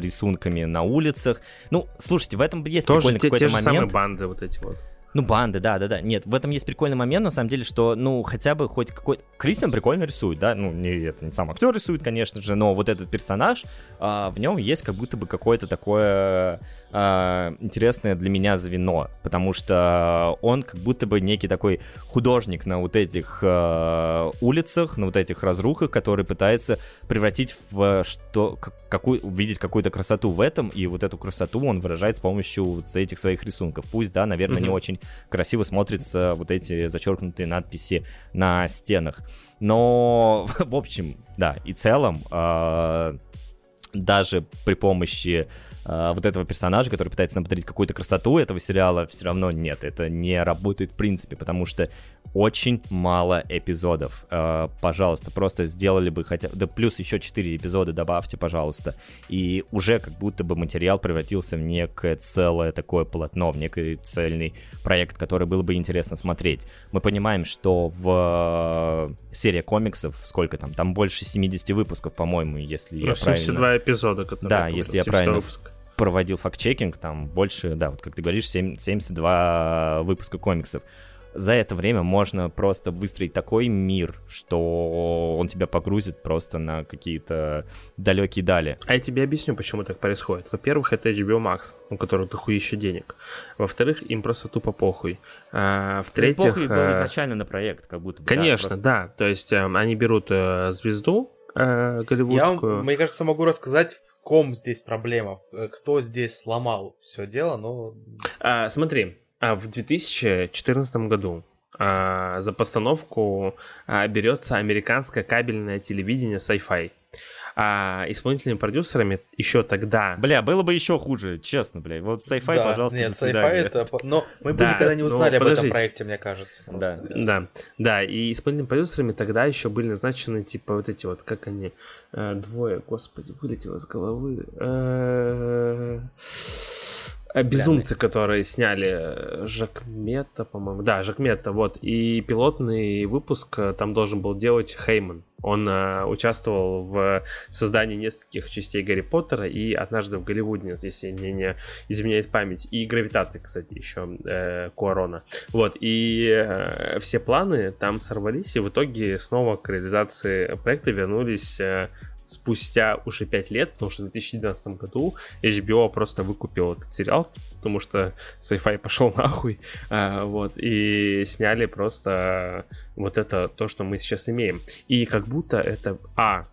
рисунками на улицах. Ну, слушайте, в этом есть Тоже прикольный те, те какой-то же самые момент. банды вот эти вот. Ну, банды, да, да, да. Нет, в этом есть прикольный момент, на самом деле, что, ну, хотя бы хоть какой... Кристиан прикольно рисует, да, ну, не, это не сам актер рисует, конечно же, но вот этот персонаж, а, в нем есть как будто бы какое-то такое а, интересное для меня звено, потому что он как будто бы некий такой художник на вот этих а, улицах, на вот этих разрухах, который пытается превратить в что, как- какую, увидеть какую-то красоту в этом, и вот эту красоту он выражает с помощью вот этих своих рисунков. Пусть, да, наверное, не Мгм. очень красиво смотрятся вот эти зачеркнутые надписи на стенах. Но, в общем, да, и целом, а, даже при помощи вот этого персонажа, который пытается нам подарить какую-то красоту этого сериала, все равно нет, это не работает в принципе, потому что очень мало эпизодов. А, пожалуйста, просто сделали бы хотя да плюс еще 4 эпизода добавьте, пожалуйста. И уже как будто бы материал превратился в некое целое такое полотно, в некий цельный проект, который было бы интересно смотреть. Мы понимаем, что в э, серии комиксов, сколько там, там больше 70 выпусков, по-моему, если Ну, я правильно... 72 эпизода, которые Да, если я говорил, 72 правильно выпуска. Проводил факт-чекинг, там больше, да, вот как ты говоришь, семь- 72 выпуска комиксов. За это время можно просто выстроить такой мир, что он тебя погрузит просто на какие-то далекие дали. А я тебе объясню, почему так происходит. Во-первых, это HBO Max, у которого дохуища денег. Во-вторых, им просто тупо похуй. А, в-третьих... Похуй был э, изначально на проект, как будто бы. да, Конечно, просто- да. То есть эм, они берут э, звезду э, Я голливудскую. вам, мне кажется, могу рассказать, в ком здесь проблема, э, кто здесь сломал все дело, но... А, смотри, а, в 2014 году а, за постановку а, берется американское кабельное телевидение Sci-Fi. А исполнительными продюсерами еще тогда... Бля, было бы еще хуже, честно, бля. Вот sci-fi, Да, пожалуйста, Нет, sci-fi это... Но мы бы Да, никогда не ну, узнали об этом проекте, мне кажется. Да. просто. Да, да, и исполнительными продюсерами тогда еще были назначены, типа, вот эти вот, как они, э, двое, господи, вылетело из головы. Э, Безумцы, которые сняли э, Жакмета, по-моему. Да, Жакмета, вот. И пилотный выпуск э, там должен был делать Хейман. Он э, участвовал в создании нескольких частей Гарри Поттера и однажды в Голливуде, если мне не изменяет память. И гравитации, кстати, еще э, Куарона. Вот, и э, все планы там сорвались, и в итоге снова к реализации проекта вернулись э, спустя уже 5 лет, потому что в 2012 году HBO просто выкупил этот сериал, потому что sci-fi пошел нахуй, а, вот, и сняли просто вот это то, что мы сейчас имеем. И как будто это, а,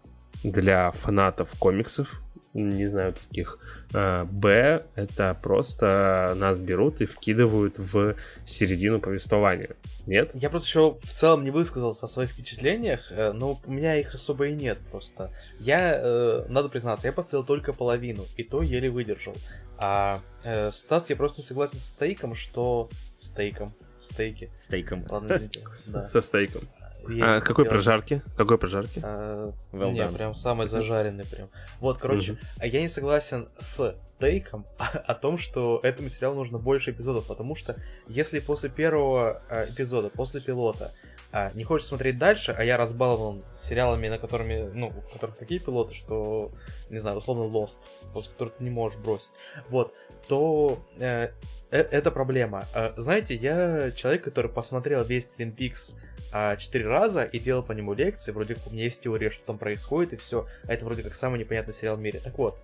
для фанатов комиксов, не знаю каких. А, Б, это просто нас берут и вкидывают в середину повествования. Нет? Я просто еще в целом не высказался о своих впечатлениях, э, но у меня их особо и нет просто. Я, э, надо признаться, я поставил только половину, и то еле выдержал. А э, Стас, я просто не согласен со стейком, что... Стейком. Стейки. Стейком. Ладно, извините. Да. Со стейком. Есть А, какой хотелось- прожарки? Какой прожарки? А, Well не, done. прям самый зажаренный прям. Вот, короче, а я не согласен с тейком о, о том, что этому сериалу нужно больше эпизодов, потому что если после первого а, эпизода, после пилота, а, не хочешь смотреть дальше, а я разбалован сериалами, на которыми, ну, в которых такие пилоты, что, не знаю, условно Lost, после которых ты не можешь бросить, вот, то э, э, это проблема. А, Знаете, я человек, который посмотрел весь Twin Peaks а, четыре раза и делал по нему лекции. Вроде как у меня есть теория, что там происходит, и все. А это вроде как самый непонятный сериал в мире. Так вот,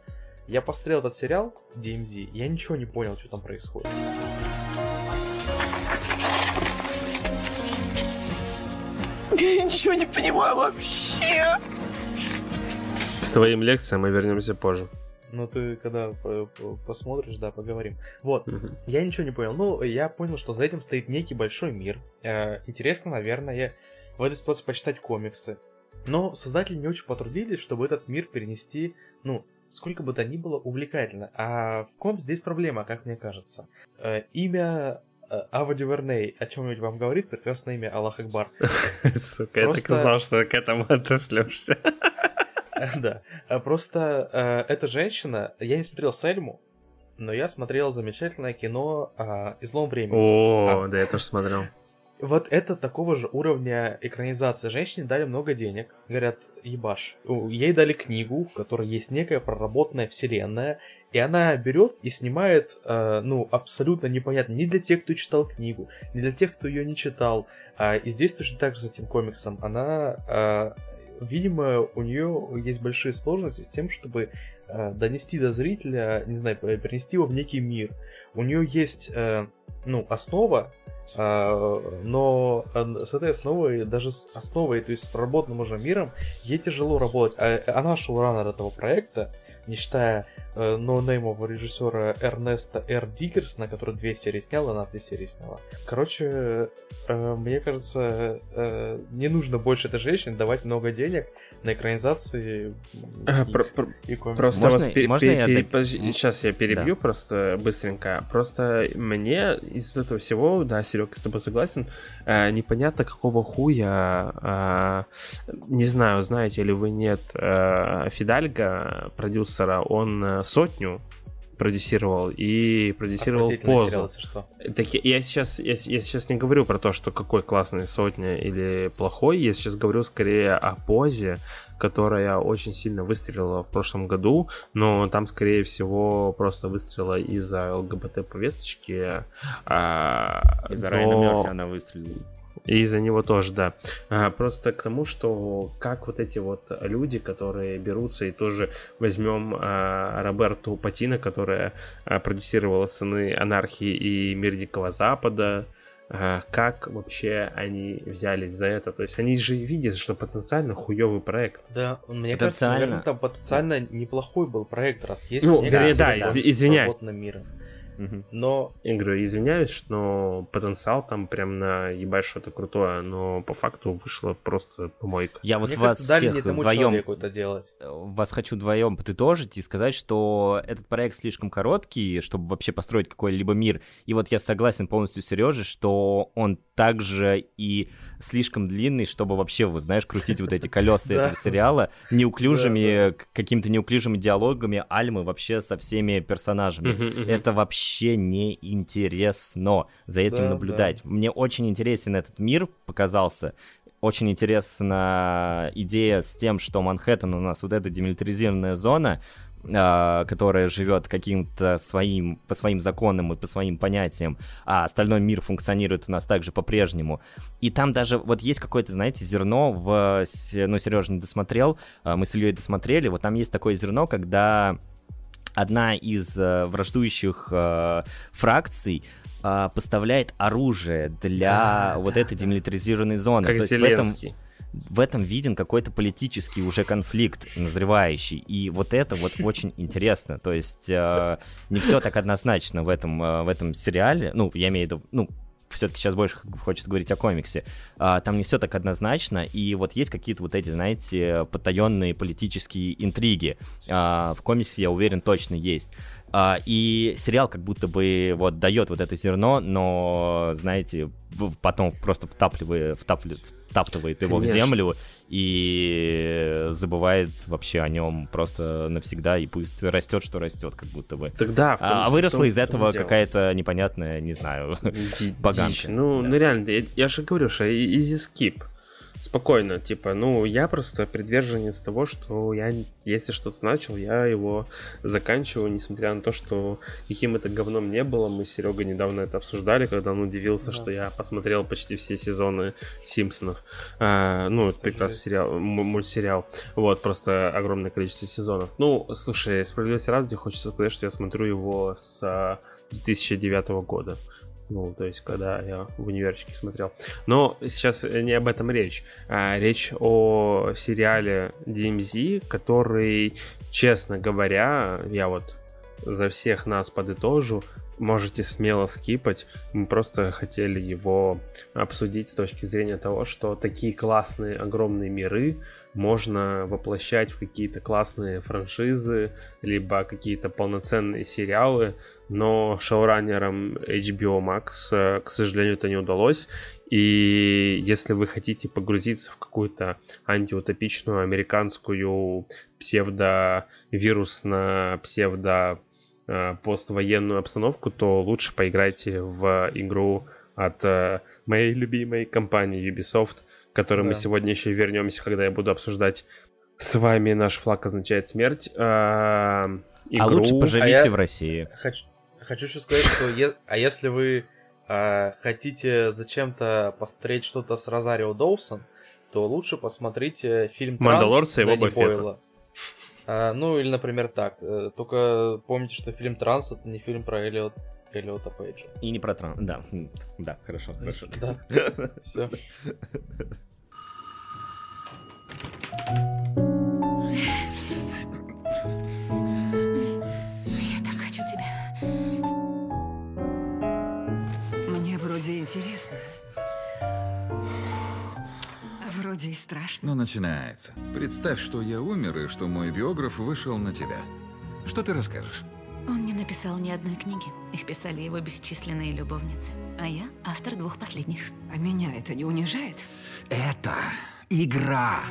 я посмотрел этот сериал DMZ, и я ничего не понял, что там происходит. Я ничего не понимаю вообще. К твоим лекциям мы вернемся позже. Ну, ты когда по- по- посмотришь, да, поговорим. Вот, Мгм. я ничего не понял. Ну, я понял, что за этим стоит некий большой мир. Э, интересно, наверное, в этой ситуации почитать комиксы. Но создатели не очень потрудились, чтобы этот мир перенести, ну, сколько бы то ни было, увлекательно. А в ком здесь проблема, как мне кажется? Э, имя э, Ава Дюверней о чем-нибудь вам говорит? Прекрасное имя Аллах Акбар. Сука, я так и знал, что к этому отошлешься. Да. А Просто э, эта женщина, я не смотрел Сельму, но я смотрел замечательное кино а, «Излом времени». О, да, я тоже смотрел. Вот это такого же уровня экранизации. Женщине дали много денег. Говорят, ебаш. Ей дали книгу, в которой есть некая проработанная вселенная, и она берет и снимает, э, ну, абсолютно непонятно ни для тех, кто читал книгу, ни для тех, кто ее не читал. А, и здесь точно так же с этим комиксом. Она, э, видимо, у нее есть большие сложности с тем, чтобы э, донести до зрителя, не знаю, перенести его в некий мир. У нее есть, э, ну, основа, а, но э, с этой основой, даже с основой, то есть с проработанным уже миром, ей тяжело работать. А она шоураннер этого проекта, не считая э, ноунеймового режиссера Эрнеста Р. Дикерсона, который две серии снял, она две серии сняла. Короче, э, мне кажется, э, не нужно больше этой женщине давать много денег на экранизации А, и- про- про- и комиксов. Просто Можно- вас можно я так- сейчас я перебью просто быстренько. Просто мне из этого всего, да, Серега, с тобой согласен, э, непонятно какого хуя, э, не знаю, знаете ли вы нет, э, Фидальго, продюсера, он э, сотню продюсировал и продюсировал позу. сериал, что. Так я- я сейчас, я, я сейчас не говорю про то, что какой классный сотня или плохой, я сейчас говорю скорее о позе, которая очень сильно выстрелила в прошлом году, но там, скорее всего, просто выстрелила из-за ЛГБТ-повесточки. а, Из-за но- Райана Мерфи она выстрелила. И из-за него тоже, да. А, Просто к тому, что как вот эти вот люди, которые берутся и тоже возьмем а, Роберту Патино, которая а, продюсировала «Сыны анархии» и «Мир Дикого Запада», а, как вообще они взялись за это? То есть они же видят, что потенциально хуёвый проект. Да, мне кажется, наверное, там потенциально неплохой был проект, раз есть Ну, некая вернее, да, серия из- извиняюсь. Но Я говорю, извиняюсь, но потенциал там прям на ебать что-то крутое, но по факту вышло просто помойка. Я вот мне вас кажется, всех вдвоем это делать. вас хочу вдвоем подытожить и сказать, что этот проект слишком короткий, чтобы вообще построить какой-либо мир. И вот я согласен полностью с Сережей, что он также и слишком длинный, чтобы вообще, вот знаешь, крутить вот эти колеса этого сериала неуклюжими, какими-то неуклюжими диалогами Альмы вообще со всеми персонажами. Это вообще не интересно за этим Да, наблюдать. Мне очень интересен этот мир показался. Очень интересна идея с тем, что Манхэттен у нас вот эта демилитаризированная зона, а, которая живет каким-то своим, по своим законам и по своим понятиям, а остальной мир функционирует у нас также по-прежнему. И там даже вот есть какое-то, знаете, зерно в... Ну, Сережа не досмотрел, а, мы с Ильей досмотрели, вот там есть такое зерно, когда одна из э, враждующих э, фракций э, поставляет оружие для Да, вот этой демилитаризированной зоны. Как То есть в этом-. В этом виден какой-то политический уже конфликт назревающий. И вот это вот очень интересно. То есть э, не все так однозначно в этом, э, в этом сериале. Ну, я имею в виду, ну, все-таки сейчас больше хочется говорить о комиксе. А, там не все так однозначно, и вот есть какие-то вот эти, знаете, потаенные политические интриги. А, в комиксе, я уверен, точно есть. А, и сериал как будто бы вот дает вот это зерно, но, знаете, потом просто втапливает, втапливает, втаптывает его Конечно. в землю и забывает вообще о нем просто навсегда, и пусть растет, что растет, как будто бы. Тогда. А, а выросла из этого какая-то непонятная, не знаю, поганка. Ну, ну реально, я, я же говорю, что easy skip спокойно, типа, ну, я просто приверженец того, что я, если что-то начал, я его заканчиваю, несмотря на то, что каким это говном не было. Мы с Серегой недавно это обсуждали, когда он удивился, да. что я посмотрел почти все сезоны Симпсонов. А, ну, это прекрасный сериал, мультсериал. Вот, просто огромное количество сезонов. Ну, слушай, справедливости ради, хочется сказать, что я смотрю его с 2009 года. Ну, то есть, когда я в университете смотрел. Но сейчас не об этом речь. А речь о сериале DMZ, который, честно говоря, я вот за всех нас подытожу, можете смело скипать. Мы просто хотели его обсудить с точки зрения того, что такие классные, огромные миры можно воплощать в какие-то классные франшизы, либо какие-то полноценные сериалы, но шоураннерам HBO Max, э, к сожалению, это не удалось. И если вы хотите погрузиться в какую-то антиутопичную американскую псевдовирусно псевдо э, поствоенную обстановку, то лучше поиграйте в игру от э, моей любимой компании Ubisoft, к которой да. мы сегодня еще вернемся, когда я буду обсуждать с вами наш флаг означает смерть. Игру... А лучше поживите а я... в России. Хочу, хочу еще сказать, что е... а если вы а, хотите зачем-то посмотреть что-то с Розарио Доусон, то лучше посмотрите фильм «Мандалорца» и Боба Фетта. А, ну, или, например, так. Э, только помните, что фильм «Транс» — это не фильм про Эллиот Эллиота Пейджа. И не про Транс, да. Да, хорошо, хорошо. Да, все. Интересно. Вроде и страшно. Ну, начинается. Представь, что я умер, и что мой биограф вышел на тебя. Что ты расскажешь? Он не написал ни одной книги. Их писали его бесчисленные любовницы. А я автор двух последних. А меня это не унижает? Это игра.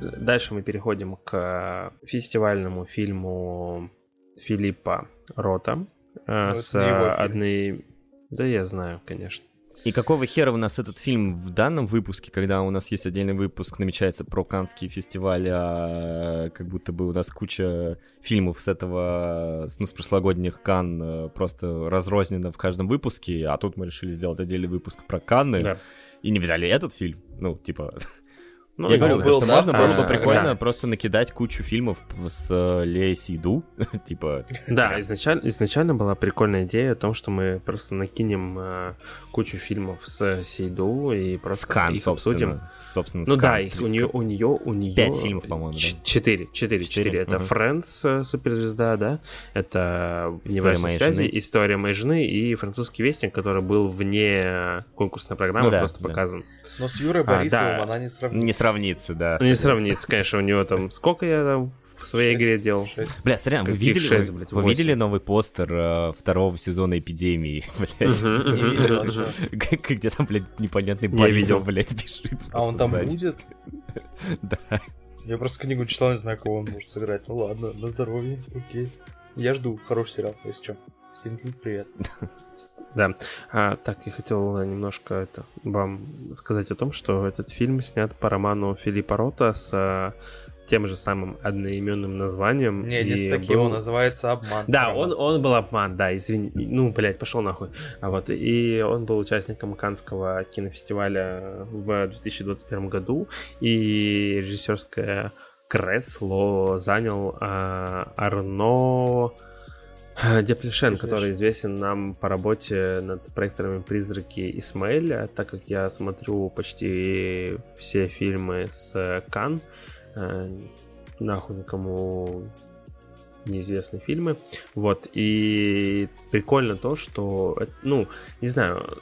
Дальше мы переходим к фестивальному фильму Филиппа Рота э, ну, с одной... Да, я знаю, конечно. И какого хера у нас этот фильм в данном выпуске, когда у нас есть отдельный выпуск, намечается про Каннский фестиваль, а как будто бы у нас куча фильмов с этого, ну, с прошлогодних Кан э, просто разрознено в каждом выпуске, а тут мы решили сделать отдельный выпуск про Канны, да. и не взяли этот фильм, ну, типа... Ну, я говорю, да? можно было бы прикольно да. просто накидать кучу фильмов с э, Леей Сейду, типа... Да, изначально, изначально была прикольная идея о том, что мы просто накинем э, кучу фильмов с Сейду и просто Скан, их обсудим. Собственно, ну да, их, у нее, у нее, у нее... Пять фильмов, по-моему, да? Четыре, четыре, четыре. Это Фрэнс, э, суперзвезда, да? Это История моей связи, жены. История моей жены и французский вестник, который был вне конкурсной программы, ну, да, просто да. показан. Но с Юрой Борисовым а, да. она не сравнится. Сравнится, да. Не сравнится, конечно, у него там... Сколько я там в своей 6, игре делал. 6. Бля, смотри, вы видели, 6, блядь, вы видели новый постер э, второго сезона Эпидемии, блядь? Где там, блядь, непонятный Борисов, блядь, бежит. А он там будет? Да. Я просто книгу читал, не знаю, кого он может сыграть. Ну ладно, на здоровье, окей. Я жду хороший сериал, если что. Стивен привет. Да. А, так, я хотел немножко это, вам сказать о том, что этот фильм снят по роману Филиппа Рота с тем же самым одноименным названием. Не, не с таким, был... он называется «Обман». Да, он, он был «Обман», да, извини. Ну, блядь, пошел нахуй. А вот, и он был участником Канского кинофестиваля в 2021 году, и режиссерское кресло занял а, Арно... Деплешен, который известен нам по работе над проекторами «Призраки Исмаэля», так как я смотрю почти все фильмы с Кан, нахуй никому неизвестные фильмы. Вот, и прикольно то, что, ну, не знаю,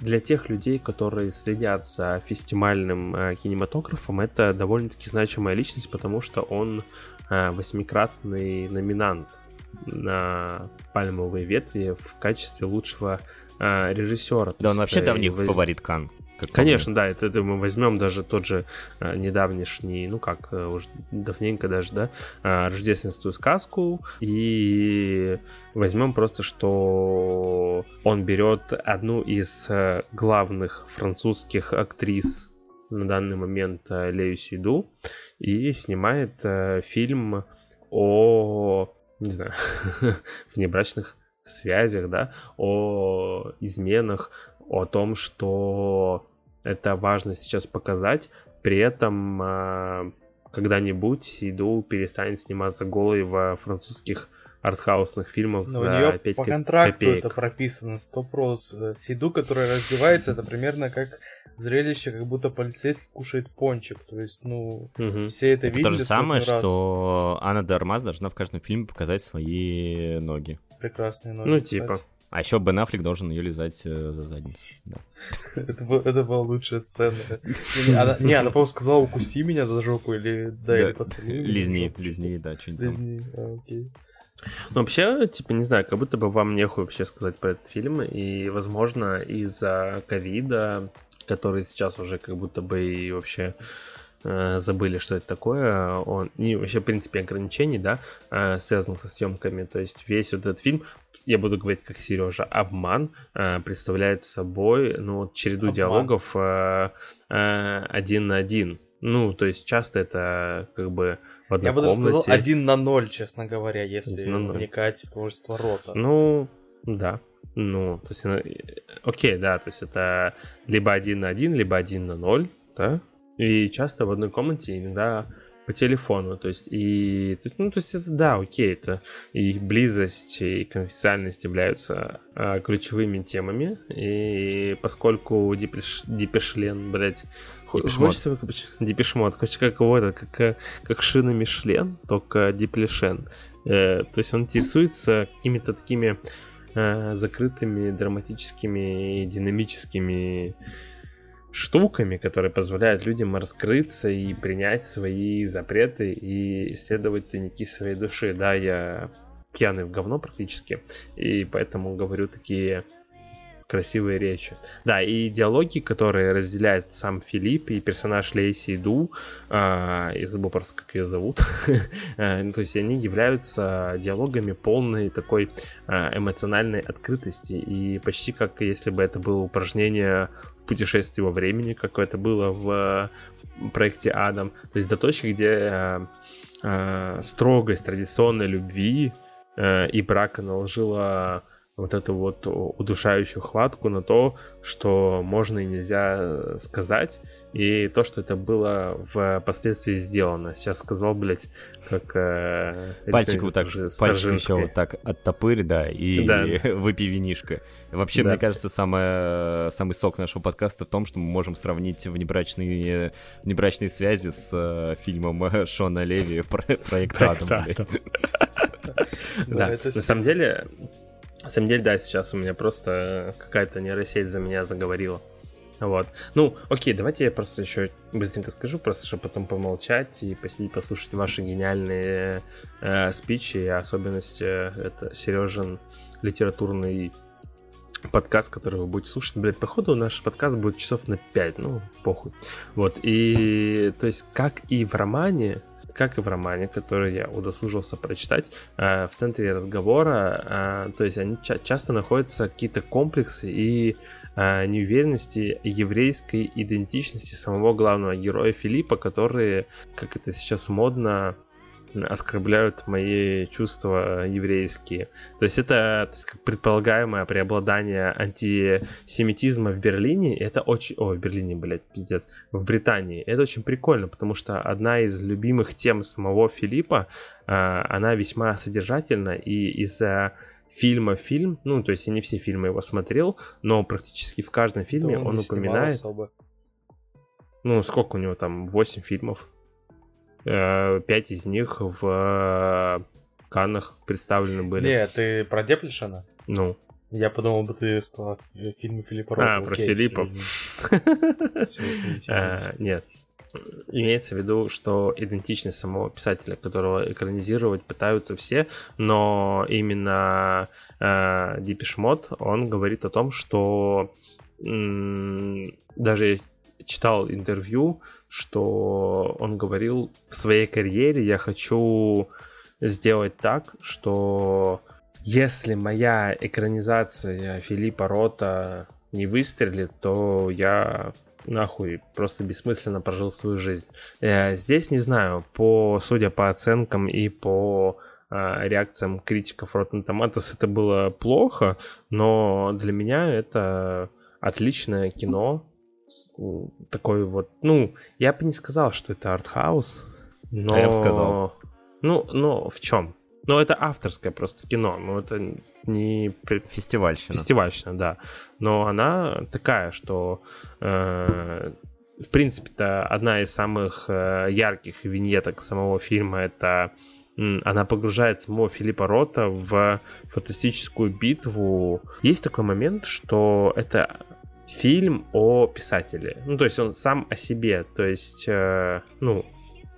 для тех людей, которые следят за фестивальным э, кинематографом, это довольно-таки значимая личность, потому что он э, восьмикратный номинант на пальмовые ветви в качестве лучшего э, режиссера. Да, он вообще давний вы... фаворит Кан. Как Конечно, да, это, это мы возьмем даже тот же э, недавнешний, ну как, э, уже давненько даже, да, э, рождественскую сказку, и возьмем просто, что он берет одну из э, главных французских актрис на данный момент э, Лею Сиду и снимает э, фильм о, не знаю, внебрачных связях, да, о изменах, о том, что это важно сейчас показать. При этом а, когда-нибудь Сиду перестанет сниматься голой в французских артхаусных фильмах Но за у нее 5 по контракту копеек. это прописано 100%. Сиду, которая раздевается, это примерно как зрелище, как будто полицейский кушает пончик. То есть, ну, угу. все это, это видели. То же самое, что Анна Дармаз должна в каждом фильме показать свои ноги. Прекрасные ноги. Ну, кстати. типа. А еще Бен Аффлек должен ее лизать э, за задницу. Да. это, был, это была лучшая сцена. Она, не, она, по-моему, сказала, укуси меня за жопу, или да, или поцелуй. Лизни, лизни, да, что-нибудь Лизни, а, окей. Ну, вообще, типа, не знаю, как будто бы вам нехуй вообще сказать про этот фильм, и, возможно, из-за ковида, который сейчас уже как будто бы и вообще э, забыли, что это такое, он, не, вообще, в принципе, ограничений, да, э, связан со съемками, то есть весь вот этот фильм я буду говорить как Сережа, обман э, представляет собой ну, череду обман. диалогов э, э, один на один. Ну, то есть часто это как бы Я бы даже сказал один на ноль, честно говоря, если вникать в творчество рота. Ну, да. Ну, то есть, окей, да, то есть это либо один на один, либо один на ноль, да, и часто в одной комнате иногда по телефону, то есть и, то есть, ну, то есть это да, окей, это и близость, и конфиденциальность являются а, ключевыми темами, и поскольку Дипеш, Дипешлен, блядь, хочется выкупить Дипешмот, хочется как его это, как, как шина Мишлен, только Диплешен, э, то есть он интересуется какими-то такими э, закрытыми драматическими динамическими штуками, которые позволяют людям раскрыться и принять свои запреты и исследовать тайники своей души. Да, я пьяный в говно практически, и поэтому говорю такие красивые речи. Да, и диалоги, которые разделяют сам Филипп и персонаж Лейси Ду, э, я забыл просто, как ее зовут, э, то есть они являются диалогами полной такой э, эмоциональной открытости, и почти как если бы это было упражнение путешествие во времени, как это было в проекте Адам. То есть до точки, где э, э, строгость традиционной любви э, и брака наложила вот эту вот удушающую хватку на то, что можно и нельзя сказать, и то, что это было впоследствии сделано. Сейчас сказал, блядь, как... Э, пальчик вот так, пальчик еще вот так оттопырь, да, и да. выпей винишко. Вообще, да. мне кажется, самое, самый сок нашего подкаста в том, что мы можем сравнить внебрачные, внебрачные связи с э, фильмом Шона Леви «Проект Адам». Да, на самом деле, на самом деле, да, сейчас у меня просто какая-то нейросеть за меня заговорила. Вот. Ну, окей, давайте я просто еще быстренько скажу, просто чтобы потом помолчать и посидеть, послушать ваши гениальные э, спичи, и особенности это Сережин литературный подкаст, который вы будете слушать. Блядь, походу наш подкаст будет часов на 5, ну, похуй. Вот, и то есть, как и в романе, как и в романе, который я удосужился прочитать, э, в центре разговора, э, то есть они часто находятся какие-то комплексы и э, неуверенности еврейской идентичности самого главного героя Филиппа, которые, как это сейчас модно, оскорбляют мои чувства еврейские. То есть это то есть, как предполагаемое преобладание антисемитизма в Берлине, это очень... О, в Берлине, блядь, пиздец. В Британии. Это очень прикольно, потому что одна из любимых тем самого Филиппа, а, она весьма содержательна, и из-за фильма фильм, ну, то есть я не все фильмы его смотрел, но практически в каждом фильме Да он он, упоминает... особо. Ну, сколько у него там? 8 фильмов. Э, Пять из них в э, Каннах представлены были. Не, ты про Деплишена? Ну. Я подумал бы, ты сказал фи- фильмы Филиппа. А, про Окей, Филиппа. всё, извините. Всё, извините, А, извините. Нет. Имеется в виду, что идентичность самого писателя, которого экранизировать пытаются все, но именно э, Дипиш Мод, он говорит о том, что даже читал интервью, что он говорил в своей карьере я хочу сделать так, что если моя экранизация Филиппа Рота не выстрелит, то я нахуй просто бессмысленно прожил свою жизнь. Э, Здесь не знаю, по судя по оценкам и по а, реакциям критиков Rotten Tomatoes это было плохо, но для меня это отличное кино. Такой вот, ну, я бы не сказал, что это артхаус, но... А я бы сказал. Ну, но в чем? Ну, это авторское просто кино, но это не... Фестивальщина. Фестивальщина, да. Но она такая, что э, в принципе-то одна из самых э, ярких виньеток самого фильма это она погружает самого Филиппа Рота в фантастическую битву. Есть такой момент, что это фильм о писателе. Ну, то есть он сам о себе. То есть, э, ну,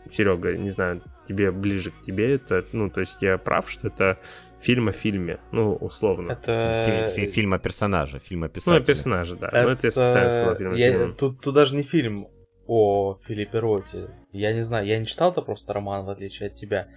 Серега, не знаю, тебе ближе к тебе это, ну, то есть я прав, что это фильм о фильме, ну, условно. Это... Фи- фи- Фильм о персонаже, фильм о Ну, писателе. о персонаже, да. Ну, это я специально сказал фильм о я- фильме. Тут, тут даже не фильм о Филиппе Роте. Я не знаю, я не читал это просто роман, в отличие от тебя.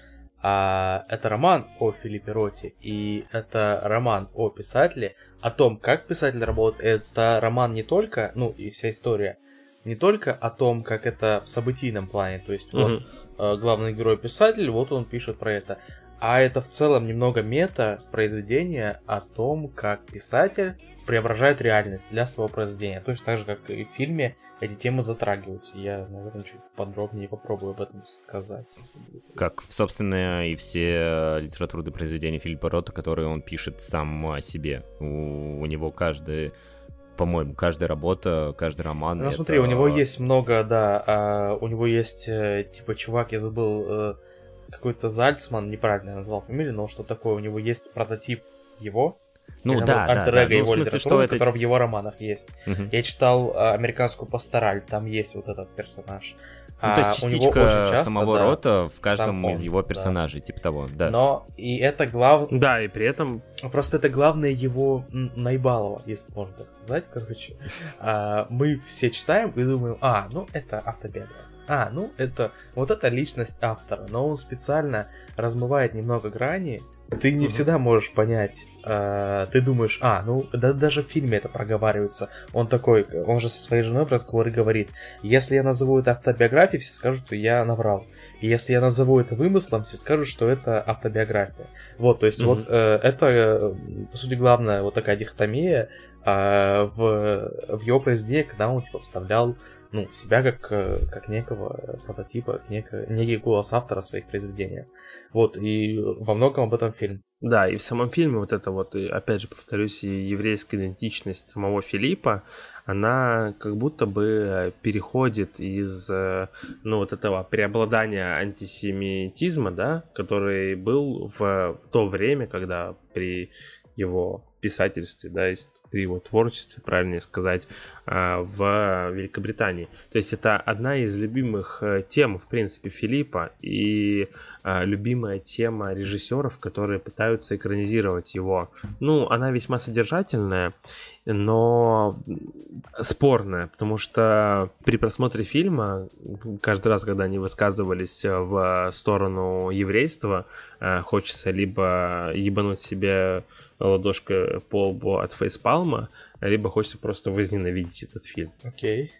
А это роман о Филиппе Роте. И это роман о писателе, о том, как писатель работает. Это роман не только, ну и вся история, не только о том, как это в событийном плане. То есть вот Мгм. э, главный герой писатель, вот он пишет про это. А это в целом немного мета произведение о том, как писатель преображает реальность для своего произведения. Точно так же, как и в фильме эти темы затрагиваются. Я, наверное, чуть подробнее попробую об этом сказать. Как, собственно, и все литературные произведения Филиппа Рота, которые он пишет сам о себе. У, у него каждый, по-моему, каждая работа, каждый роман. Ну, это- смотри, у него есть много, да, а, у него есть, э, типа, чувак, я забыл, э, какой-то Зальцман, неправильно я назвал фамилию, но что такое, у него есть прототип его, Ну Или, да, да, альтер да. Ну, в смысле, что это... который в его романах есть. Мгм. Я читал а, американскую пастораль, там есть вот этот персонаж. Ну, то есть А, у него частичка очень часто, самого да, Рота в каждом он, из его да. персонажей, типа того, да. Но и это главное... Да, и при этом... Просто это главное его наебалово, если можно так сказать, короче. А, мы все читаем и думаем, а, ну это автобиография. А, ну это вот это личность автора, но он специально размывает немного грани. Ты не Мгм. всегда можешь понять. а, ты думаешь, а, ну да, даже в фильме это проговаривается. Он такой, он же со своей женой в разговоре говорит, если я назову это автобиографией, все скажут, что я наврал. Если я назову это вымыслом, все скажут, что это автобиография. Вот, то есть Мгм. вот э, это, э, по сути, главная вот такая дихотомия а, в, в его произведении, когда он типа вставлял ну, себя как, э, как некого прототипа, как неко- некий голос автора своих произведений. Вот, и во многом об этом фильм. Да, и в самом фильме вот это вот, опять же повторюсь, и еврейская идентичность самого Филиппа, она как будто бы э, переходит из, э, ну, вот этого преобладания антисемитизма, да, который был в то время, когда при его писательстве, да, и при его творчестве, правильнее сказать, а, в Великобритании. То есть это одна из любимых э, тем, в принципе, Филиппа и а, любимая тема режиссеров, которые пытаются экранизировать его. Ну, она весьма содержательная, но спорная, потому что при просмотре фильма каждый раз, когда они высказывались в сторону еврейства, э, хочется либо ебануть себе ладошкой по лбу от фейспалма, либо хочется просто возненавидеть этот фильм. Окей.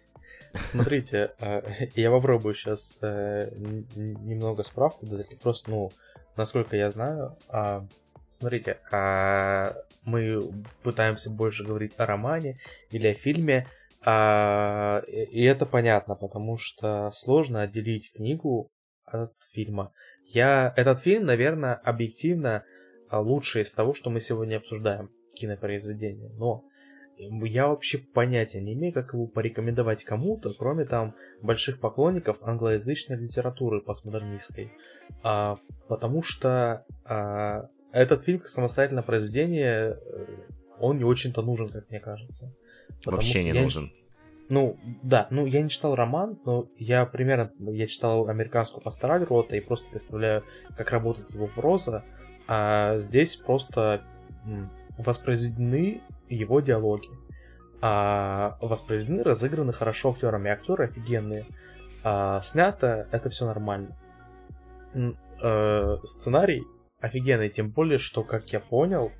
Смотрите, э, я попробую сейчас немного справку дать, просто, ну, насколько я знаю, а, смотрите, а, мы пытаемся больше говорить о романе или о фильме, а, и это понятно, потому что сложно отделить книгу от фильма. Я этот фильм, наверное, объективно а, лучшее из того, что мы сегодня обсуждаем, кинопроизведение. Но я вообще понятия не имею, как его порекомендовать кому-то, кроме там больших поклонников англоязычной литературы постмодернистской. А, потому что а, этот фильм как самостоятельное произведение, э, он не очень-то нужен, как мне кажется. Вообще не нужен. Ну, да, ну я не читал роман, но я примерно, я читал американскую пастораль Рота и просто представляю, как работает его проза, а здесь просто воспроизведены его диалоги. А воспроизведены, разыграны хорошо актерами, актеры офигенные. А снято это все нормально. Э, сценарий офигенный, тем более, что, как я понял,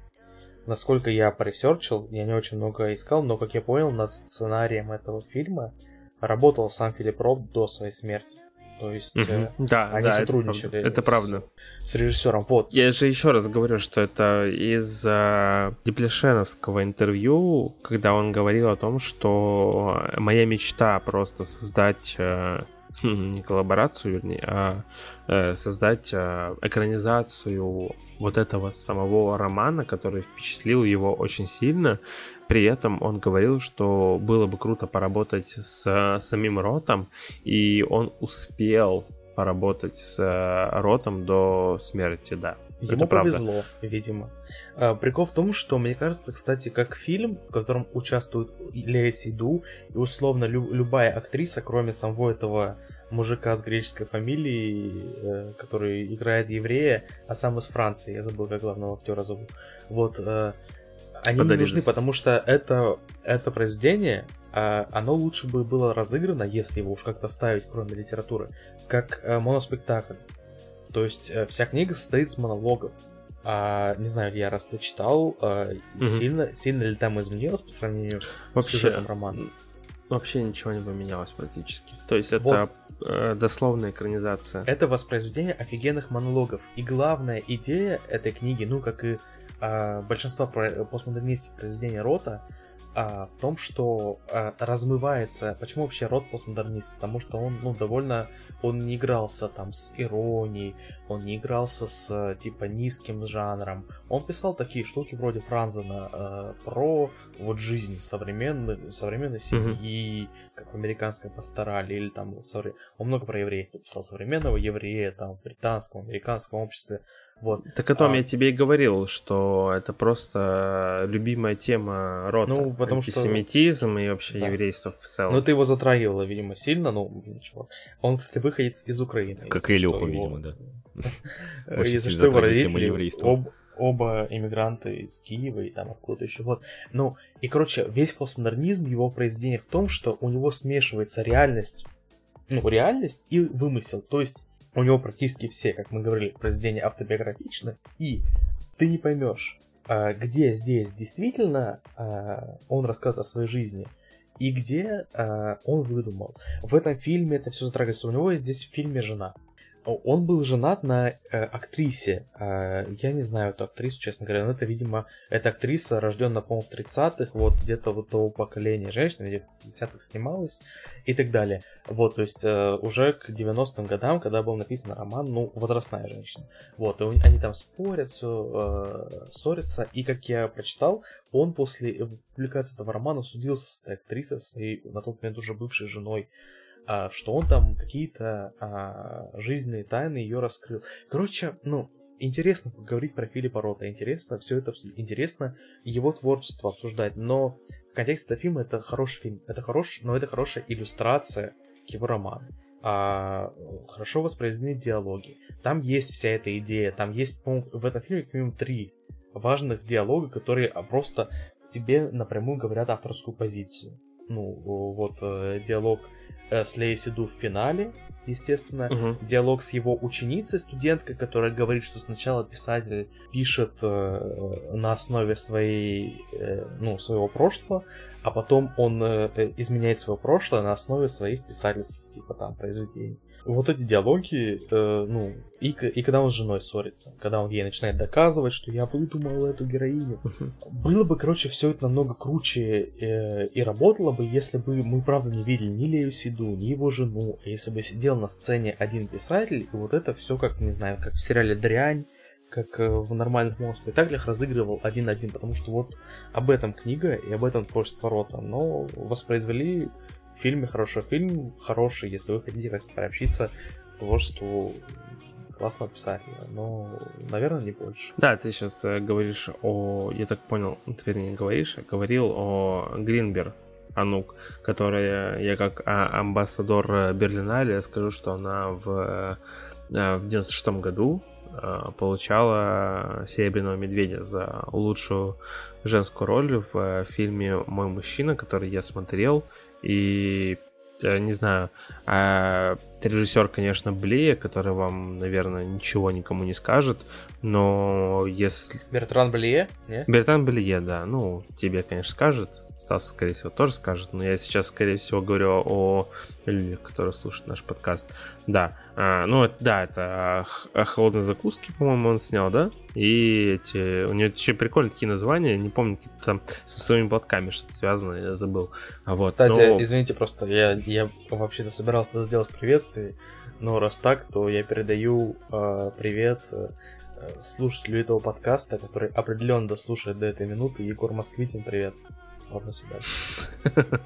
насколько я поресерчил, я не очень много искал, но, как я понял, над сценарием этого фильма работал сам Филипп Рот до своей смерти. То есть угу. да, они да, сотрудничали. Это, это правда. С, с режиссером. Вот. Я же еще раз говорю, что это из э, Деплешеновского интервью, когда он говорил о том, что моя мечта просто создать э, не коллаборацию, вернее, а э, создать э, экранизацию вот этого самого романа, который впечатлил его очень сильно. При этом он говорил, что было бы круто поработать с самим Ротом, и он успел поработать с э, Ротом до смерти, да. Ему это повезло, правда. видимо. А, прикол в том, что, мне кажется, кстати, как фильм, в котором участвует Лея Сейду, и условно лю- любая актриса, кроме самого этого мужика с греческой фамилией, э, который играет еврея, а сам из Франции. Я забыл, как главного актера зовут. Вот. Э, они не нужны, потому что это, это произведение, э, оно лучше бы было разыграно, если его уж как-то ставить, кроме литературы, как э, моноспектакль. То есть э, вся книга состоит из монологов. А, не знаю, я раз ты читал, э, угу. сильно, сильно ли там изменилось по сравнению Вообще, с сюжетом романа? Вообще ничего не поменялось практически. То есть это вот. э, дословная экранизация. Это воспроизведение офигенных монологов. И главная идея этой книги, ну как и э, большинство постмодернистских произведений Рота, а, в том, что а, размывается. Почему вообще род постмодернист? Потому что он, ну, довольно, он не игрался там с иронией, он не игрался с типа низким жанром. Он писал такие штуки вроде Франзена а, про вот жизнь современной, современной семьи, mm-hmm. как в американской пасторали, или там он много про еврейство писал, современного еврея там в британском, американском обществе. Вот. Так о том а... я тебе и говорил, что это просто любимая тема рота. Ну, потому Антисемитизм что... и вообще да. еврейство в целом. Ну, ты его затрагивала, видимо, сильно, но ничего. Он, кстати, выходец из Украины. Как и Илюху, видимо, да. Если что, его родители оба иммигранты из Киева и там откуда еще. Вот. Ну, и, короче, весь постмодернизм, его произведение в том, что у него смешивается реальность, ну, реальность и вымысел. То есть у него практически все, как мы говорили, произведения автобиографичны, и ты не поймешь, а, где здесь действительно а, он рассказывает о своей жизни, и где а, он выдумал. В этом фильме это все затрагивается. У него здесь в фильме жена. Он был женат на э, актрисе. Э, я не знаю эту актрису, честно говоря, но это, видимо, эта актриса, рожденная, по-моему, в 30-х, вот где-то вот того поколения женщин, где в 50-х снималась и так далее. Вот, то есть э, уже к 90-м годам, когда был написан роман, ну, возрастная женщина. Вот, и они там спорят, все э, ссорятся, и как я прочитал, он после публикации этого романа судился с этой актрисой, своей на тот момент уже бывшей женой что он там какие-то а, жизненные тайны ее раскрыл. Короче, ну, интересно поговорить про Филиппа Рота, интересно все это, интересно его творчество обсуждать, но в контексте этого фильма это хороший фильм, это хорош, но это хорошая иллюстрация к его роману. А, хорошо воспроизведены диалоги. Там есть вся эта идея, там есть, в этом фильме как минимум три важных диалога, которые просто тебе напрямую говорят авторскую позицию. Ну, вот э, диалог Э, с Лейси Ду в финале, естественно. Угу. Диалог с его ученицей, студенткой, которая говорит, что сначала писатель пишет э, на основе своей, э, ну, своего прошлого, а потом он э, э изменяет свое прошлое на основе своих писательских, типа, там, произведений вот эти диалоги, э, ну, и, и когда он с женой ссорится, когда он ей начинает доказывать, что я выдумал эту героиню. Было бы, короче, все это намного круче э, и работало бы, если бы мы, правда, не видели ни Лею Сиду, ни его жену, а если бы сидел на сцене один писатель, и вот это все как, не знаю, как в сериале «Дрянь», как э, в нормальных моноспектаклях разыгрывал один-один, потому что вот об этом книга и об этом творчество Рота, но воспроизвели фильме хороший фильм, хороший, если вы хотите как-то приобщиться к творчеству классного писателя, но, наверное, не больше. Да, ты сейчас э, говоришь о, я так понял, ты вернее не говоришь, а говорил о Гринбер, Анук, которая я как а, амбассадор Берлинале скажу, что она в, э, в 96 году э, получала Серебряного медведя за лучшую женскую роль в фильме «Мой мужчина», который я смотрел, и не знаю, а режиссер, конечно, Блея, который вам, наверное, ничего никому не скажет, но если... Бертран Блие? Бертран Блие, да, ну, тебе, конечно, скажет, Стас, скорее всего, тоже скажет, но я сейчас, скорее всего, говорю о людях, которые слушают наш подкаст. Да, а, ну, да, это о холодной закуске, по-моему, он снял, да? И эти, у него еще прикольные такие названия, не помню, там со своими платками что-то связано, я забыл. А вот, Кстати, но... извините, просто я, я вообще-то собирался сделать приветствие, но раз так, то я передаю э, привет слушателю этого подкаста, который определенно дослушает до этой минуты, Егор Москвитин, привет. Ладно, себя.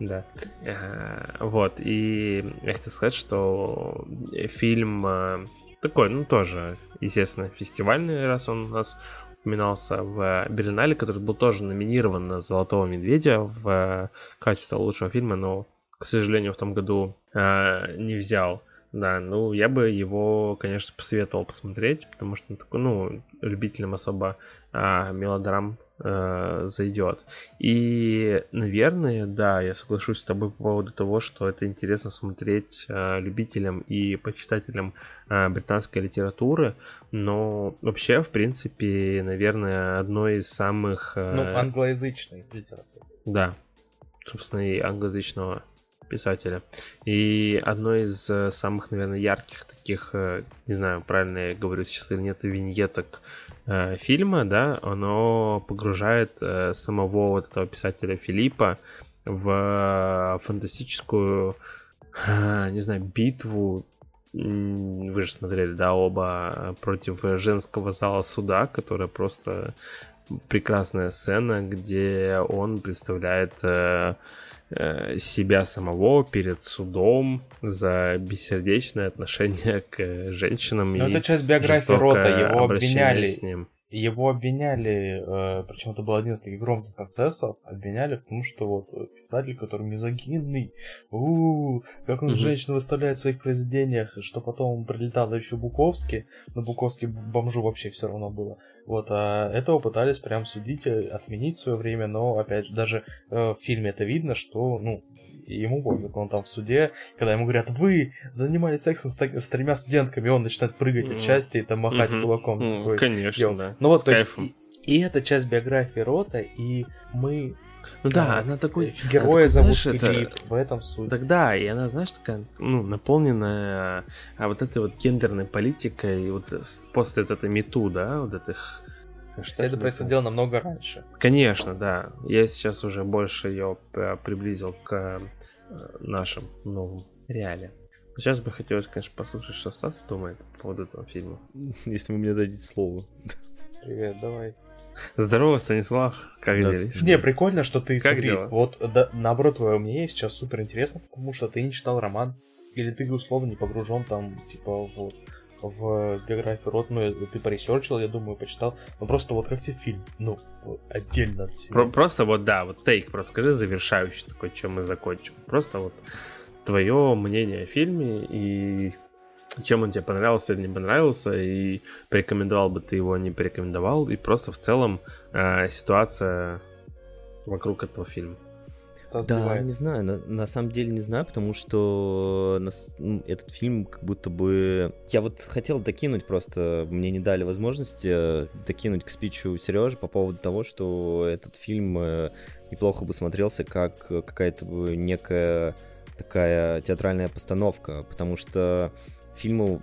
Да. Э, вот, и я хотел сказать, что фильм э, такой, ну, тоже, естественно, фестивальный, раз он у нас упоминался в Бернале, который был тоже номинирован на «Золотого медведя» в качестве лучшего фильма, но, к сожалению, в том году э, не взял. Да, ну, я бы его, конечно, посоветовал посмотреть, потому что, ну, любителям особо мелодрам э, зайдет. И, наверное, да, я соглашусь с тобой по поводу того, что это интересно смотреть э, любителям и почитателям э, британской литературы, но вообще, в принципе, наверное, одно из самых... Э, ну, англоязычной литературы. Да, собственно, и англоязычного писателя. И одно из э, самых, наверное, ярких таких, э, не знаю, правильно я говорю сейчас или нет, виньеток э, фильма, да, оно погружает э, самого вот этого писателя Филиппа в фантастическую, э, не знаю, битву. Вы же смотрели, да, оба против женского зала суда, которая просто прекрасная сцена, где он представляет э, э, себя самого перед судом за бессердечное отношение к женщинам. И это часть биографии Рота, его обвиняли. С ним. Его обвиняли, э, причем это был один из таких громких процессов, обвиняли в том, что вот писатель, который мизогинный, у как он mm женщин выставляет в своих произведениях, что потом прилетал еще Буковский, но Буковский бомжу вообще все равно было. Вот, а этого пытались прям судить, э, отменить в свое время, но опять же, даже э, в фильме это видно, что, ну, ему пофиг, он там в суде, когда ему говорят, вы занимались сексом с, с тремя студентками, он начинает прыгать mm-hmm. от счастья и там махать mm-hmm. кулаком. Mm-hmm. Такой, Конечно, Йо. да. Ну вот, с то кайфом. есть, и, и это часть биографии Рота, и мы ну да, она такой... Героя зовут знаешь, Филипп, это... в этом суть. Тогда, и она, знаешь, такая, ну, наполненная а вот этой вот гендерной политикой, и вот после вот этой мету, да, вот этих Хотя это происходило намного раньше. Конечно, да. Я сейчас уже больше ее приблизил к э, нашим новым реалиям. Сейчас бы хотелось, конечно, послушать, что Стас думает по поводу этого фильма. Если вы мне дадите слово. Привет, давай. Здорово, Станислав. Как да, дела? Не, прикольно, что ты, как смотри, дела? вот да, наоборот, твое мнение сейчас супер интересно, потому что ты не читал роман, или ты условно не погружен там, типа, в в биографию Рот, ну, ты поресерчил, я думаю, почитал. Ну, просто вот как тебе фильм? Ну, отдельно от себя. Про- просто вот, да, вот take, просто скажи завершающий такой, чем мы закончим. Просто вот твое мнение о фильме и чем он тебе понравился или не понравился, и порекомендовал бы ты его, не порекомендовал, и просто в целом э, ситуация вокруг этого фильма. Стас да, зевает. не знаю, на, на самом деле не знаю, потому что нас, ну, этот фильм как будто бы... Я вот хотел докинуть просто, мне не дали возможности э, докинуть к спичу Сережи по поводу того, что этот фильм э, неплохо бы смотрелся как какая-то некая такая театральная постановка, потому что фильму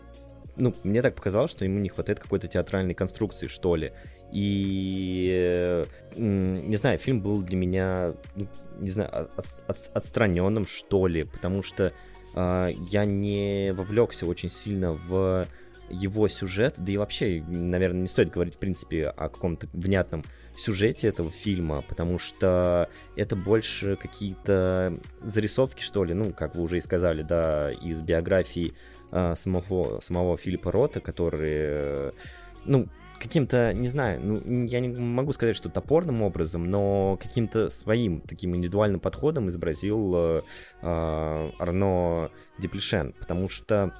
ну, мне так показалось, что ему не хватает какой-то театральной конструкции, что ли. И, не знаю, фильм был для меня, ну, не знаю, от, от, отстраненным, что ли, потому что э, я не вовлекся очень сильно в его сюжет, да и вообще, наверное, не стоит говорить, в принципе, о каком-то внятном сюжете этого фильма, потому что это больше какие-то зарисовки, что ли, ну, как вы уже и сказали, да, из биографии э, самого, самого Филиппа Рота, который, э, ну, каким-то, не знаю, ну, я не могу сказать, что топорным образом, но каким-то своим таким индивидуальным подходом изобразил э, э, Арно Деплешен, потому что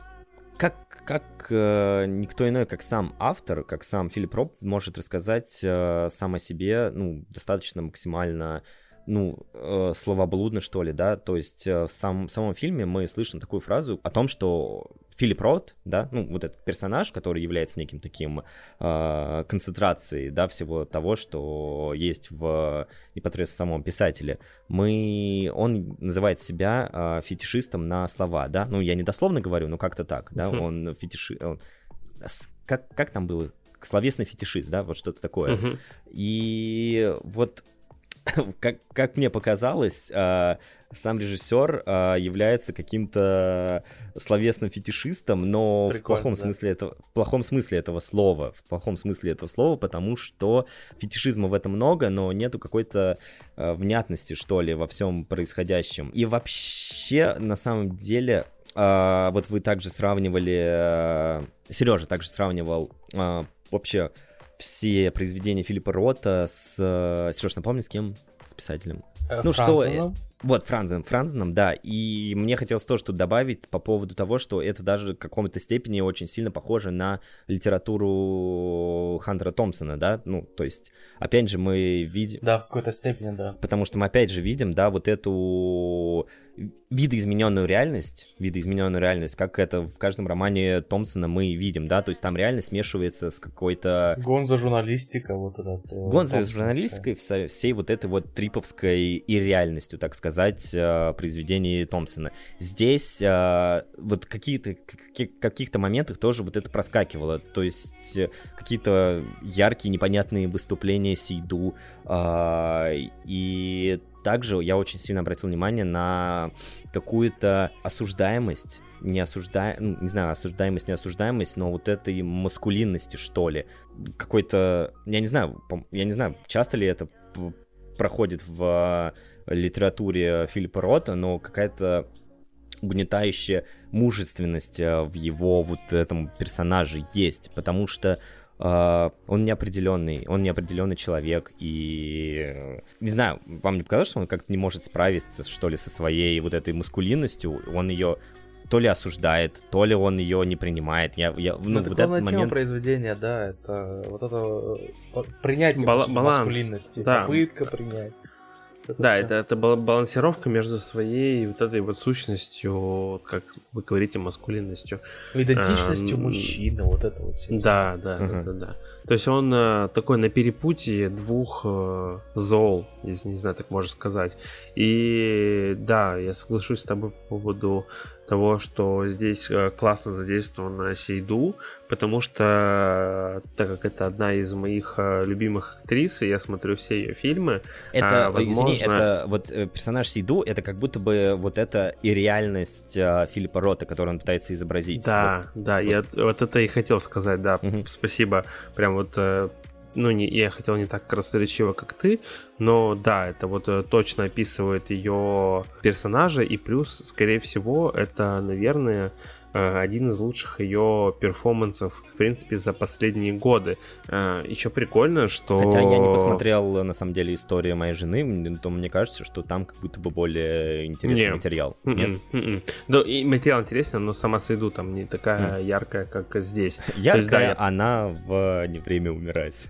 как, как э, никто иной, как сам автор, как сам Филипп Роб может рассказать э, сам о себе, ну, достаточно максимально ну, э, словоблудно, что ли, да, то есть э, в, сам, в самом фильме мы слышим такую фразу о том, что Филипп Рот, да, ну, вот этот персонаж, который является неким таким э, концентрацией, да, всего того, что есть в непосредственно самом писателе, мы, он называет себя э, фетишистом на слова, да, ну, я не дословно говорю, но как-то так, да, uh-huh. он фетиши... Он, как, как там было? Словесный фетишист, да, вот что-то такое. Uh-huh. И вот как, как мне показалось, э, сам режиссер э, является каким-то словесным фетишистом, но Прикольно, в плохом да. смысле этого, в плохом смысле этого слова, в плохом смысле этого слова, потому что фетишизма в этом много, но нету какой-то э, внятности, что ли, во всем происходящем. И вообще, на самом деле, э, вот вы также сравнивали, э, Сережа также сравнивал э, вообще все произведения Филиппа Рота с... Э, Сереж, напомни, с кем? С писателем. Э, ну Франзеном? что... Вот, Франзен, Франзеном, да. И мне хотелось тоже тут добавить по поводу того, что это даже в каком-то степени очень сильно похоже на литературу Хантера Томпсона, да. Ну, то есть, опять же, мы видим... Да, в какой-то степени, да. Потому что мы опять же видим, да, вот эту видоизмененную реальность, видоизмененную реальность, как это в каждом романе Томпсона мы видим, да, то есть там реальность смешивается с какой-то... Гонза журналистика, вот это. Э, Гонза журналистикой, всей вот этой вот триповской и реальностью, так сказать, э, произведений Томпсона. Здесь э, вот какие-то, каких-то моментах тоже вот это проскакивало, то есть какие-то яркие, непонятные выступления Сейду, и также я очень сильно обратил внимание на какую-то осуждаемость, не осужда... ну, не знаю, осуждаемость, не осуждаемость, но вот этой маскулинности, что ли. Какой-то, я не знаю, я не знаю, часто ли это проходит в литературе Филиппа Рота, но какая-то угнетающая мужественность э, в его вот этом персонаже есть, потому что Uh, он неопределенный, он неопределенный человек, и не знаю, вам не показалось, что он как-то не может справиться, что ли, со своей вот этой маскулинностью, он ее то ли осуждает, то ли он ее не принимает. Я, я, ну, это вот главная тема момент... произведения, да, это вот это э, принятие Бал- маскулинности, да. попытка принять. Да, это, это балансировка между своей вот этой вот сущностью, как вы говорите, маскулинностью. Идентичностью а, мужчины, вот это вот все. Да, да, uh-huh. да, да. То есть он э, такой на перепутье двух э, зол, если не знаю, так можно сказать. И да, я соглашусь с тобой по поводу того, что здесь э, классно задействована Сейду, потому что, так как это одна из моих э, любимых актрис, и я смотрю все ее фильмы, это, а, возможно... извини, это вот э, персонаж Сейду, это как будто бы вот это и реальность Филиппа Рота, которую он пытается изобразить. Да, вот. да, вот. я вот это и хотел сказать, да, угу. спасибо, прям вот ну, не, я хотел не так красноречиво, как ты, но да, это вот э, точно описывает ее персонажа, и плюс, скорее всего, это, наверное, Э, один из лучших ее перформансов, в принципе, за последние годы. Э, Еще прикольно, что... Хотя я не посмотрел, на самом деле, историю моей жены, то мне кажется, что там как будто бы более интересный не. материал. Mm-mm, Нет? Mm-mm. Да, и материал интересный, но сама Сейду там не такая mm. яркая, как здесь. Яркая, есть, да, я... она в «Не время умирать».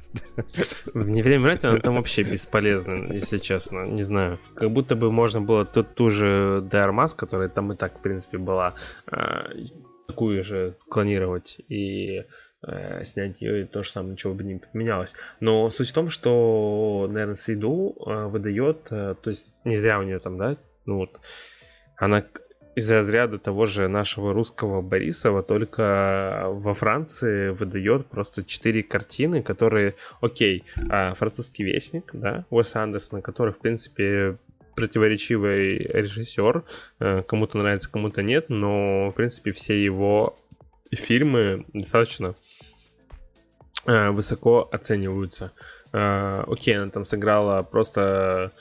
В «Не время умирать» она там вообще бесполезна, если честно, не знаю. Как будто бы можно было ту, ту же Дайармас, которая там и так, в принципе, была, э, такую же клонировать и э, снять ее, и то же самое, ничего бы не поменялось. Но суть в том, что, наверное, Сейду э, выдает, э, то есть не зря у нее там, да, ну вот, она из разряда того же нашего русского Борисова, только во Франции выдает просто четыре картины, которые, окей, э, французский вестник, да, Уэс Андерсона, который, в принципе, противоречивый режиссер. Э, кому-то нравится, кому-то нет, но, в принципе, все его фильмы достаточно э, высоко оцениваются. Э, окей, она там сыграла просто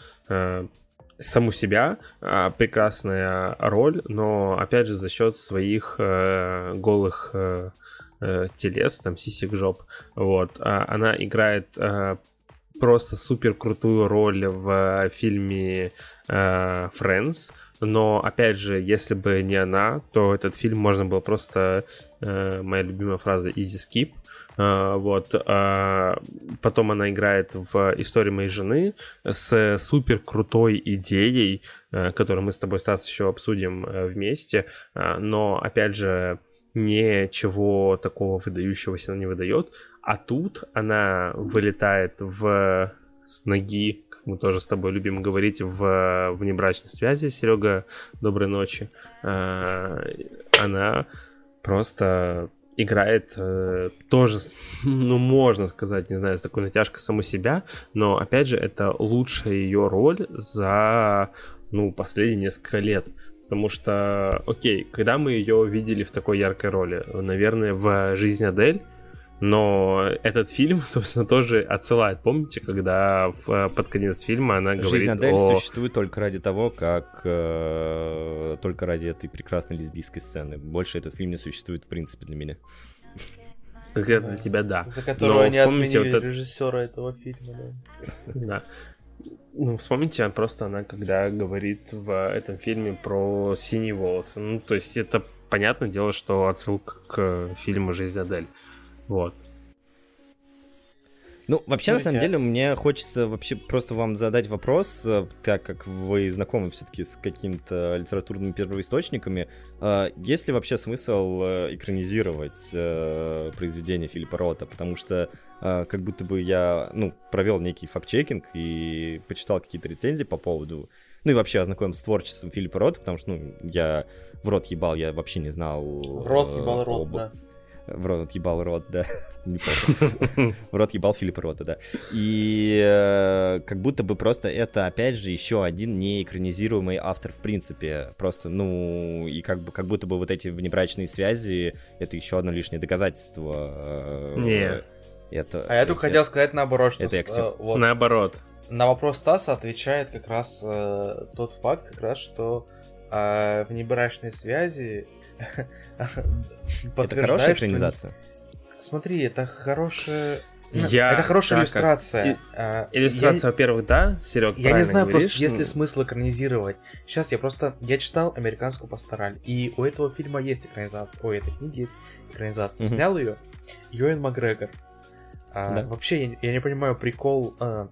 саму себя, прекрасная роль, но опять же за счет своих голых телес, там сисик жоп, вот, а она играет просто супер крутую роль в фильме э, Friends. Но, опять же, если бы не она, то этот фильм можно было просто, э, моя любимая фраза, easy skip. Вот. Потом она играет в истории моей жены с супер крутой идеей, которую мы с тобой, Стас, еще обсудим вместе. Но, опять же, ничего такого выдающегося она не выдает. А тут она вылетает в с ноги, как мы тоже с тобой любим говорить, в внебрачной связи. Серега, доброй ночи. А, она просто играет э, тоже, ну, можно сказать, не знаю, с такой натяжкой саму себя, но, опять же, это лучшая ее роль за, ну, последние несколько лет. Потому что, окей, когда мы ее видели в такой яркой роли? Наверное, в «Жизнь Адель», но этот фильм, собственно, тоже отсылает. Помните, когда в, под конец фильма она говорит Жизнь Адель о... существует только ради того, как... Э, только ради этой прекрасной лесбийской сцены. Больше этот фильм не существует, в принципе, для меня. Конкретно для тебя, да. За которого они отменили вот режиссера этого фильма, да. Да. Ну, вспомните просто она, когда говорит в этом фильме про синие волосы. Ну, то есть это понятное дело, что отсылка к фильму «Жизнь Адель». Вот. Ну, вообще, на самом деле, мне хочется вообще просто вам задать вопрос, э, так как вы знакомы все-таки с какими-то литературными первоисточниками. Э, есть ли вообще смысл э, экранизировать произведение Филиппа Рота? Потому что как будто бы я, ну, провел некий факт-чекинг и почитал какие-то рецензии по поводу ну и вообще ознакомился с творчеством Филиппа Рота, потому что, ну, я в рот ебал, я вообще не знал... Рот ебал рот, об... да. В рот ебал рот, да. Не помню. В рот ебал Филиппа Рота, да. И э, как будто бы просто это, опять же, еще один неэкранизируемый автор в принципе. Просто, ну, и как, бы, как будто бы вот эти внебрачные связи, это еще одно лишнее доказательство. Э, Не. Это, а я только хотел сказать наоборот, что... Это с, вот, наоборот. На вопрос Стаса отвечает как раз э, тот факт, как раз, что э, внебрачные связи Это хорошая экранизация? Смотри, это хорошая... Ну, я... Это хорошая иллюстрация. А, иллюстрация, я... во-первых, да, Серег, Я не знаю говоришь, просто, есть ли смысл экранизировать. Сейчас я просто... Я читал «Американскую пастораль», и у этого фильма есть экранизация. Ой, этой книги есть экранизация. Снял ее Йоэн Макгрегор. А, да. Вообще, я, я не понимаю прикол а,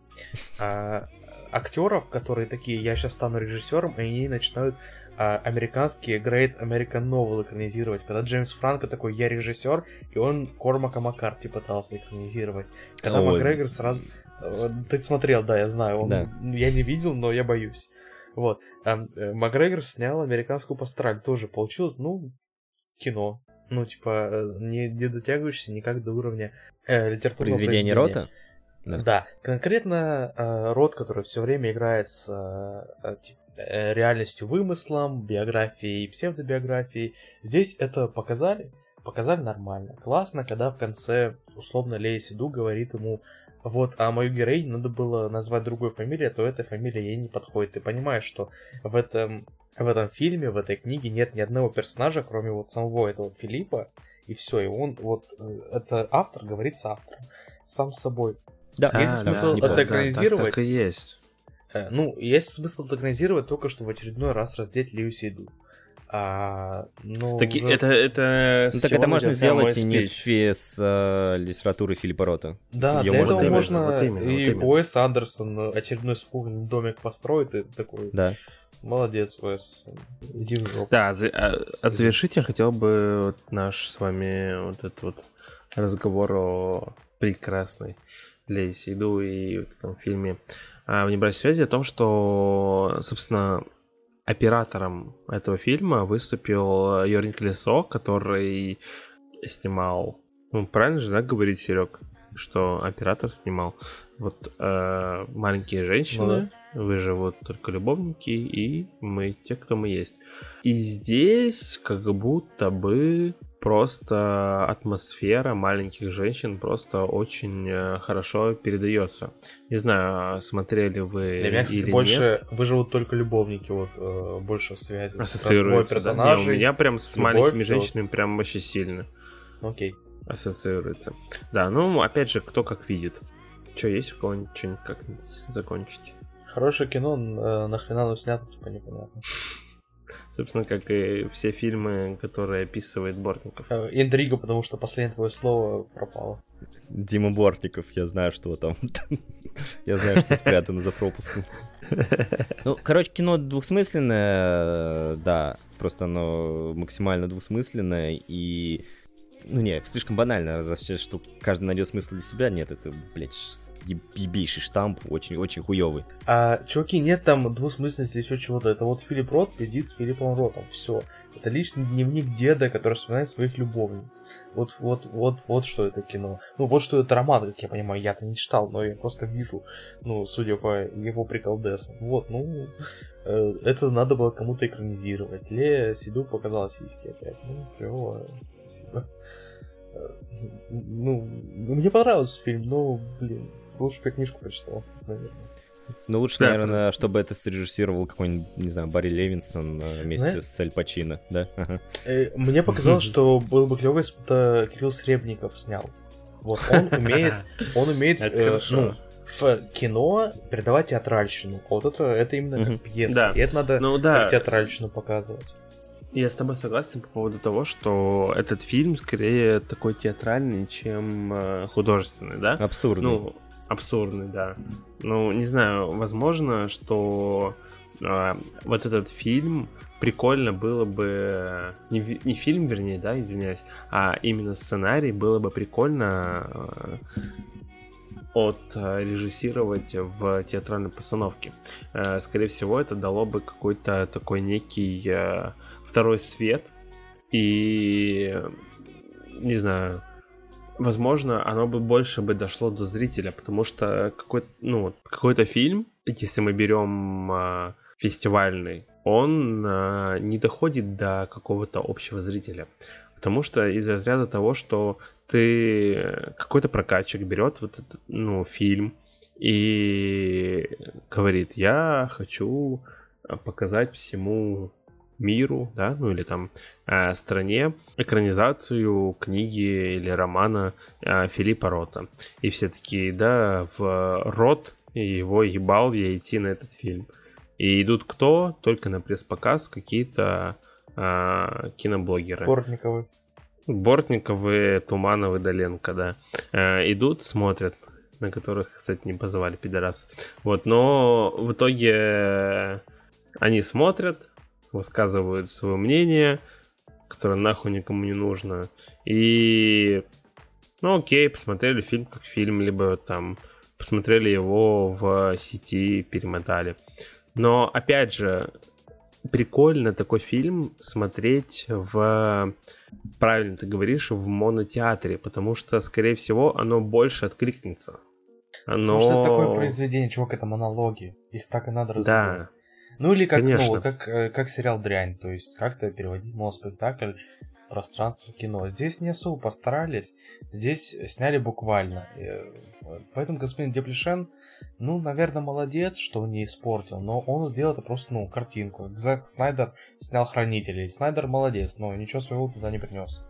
а, актеров, которые такие, я сейчас стану режиссером, и они начинают а, американские Great American Novel экранизировать. Когда Джеймс Франко такой, я режиссер, и он Кормака Маккарти пытался экранизировать. Когда Ой. Макгрегор сразу... Ты смотрел, да, я знаю. Он... Да. Я не видел, но я боюсь. Вот. А, Макгрегор снял американскую пастораль. Тоже получилось, ну, кино. Ну, типа, э, не, не дотягиваешься никак до уровня э, литературного произведения. Рота? Да. да. Конкретно э, Рот, который все время играет с э, типа, реальностью вымыслом, биографией и псевдобиографией. Здесь это показали, показали нормально. Классно, когда в конце условно Лея Сиду говорит ему, вот, а мою героиню надо было назвать другой фамилией, а то эта фамилия ей не подходит. Ты понимаешь, что в этом, в этом фильме, в этой книге нет ни одного персонажа, кроме вот самого этого Филиппа, и все, и он, вот, э, это автор говорит с автором, сам с собой. Да, есть а, смысл да, это экранизировать. Да, так, так и есть. Э, ну, есть смысл организировать только, что в очередной раз раздеть Лью Сейду. А, ну, так уже... это, это, ну, так это можно сделать и не с, с э, литературы Филиппа Рота. Да, Её для этого можно вот именно, и вот Уэс Андерсон очередной спугненный домик построит и такой. Да. Молодец, Уэс. Иди в жопу. Да, а, а завершить я хотел бы вот наш с вами вот этот вот разговор о прекрасной Лейси Иду и в этом фильме а, в небольшой связи о том, что, собственно, оператором этого фильма выступил Йорин Колесо, который снимал... Ну, правильно же, да, говорить, Серег? Что оператор снимал вот э, «Маленькие женщины», выживут только любовники, и мы те, кто мы есть. И здесь как будто бы просто атмосфера маленьких женщин просто очень э, хорошо передается. Не знаю, смотрели вы Для меня, кстати, или больше нет. выживут только любовники, вот э, больше связи. Ассоциируется, да? Не, у меня прям с любовь, маленькими женщинами прям вообще сильно Окей. ассоциируется. Да, ну, опять же, кто как видит. Что, есть у кого-нибудь что-нибудь как-нибудь закончить? Хорошее кино, э, нахрена оно снято, типа непонятно. Собственно, как и все фильмы, которые описывает Бортников. Э, Интрига, потому что последнее твое слово пропало. Дима Бортников, я знаю, что там. Я знаю, что спрятано за пропуском. Ну, короче, кино двухсмысленное, да, просто оно максимально двухсмысленное и... Ну, не, слишком банально, означает, что каждый найдет смысл для себя. Нет, это, блядь, ебейший штамп, очень-очень хуёвый. А, чуваки, нет там двусмысленности еще чего-то. Это вот Филипп Рот пиздит с Филиппом Ротом. Все. Это личный дневник деда, который вспоминает своих любовниц. Вот, вот, вот, вот что это кино. Ну, вот что это роман, как я понимаю. Я-то не читал, но я просто вижу, ну, судя по его приколдесам. Вот, ну, э, это надо было кому-то экранизировать. Ле Сиду показала сиськи опять. Ну, клево, спасибо. Э, Ну, мне понравился фильм, но, блин, лучше бы я книжку прочитал, наверное. Ну, лучше, Да. наверное, чтобы это срежиссировал какой-нибудь, не знаю, Барри Левинсон э, вместе Знаешь- с Аль Пачино, да? Ага. Э, Мне показалось, что было бы клево, если бы это Кирилл Сребников снял. Вот он умеет, он умеет э, ну, в кино передавать театральщину. А Вот это, это именно как пьеса. Да. И это надо Ну да. как театральщину показывать. Я с тобой согласен по поводу того, что этот фильм скорее такой театральный, чем э, художественный, да? Абсурдно. Ну, абсурдный, да. Ну, не знаю, возможно, что э, вот этот фильм прикольно было бы... Не, не фильм, вернее, да, извиняюсь, а именно сценарий было бы прикольно э, от э, режиссировать в театральной постановке. Э, Скорее всего, это дало бы какой-то такой некий э, второй свет. И не знаю, возможно, оно бы больше бы дошло до зрителя, потому что какой-то, ну, какой-то фильм, если мы берем а, фестивальный, он а, не доходит до какого-то общего зрителя. Потому что из разряда того, что ты какой-то прокатчик берет вот этот, ну, фильм и говорит, я хочу а, показать всему миру, да, ну или там э, стране экранизацию книги или романа э, Филиппа Рота. И все такие, да, в Рот его ебал я идти на этот фильм. И идут кто? Только на пресс-показ какие-то э, киноблогеры. Бортниковы. Бортниковы, Тумановы, Доленко, да. Э, идут, смотрят, на которых, кстати, не позывали пидорас. Вот, но в итоге э, они смотрят, высказывают свое мнение, которое нахуй никому не нужно. И, ну окей, посмотрели фильм как фильм, либо там посмотрели его в сети, перемотали. Но, опять же, прикольно такой фильм смотреть в, правильно ты говоришь, в монотеатре, потому что, скорее всего, оно больше откликнется. Оно... Потому что это такое произведение, чувак, это монологи. Их так и надо развивать. Да, Ну или как, ну, Конечно. вот как, э, как сериал Дрянь, то есть как-то переводить моноспектакль в пространство кино. Здесь не особо постарались, здесь сняли буквально. Э, Поэтому господин Деплешен, ну, наверное, молодец, что не испортил, но он сделал это просто, ну, картинку. Зак Снайдер снял Хранителей. Снайдер молодец, но ничего своего туда не принес.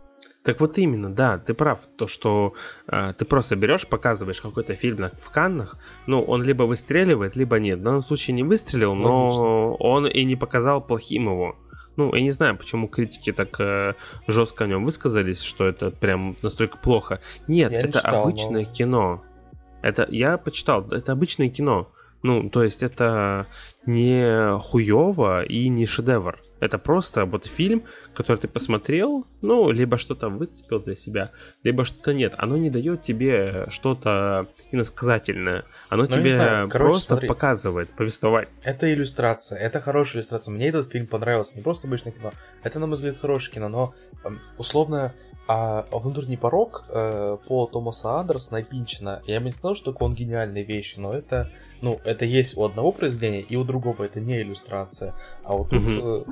Так вот именно, да, ты прав. То, что э, ты просто берешь, показываешь какой-то фильм на- в Каннах, ну, он либо выстреливает, либо нет. В данном случае не выстрелил, но он и не показал плохим его. Ну, я не знаю, почему критики так э, жестко о нем высказались, что это прям настолько плохо. Нет, Я не это читал, обычное но- кино. Это я почитал, это обычное кино. Ну, то есть это не хуево и не шедевр. Это просто вот фильм, который ты посмотрел, ну, либо что-то выцепил для себя, либо что-то нет. Оно не дает тебе что-то иносказательное. Оно Ну, не тебе знаю, короче, просто смотри. показывает, повествовать. Это иллюстрация, это хорошая иллюстрация. Мне этот фильм понравился, не просто обычное кино. Это, на мой взгляд, хорошее кино, но эм, условно А «Внутренний порог» э, по Томаса Андерсона и Пинчина, я бы не сказал, что он гениальные вещи, но это, ну, это есть у одного произведения, и у другого это не иллюстрация. А вот тут, Мгм. э,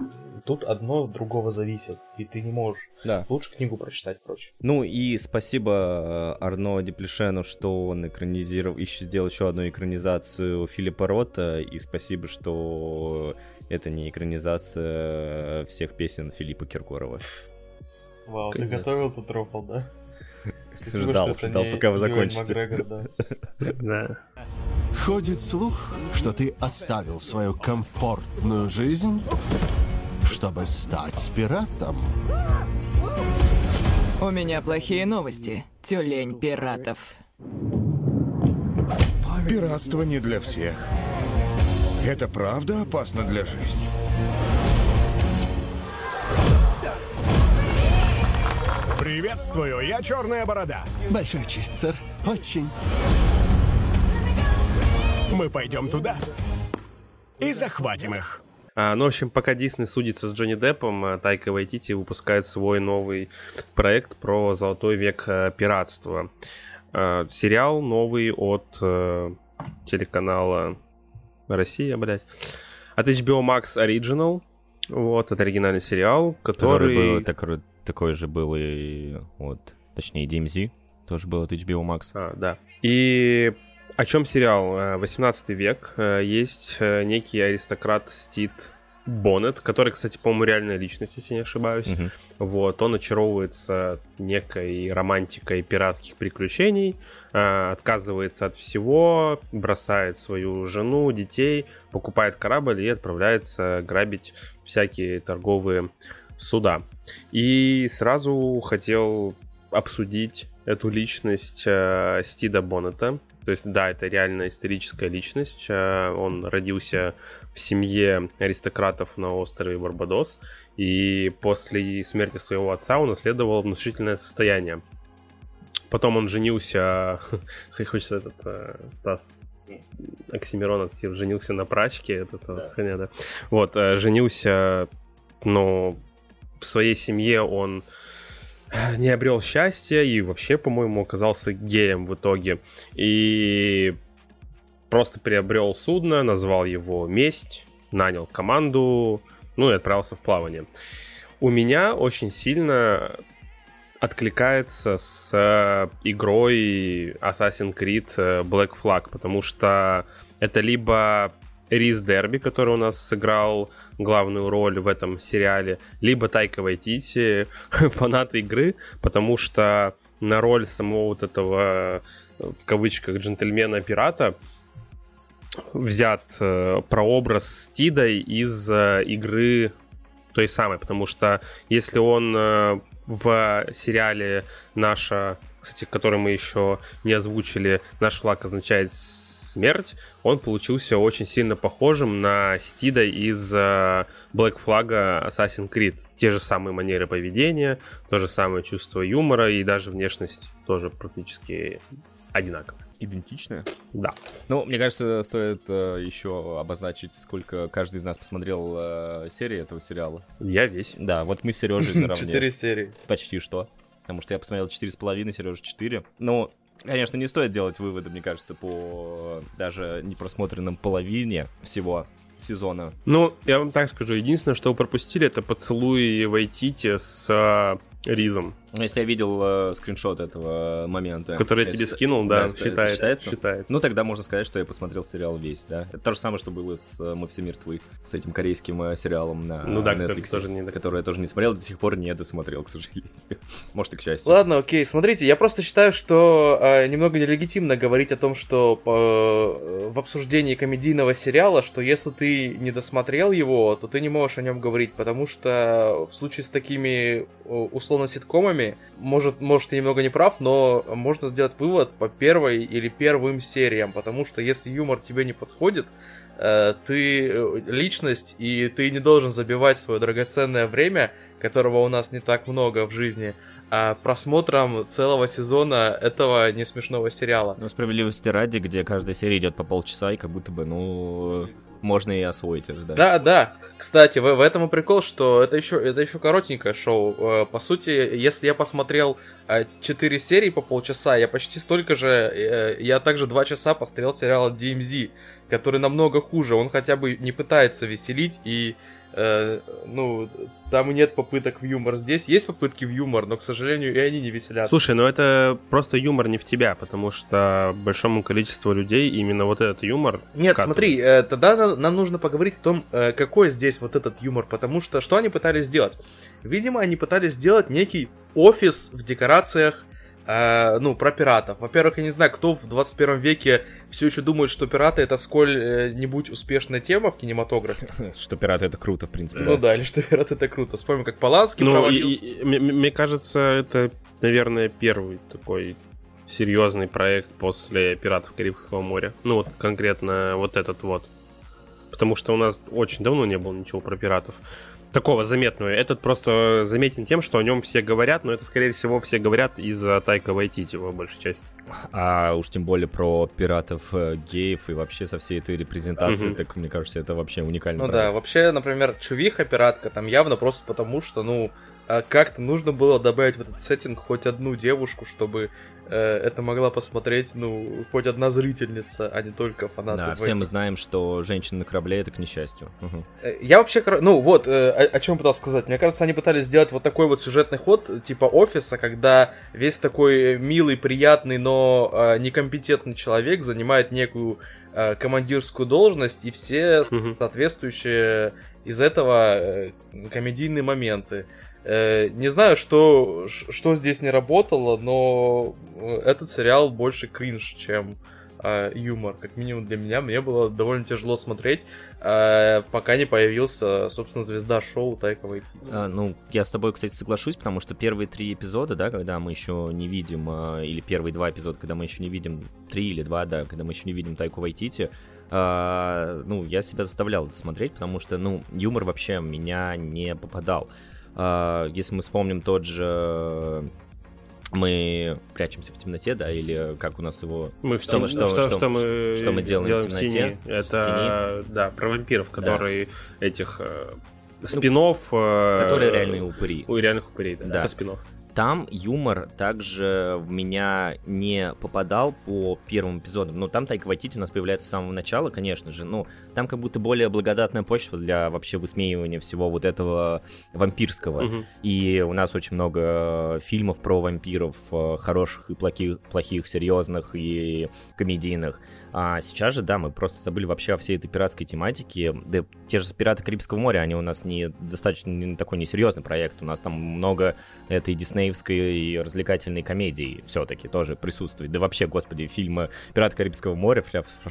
тут одно от другого зависит, и ты не можешь Да. лучше книгу прочитать проще. Ну и спасибо э, Арно Деплешену, что он экранизировал, еще сделал еще одну экранизацию Филиппа Рота, и спасибо, что это не экранизация всех песен Филиппа Киркорова. Вау, Конец. ты готовил тут рофл, да? Спасибо, Ждал, что ждал, не пока вы закончите. Макгрегор, да. Да. Ходит слух, что ты оставил свою комфортную жизнь, чтобы стать пиратом. У меня плохие новости. Тюлень пиратов. Пиратство не для всех. Это правда опасно для жизни. Приветствую, я Черная Борода. Большая честь, сэр. Очень. Мы пойдем туда и захватим их. А, ну, в общем, пока Дисней судится с Джонни Деппом, а, Тайка Вайтити выпускает свой новый проект про золотой век э, пиратства. А, Сериал новый от э, телеканала Россия, блядь. От HBO Max Original. Вот, это оригинальный сериал, который... Который был, такой, такой же был и вот, точнее, DMZ, тоже был от HBO Max. А, да. И о чем сериал? Э, 18 век. Э, Есть э, некий аристократ Стит Боннет, который, кстати, по-моему, реальная личность, если не ошибаюсь. Мгм. Вот, он очаровывается некой романтикой пиратских приключений, э, отказывается от всего, бросает свою жену, детей, покупает корабль и отправляется грабить всякие торговые суда. И сразу хотел обсудить эту личность э, Стида Боннета. То есть, да, это реально историческая личность. Э, он родился в семье аристократов на острове Барбадос. И после смерти своего отца он наследовал внушительное состояние. Потом он женился, хочется этот э, Стас Оксимирон отсил, женился на прачке, это да. Хуйня, да. Вот, э, женился, но в своей семье он не обрел счастья и вообще, по-моему, оказался геем в итоге. И просто приобрел судно, назвал его «Месть», нанял команду, ну и отправился в плавание. У меня очень сильно откликается с э, игрой Assassin's Creed э, Black Flag, потому что это либо Рис Дерби, который у нас сыграл главную роль в этом сериале, либо Тайка Вайтити, фанаты игры, потому что на роль самого вот этого, в кавычках, джентльмена-пирата взят э, прообраз Стида из э, игры той самой, потому что если он э, в сериале наша, кстати, который мы еще не озвучили, наш флаг означает смерть, он получился очень сильно похожим на Стида из э, Black Flag Assassin's Creed. Те же самые манеры поведения, то же самое чувство юмора и даже внешность тоже практически одинаковая. Идентичная? Да. Ну, мне кажется, стоит э, еще обозначить, сколько каждый из нас посмотрел э, серии этого сериала. Я весь. Да, вот мы с Сережей наравне. Четыре серии. Почти что. Потому что я посмотрел четыре с половиной, Сережа четыре. Ну, Конечно, не стоит делать выводы, мне кажется, по даже непросмотренным половине всего сезона. Ну, я вам так скажу, единственное, что вы пропустили, это поцелуй Вайтити с э, Ризом. Ну, если я видел э, скриншот этого момента. Который я тебе скинул, да, да считается, считается? считается. Ну, тогда можно сказать, что я посмотрел сериал весь, да. Это то же самое, что было с э, «Мы все мертвы», с этим корейским э, сериалом на ну, да, Netflix, тоже не... который я тоже не смотрел, до сих пор не досмотрел, к сожалению. Может, и к счастью. Ладно, окей, смотрите, я просто считаю, что э, немного нелегитимно говорить о том, что э, в обсуждении комедийного сериала, что если ты не досмотрел его, то ты не можешь о нем говорить, потому что в случае с такими условно ситкомами, может, может, ты немного не прав, но можно сделать вывод по первой или первым сериям, потому что если юмор тебе не подходит, э, ты личность, и ты не должен забивать свое драгоценное время, которого у нас не так много в жизни, просмотром целого сезона этого не смешного сериала. Ну, справедливости ради, где каждая серия идет по полчаса, и как будто бы, ну, можно и освоить уже, да. Да, да. Кстати, в, в этом и прикол, что это еще, это еще коротенькое шоу. Э, По сути, если я посмотрел 4 серии по полчаса, я почти столько же, э, я также 2 часа посмотрел сериал DMZ, который намного хуже. Он хотя бы не пытается веселить и э, ну, там нет попыток в юмор. Здесь есть попытки в юмор, но, к сожалению, и они не веселят. Слушай, ну это просто юмор не в тебя, потому что большому количеству людей именно вот этот юмор... Нет, вкатывает. смотри, э, тогда на- нам нужно поговорить о том, э, какой здесь вот этот юмор, потому что что они пытались сделать? Видимо, они пытались сделать некий офис в декорациях, э, ну, про пиратов. Во-первых, я не знаю, кто в 21 веке все еще думает, что пираты это сколь-нибудь успешная тема в кинематографе. Что пираты это круто, в принципе. Ну да, или что пираты это круто. Вспомним, как Поланский Ну, мне кажется, это, наверное, первый такой серьезный проект после «Пиратов Карибского моря». Ну, вот конкретно вот этот вот. Потому что у нас очень давно не было ничего про пиратов. Такого заметного. Этот просто заметен тем, что о нем все говорят, но это, скорее всего, все говорят из-за Тайка Вайтити, по большей части. А уж тем более про пиратов, э, геев и вообще со всей этой репрезентацией, Мгм. так мне кажется, это вообще уникальный Ну да, проект. вообще, например, Чувиха пиратка там явно просто потому, что, ну, а, как-то нужно было добавить в этот сеттинг хоть одну девушку, чтобы это могла посмотреть, ну, хоть одна зрительница, а не только фанаты. Да, все мы знаем, что женщины на корабле это к несчастью. Э, Я вообще, ну вот, э, о, о чем пытался сказать. Мне кажется, они пытались сделать вот такой вот сюжетный ход, типа офиса, когда весь такой милый, приятный, но э, некомпетентный человек занимает некую э, командирскую должность, и все соответствующие из этого э, комедийные моменты. Э, Не знаю, что, что здесь не работало, но э, этот сериал больше кринж, чем э, юмор. Как минимум для меня. Мне было довольно тяжело смотреть, э, пока не появился, собственно, звезда шоу Тайка Вайтити. А, ну, я с тобой, кстати, соглашусь, потому что первые три эпизода, да, когда мы еще не видим, а, или первые два эпизода, когда мы еще не видим, три или два, да, когда мы еще не видим Тайку Вайтити, а, ну, я себя заставлял это смотреть, потому что, ну, юмор вообще меня не попадал. А, если мы вспомним тот же мы прячемся в темноте, да, или как у нас его... Мы в тени- что, что мы, что мы делаем, в темноте? тени. В Это, да, про вампиров, Да. которые этих э, спинов... э, которые реальные упыри. У реальных упырей, да. Да. Это спинов. Там юмор также в меня не попадал по первым эпизодам. Ну, там Тайка Вайтити у нас появляется с самого начала, конечно же. Ну, там как будто более благодатная почва для вообще высмеивания всего вот этого вампирского. Мгм. И у нас очень много фильмов про вампиров, э, хороших и плохих, плохих, серьезных и комедийных. А сейчас же, да, мы просто забыли вообще о всей этой пиратской тематике. Да, те же «Пираты Карибского моря», они у нас не достаточно не такой несерьезный проект. У нас там много этой диснеевской и развлекательной комедии все-таки тоже присутствует. Да вообще, господи, фильмы «Пираты Карибского моря»,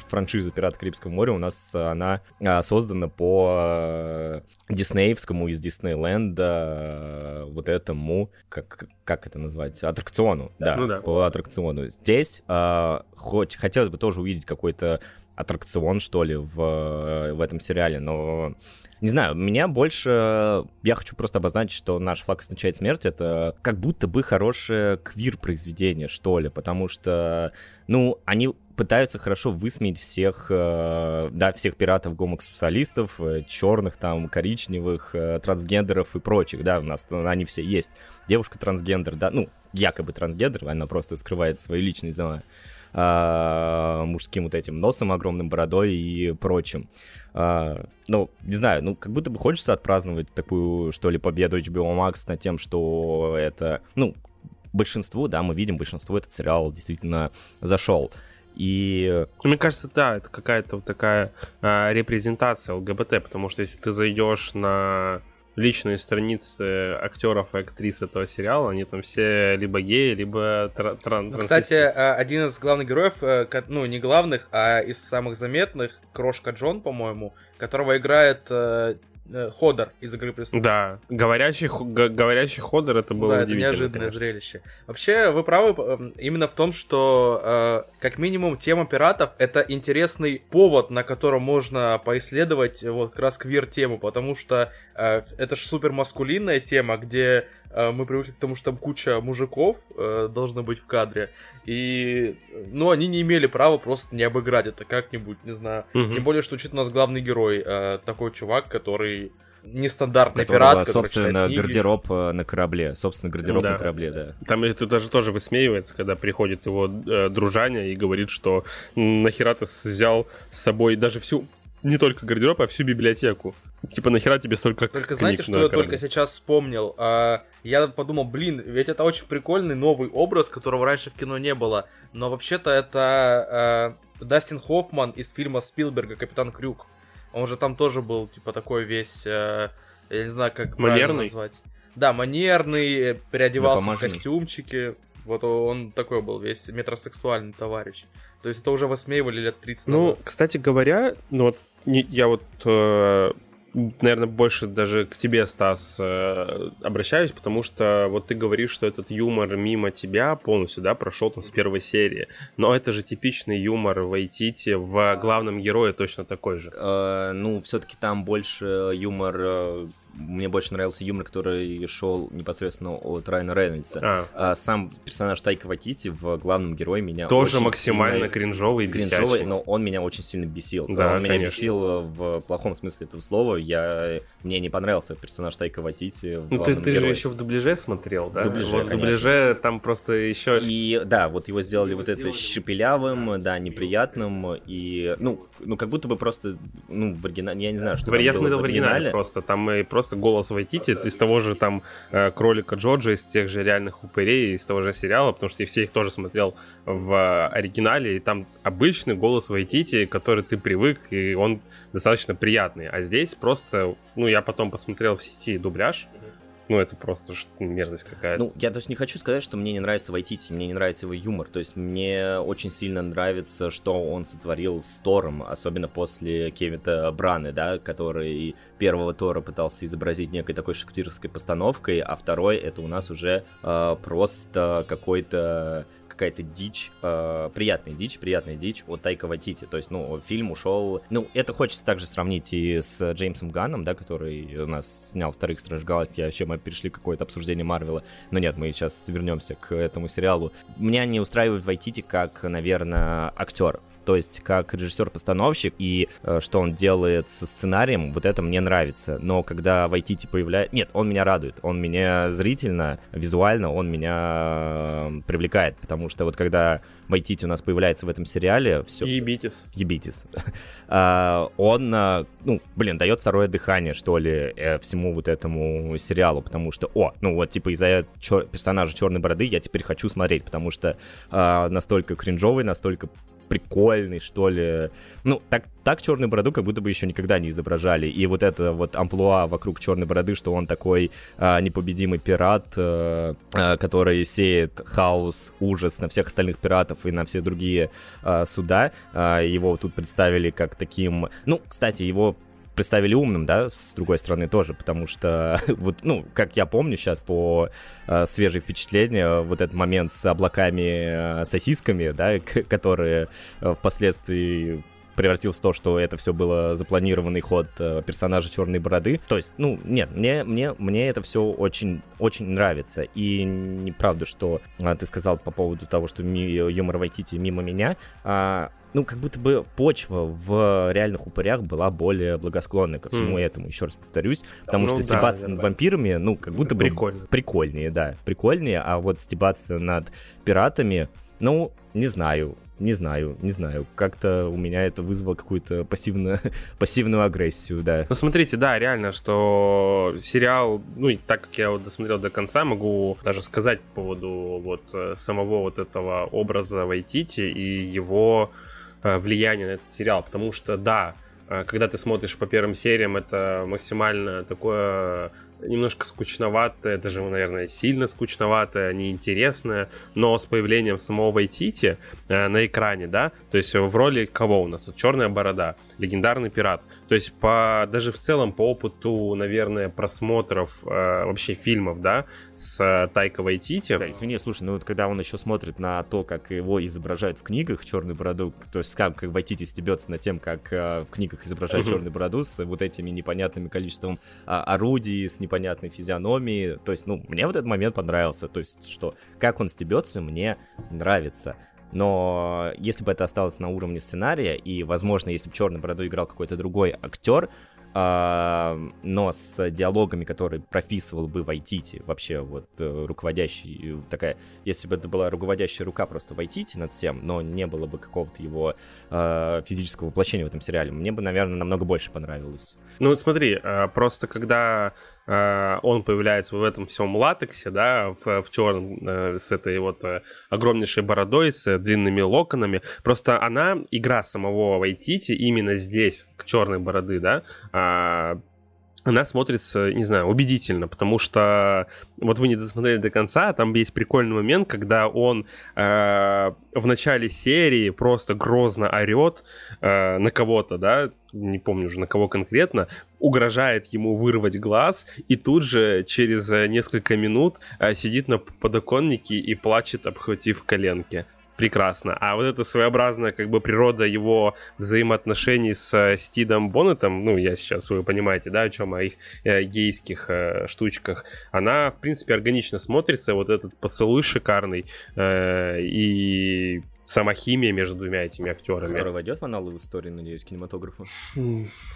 франшиза «Пираты Карибского моря» у нас она а, создана по э, диснеевскому из Диснейленда э, вот этому, как, как это назвать, аттракциону, да, Ну да. по аттракциону. Здесь а, хоть хотелось бы тоже увидеть какой-то аттракцион, что ли, в, э, в этом сериале, но не знаю, меня больше... Я хочу просто обозначить, что наш флаг означает смерть. Это как будто бы хорошее квир-произведение, что ли, потому что, ну, они пытаются хорошо высмеять всех, э, да, всех пиратов, гомосексуалистов, черных там, коричневых, э, трансгендеров и прочих, да, у нас они все есть. Девушка трансгендер, да, ну, якобы трансгендер, она просто скрывает свою личность за а, мужским вот этим носом огромным, бородой и прочим. А, ну, не знаю, ну, как будто бы хочется отпраздновать такую, что ли, победу HBO Max над тем, что это, ну, большинству, да, мы видим, большинству этот сериал действительно зашел. И Мне кажется, да, это какая-то вот такая а, репрезентация ЛГБТ, потому что если ты зайдешь на личные страницы актеров и актрис этого сериала, они там все либо геи, либо тра- тран- Ну, Кстати, э, один из главных героев, э, ну, не главных, а из самых заметных, Крошка Джон, по-моему, которого играет э, Ходор из «Игры престолов». Да, говорящий, г- говорящий ходер это было да, это неожиданное конечно. зрелище. Вообще, вы правы э, именно в том, что э, как минимум тема пиратов это интересный повод, на котором можно поисследовать вот как раз квир-тему, потому что э, это же супер маскулинная тема, где мы привыкли к тому, что там куча мужиков э, должны быть в кадре, и, ну, они не имели права просто не обыграть это как-нибудь, не знаю. Мгм. Тем более, что учит у нас главный герой, э, такой чувак, который нестандартный Которого, пират, который собственно, книги. гардероб э, на корабле. Собственно, гардероб Да. на корабле, да. Там это даже тоже высмеивается, когда приходит его э, дружаня и говорит, что «М, нахера ты взял с собой даже всю, не только гардероб, а всю библиотеку. Типа нахера тебе столько Только книг знаете, на что я корабле?» только сейчас вспомнил? А, я подумал, блин, ведь это очень прикольный новый образ, которого раньше в кино не было. Но вообще-то это а, Дастин Хоффман из фильма Спилберга «Капитан Крюк». Он же там тоже был, типа, такой весь, э, я не знаю, как правильно Манерный? назвать. Да, манерный, э, переодевался в Напомаженный. костюмчики. Вот он такой был весь метросексуальный товарищ. То есть это уже высмеивали лет 30 Ну, назад. кстати говоря, ну вот не- я вот, наверное, больше даже к тебе, Стас, э, обращаюсь, потому что вот ты говоришь, что этот юмор мимо тебя полностью, да, прошел там с первой серии. Но это же типичный юмор в Айтите, в главном герое точно такой же. Э, ну, все-таки там больше юмор. Э, Мне больше нравился юмор, который шел непосредственно от Райана Рейнольдса. А. А сам персонаж Тайка Ватити в главном герое меня Тоже максимально сильно- кринжовый кринжовый, бесячий. но он меня очень сильно бесил. Да, он меня конечно. бесил в плохом смысле этого слова. Я мне не понравился персонаж Тайка Ватити в Ну, ты, ты же еще в дубляже смотрел, да? В дубляже, вот в дубляже там просто еще... И да, вот его сделали вот это шепелявым, да, неприятным, и, ну, ну, как будто бы просто, ну, в оригинале, я не знаю, что Я смотрел в оригинале просто, там и просто голос Вайтити, из того же там э, кролика Джорджа, из тех же реальных упырей, из того же сериала, потому что я все их тоже смотрел в э, оригинале, и там обычный голос Вайтити, который ты привык, и он достаточно приятный. А здесь просто, ну, я потом посмотрел в сети дубляж, ну, это просто мерзость какая-то. Ну, я то есть не хочу сказать, что мне не нравится Вайтити, мне не нравится его юмор. То есть мне очень сильно нравится, что он сотворил с Тором, особенно после Кевита Браны, да, который первого Тора пытался изобразить некой такой шекспировской постановкой, а второй это у нас уже э, просто какой-то какая-то дичь, э, приятная дичь, приятная дичь от Тайка Ватити. То есть, ну, фильм ушел... Ну, это хочется также сравнить и с Джеймсом Ганном, да, который у нас снял вторых Страж Галактики, вообще мы перешли к какое-то обсуждение Марвела. Но нет, мы сейчас вернемся к этому сериалу. Меня не устраивает Вайтити как, наверное, актер. То есть, как режиссер-постановщик, и э, что он делает со сценарием, вот это мне нравится. Но когда Вайтити появляется... Нет, он меня радует. Он меня зрительно, визуально, он меня э, привлекает. Потому что вот когда Вайтити у нас появляется в этом сериале, все... Ебитесь. Ебитесь. А, он, а, ну, блин, дает второе дыхание, что ли, э, всему вот этому сериалу, потому что, о, ну вот, типа, из-за чер- персонажа Черной Бороды я теперь хочу смотреть, потому что а, настолько кринжовый, настолько прикольный, что ли. Ну, так, так Черную Бороду как будто бы еще никогда не изображали. И вот это вот амплуа вокруг Черной Бороды, что он такой а, непобедимый пират, э, а, который сеет хаос, ужас на всех остальных пиратов и на все другие а, суда. А, его тут представили как таким... Ну, кстати, его представили умным, да, с другой стороны тоже, потому что, вот, ну, как я помню сейчас по э, свежие впечатления, вот этот момент с облаками, э, да, которые э, впоследствии превратился в то, что это все было запланированный ход э, персонажа Черной Бороды. То есть, ну, нет, мне, мне, мне это все очень, очень нравится. И неправда, что а, ты сказал по поводу того, что ми- юмор Вайтити мимо меня. А, ну, как будто бы почва в реальных упырях была более благосклонной ко всему Мгм. этому, еще раз повторюсь. Потому Ну что да, стебаться над наверное. вампирами, ну, как будто бы Прикольно. прикольнее, да, прикольнее, а вот стебаться над пиратами, ну, не знаю, не знаю, не знаю. Как-то у меня это вызвало какую-то пассивную, пассивную агрессию, да. Ну, смотрите, да, реально, что сериал, ну, и так как я вот досмотрел до конца, могу даже сказать по поводу вот э, самого вот этого образа Вайтити и его э, влияния на этот сериал, потому что, да, э, когда ты смотришь по первым сериям, это максимально такое немножко скучноватое, даже, наверное, сильно скучноватое, неинтересное, но с появлением самого Вайтити э, на экране, да, то есть в роли кого у нас? Черная борода, легендарный пират. То есть по даже в целом по опыту, наверное, просмотров э, вообще фильмов, да, с э, Тайка Вайтити. Да, извини, слушай, ну вот когда он еще смотрит на то, как его изображают в книгах Черную бороду, то есть как, как Вайтити стебется над тем, как э, в книгах изображают Мгм. Черную бороду с вот этими непонятными количеством а, орудий, с непонятной физиономии. То есть, ну, мне вот этот момент понравился. То есть, что как он стебется, мне нравится. Но если бы это осталось на уровне сценария, и, возможно, если бы Черный Бороду играл какой-то другой актер, а, но с диалогами, которые прописывал бы Вайтити, вообще вот э, руководящий, такая, если бы это была руководящая рука просто Вайтити над всем, но не было бы какого-то его э, физического воплощения в этом сериале, мне бы, наверное, намного больше понравилось. Ну, смотри, э, просто когда э, он появляется в этом всем латексе, да, в, в черном, э, с этой вот огромнейшей бородой, с длинными локонами, просто она, игра самого Вайтити именно здесь, к черной бороды, да, а, она смотрится, не знаю, убедительно, потому что вот вы не досмотрели до конца, там есть прикольный момент, когда он э, в начале серии просто грозно орет э, на кого-то, да, не помню уже на кого конкретно, угрожает ему вырвать глаз, и тут же через несколько минут э, сидит на подоконнике и плачет, обхватив коленки прекрасно. А вот эта своеобразная как бы природа его взаимоотношений с э, Стидом Боннетом, ну, я сейчас, вы понимаете, да, о чем, о их э, гейских э, штучках, она, в принципе, органично смотрится, вот этот поцелуй шикарный, э, и сама химия между двумя этими актерами. Которая войдет в аналы в истории, надеюсь, кинематографа.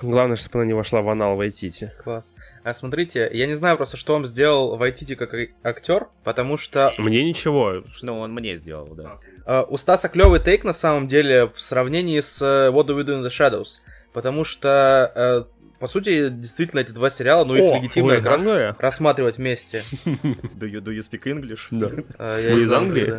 Главное, чтобы она не вошла в анал Вайтити. Класс. А смотрите, я не знаю просто, что он сделал Вайтити как актер, потому что... Мне ничего. Ну, он мне сделал, да. Uh, у Стаса клевый тейк, на самом деле, в сравнении с uh, What Do We Do in the Shadows. Потому что uh, по сути, действительно, эти два сериала, ну, их легитимно как раз рассматривать вместе. Do you, do you speak English? Да. А, я из Англии.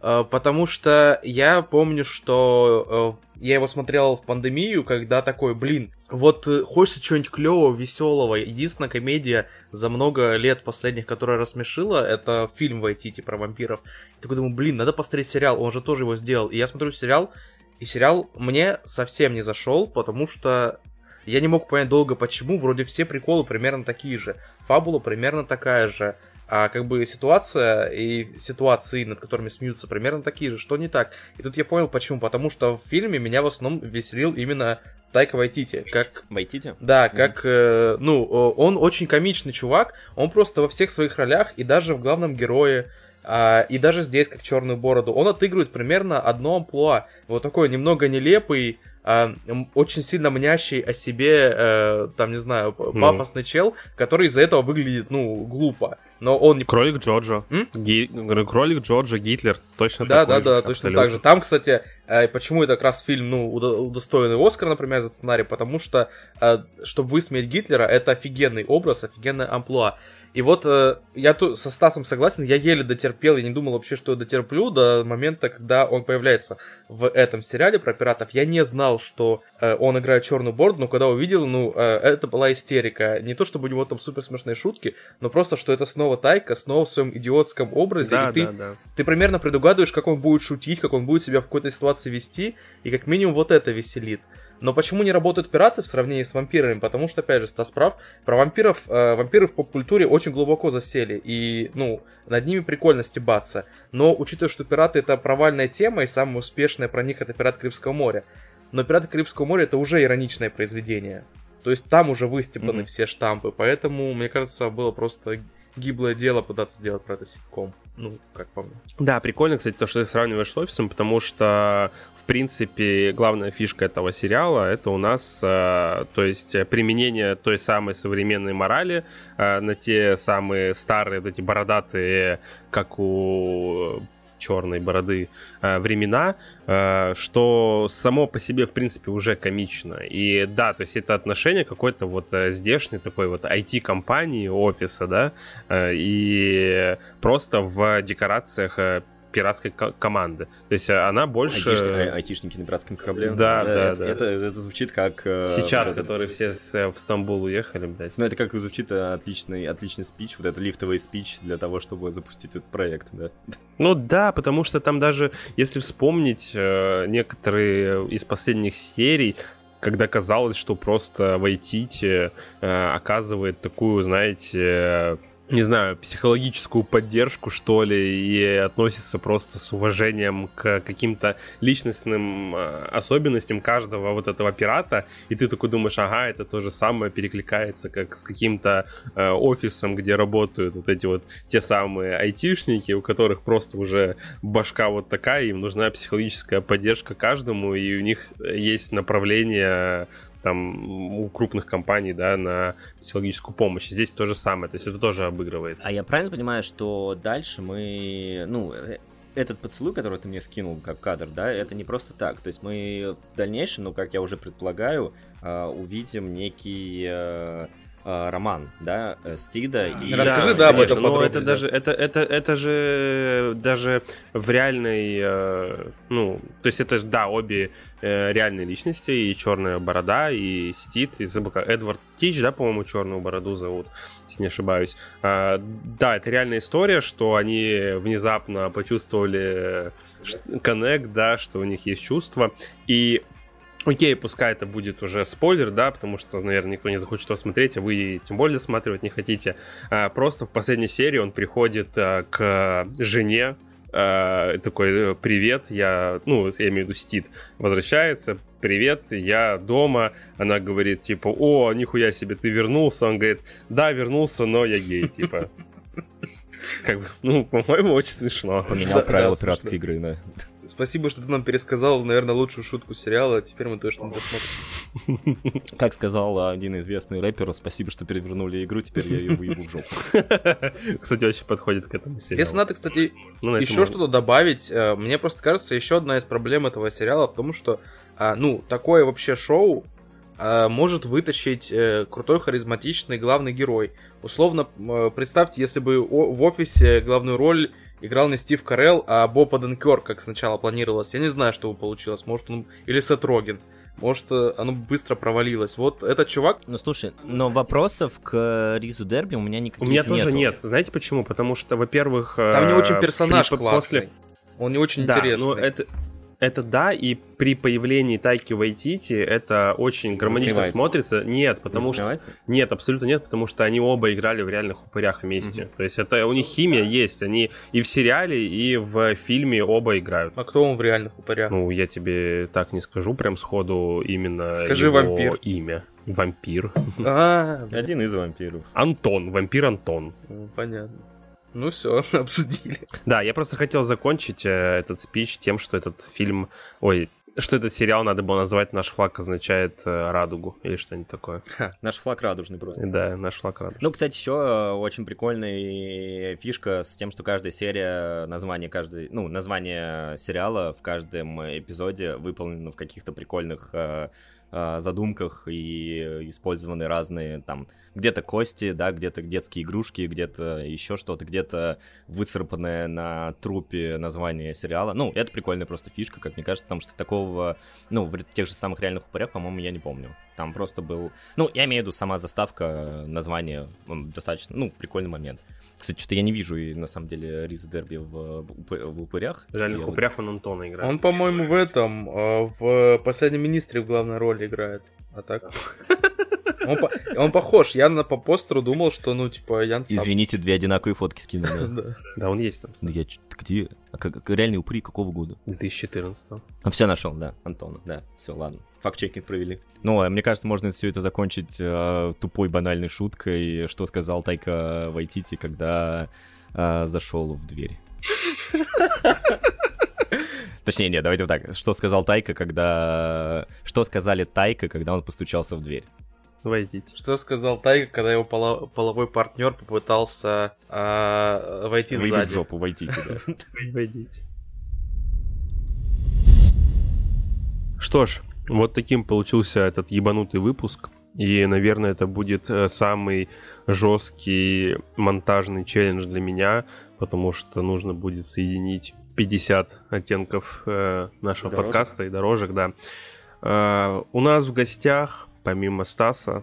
А, потому что я помню, что э, я его смотрел в пандемию, когда такой, блин, вот э, хочется чего-нибудь клевого, веселого. Единственная комедия за много лет последних, которая рассмешила, это фильм «Вайтити» про вампиров. Я такой думаю, блин, надо посмотреть сериал, он же тоже его сделал. И я смотрю сериал, и сериал мне совсем не зашел, потому что я не мог понять долго, почему. Вроде все приколы примерно такие же. Фабула примерно такая же. А как бы ситуация и ситуации, над которыми смеются, примерно такие же. Что не так? И тут я понял, почему. Потому что в фильме меня в основном веселил именно Тайка Вайтити. Как... Вайтити? Да, как, э, ну, он очень комичный чувак. Он просто во всех своих ролях и даже в главном герое а, и даже здесь, как черную бороду, он отыгрывает примерно одно амплуа. Вот такой немного нелепый, э, очень сильно мнящий о себе, э, там, не знаю, ну. пафосный ну. чел, который из-за этого выглядит, ну, глупо. Но он не... Кролик Джорджо. Ги... Кролик Джорджо, Гитлер, точно да, такой Да, да, да, точно так же. Там, кстати, э, почему это как раз фильм, ну, удостоенный Оскара, например, за сценарий, потому что, э, чтобы высмеять Гитлера, это офигенный образ, офигенная амплуа. И вот э, я тут со Стасом согласен, я еле дотерпел, я не думал вообще, что я дотерплю до момента, когда он появляется в этом сериале про пиратов. Я не знал, что э, он играет черную борду, но когда увидел, ну, э, это была истерика. Не то, чтобы у него там супер смешные шутки, но просто, что это снова Тайка, снова в своем идиотском образе, да, и ты, да, да. ты примерно предугадываешь, как он будет шутить, как он будет себя в какой-то ситуации вести, и как минимум вот это веселит. Но почему не работают пираты в сравнении с вампирами? Потому что, опять же, Стас прав, про вампиров, э, вампиры в поп-культуре очень глубоко засели, и, ну, над ними прикольно стебаться. Но, учитывая, что пираты это провальная тема, и самая успешная про них это «Пираты Карибского моря», но «Пираты Карибского моря» это уже ироничное произведение. То есть там уже выстебаны mm-hmm. все штампы, поэтому, мне кажется, было просто гиблое дело пытаться сделать про это ситком. Ну, как по мне. Да, прикольно, кстати, то, что ты сравниваешь с офисом, потому что принципе, главная фишка этого сериала это у нас, э, то есть применение той самой современной морали э, на те самые старые, вот эти бородатые, как у черной бороды э, времена, э, что само по себе, в принципе, уже комично. И да, то есть это отношение какой-то вот э, здешней такой вот IT-компании, офиса, да, э, и просто в декорациях э, пиратской команды. То есть э, она больше... Айтишники, а, айтишники на пиратском корабле. Да, да, да. да. Это, это звучит как... Э, Сейчас, это... которые все с, э, в Стамбул уехали, блядь. Ну, это как звучит отличный, отличный спич, вот это лифтовый спич для того, чтобы запустить этот проект, да. Ну да, потому что там даже, если вспомнить некоторые из последних серий, когда казалось, что просто Вайтити э, оказывает такую, знаете, не знаю, психологическую поддержку, что ли, и относится просто с уважением к каким-то личностным э, особенностям каждого вот этого пирата, и ты такой думаешь, ага, это то же самое перекликается, как с каким-то э, офисом, где работают вот эти вот те самые айтишники, у которых просто уже башка вот такая, им нужна психологическая поддержка каждому, и у них есть направление там у крупных компаний, да, на психологическую помощь. Здесь то же самое, то есть это тоже обыгрывается. А я правильно понимаю, что дальше мы, ну, э, этот поцелуй, который ты мне скинул как кадр, да, это не просто так. То есть мы в дальнейшем, ну, как я уже предполагаю, а, увидим некий э, роман, да, Стида и... Расскажи, да, об этом но подробнее, это да. даже, это, это, это же даже в реальной, э, ну, то есть это же, да, обе э, реальные личности, и Черная Борода, и Стид, и забыл, Эдвард Тич, да, по-моему, Черную Бороду зовут, если не ошибаюсь. А, да, это реальная история, что они внезапно почувствовали коннект, да, что у них есть чувства, и Окей, пускай это будет уже спойлер, да, потому что, наверное, никто не захочет его смотреть, а вы тем более смотреть не хотите. А, просто в последней серии он приходит а, к жене, а, такой, э, привет, я, ну, я имею в виду Стит, возвращается, привет, я дома, она говорит, типа, о, нихуя себе, ты вернулся, он говорит, да, вернулся, но я гей, типа. Как бы, ну, по-моему, очень смешно. Поменял правила пиратской игры, да. Спасибо, что ты нам пересказал, наверное, лучшую шутку сериала. Теперь мы точно досмотрим. Как сказал один известный рэпер, спасибо, что перевернули игру, теперь я ее выебу в жопу. Кстати, очень подходит к этому сериалу. Если надо, кстати, Ну, еще можно. что-то добавить, э, мне просто кажется, еще одна из проблем этого сериала в том, что, а, ну, такое вообще шоу а, может вытащить э, крутой харизматичный главный герой. Условно, э, представьте, если бы в офисе главную роль играл не Стив Карелл, а Боб Оденкер, как сначала планировалось. Я не знаю, что бы получилось. Может, он... Или Сет Роген. Может, э, оно быстро провалилось. Вот этот чувак... Ну, слушай, но вопросов к Ризу Дерби у меня никаких У меня тоже нету. нет. Знаете почему? Потому что, во-первых... Там не э, очень персонаж при- классный. после- Он не очень Да, интересный. ну это, это да, и при появлении Тайки Вайтити это очень гармонично смотрится. Нет, потому что... Нет, абсолютно нет, потому что они оба играли в реальных упырях вместе. То есть это у них химия есть. Они и в сериале, и в фильме оба играют. А кто он в реальных упырях? Ну, я тебе так не скажу прям сходу именно Скажи его вампир. имя. Вампир. А, Один из вампиров. Антон, вампир Антон. ну, понятно. Ну все, обсудили. Да, я просто хотел закончить э, этот спич тем, что этот фильм, ой, что этот сериал надо было назвать «Наш флаг означает э, радугу» или что-нибудь такое. Наш флаг радужный просто. Да, «Наш флаг радугу». Ну, кстати, еще очень прикольная фишка с тем, что каждая серия, название каждой, ну, название сериала в каждом эпизоде выполнено в каких-то прикольных э, э, задумках и использованы разные там где-то кости, да, где-то детские игрушки, где-то еще что-то, где-то выцарапанное на трупе название сериала. Ну, это прикольная просто фишка, как мне кажется, потому что такого, ну, в тех же самых реальных упырях, по-моему, я не помню. Там просто был, ну, я имею в виду сама заставка, название, м, достаточно, ну, прикольный момент. Кстати, что-то я не вижу, и на самом деле, Риза Дерби в, в упырях. В Что я- упырях он Антона играет. Он, по-моему, в этом, э, в «Последнем министре» в главной роли играет. А так? Он, по- он похож. Я на, по постеру думал, что, ну, типа, Ян сам. Извините, две одинаковые фотки скинул. да. Он есть там. Да я где? А реальные упыри какого года? 2014 А все нашел, да, Антона, да, все, ладно. Факт-чекинг провели. Ну, а мне кажется, можно все это закончить э, тупой банальной шуткой, что сказал Тайка Вайтити, когда э, зашел в дверь. Точнее, нет, давайте вот так. Что сказал Тайка, когда... Что сказали Тайка, когда он постучался в дверь? Войдите. Что сказал Тайга, когда его поло- половой партнер попытался а, войти Выебать сзади? в жопу, войти туда. Войдите. Что ж, вот таким получился этот ебанутый выпуск. И, наверное, это будет э, самый жесткий монтажный челлендж для меня, потому что нужно будет соединить 50 оттенков э, нашего Дорожек. подкаста и дорожек, да. Э, у нас в гостях, помимо Стаса,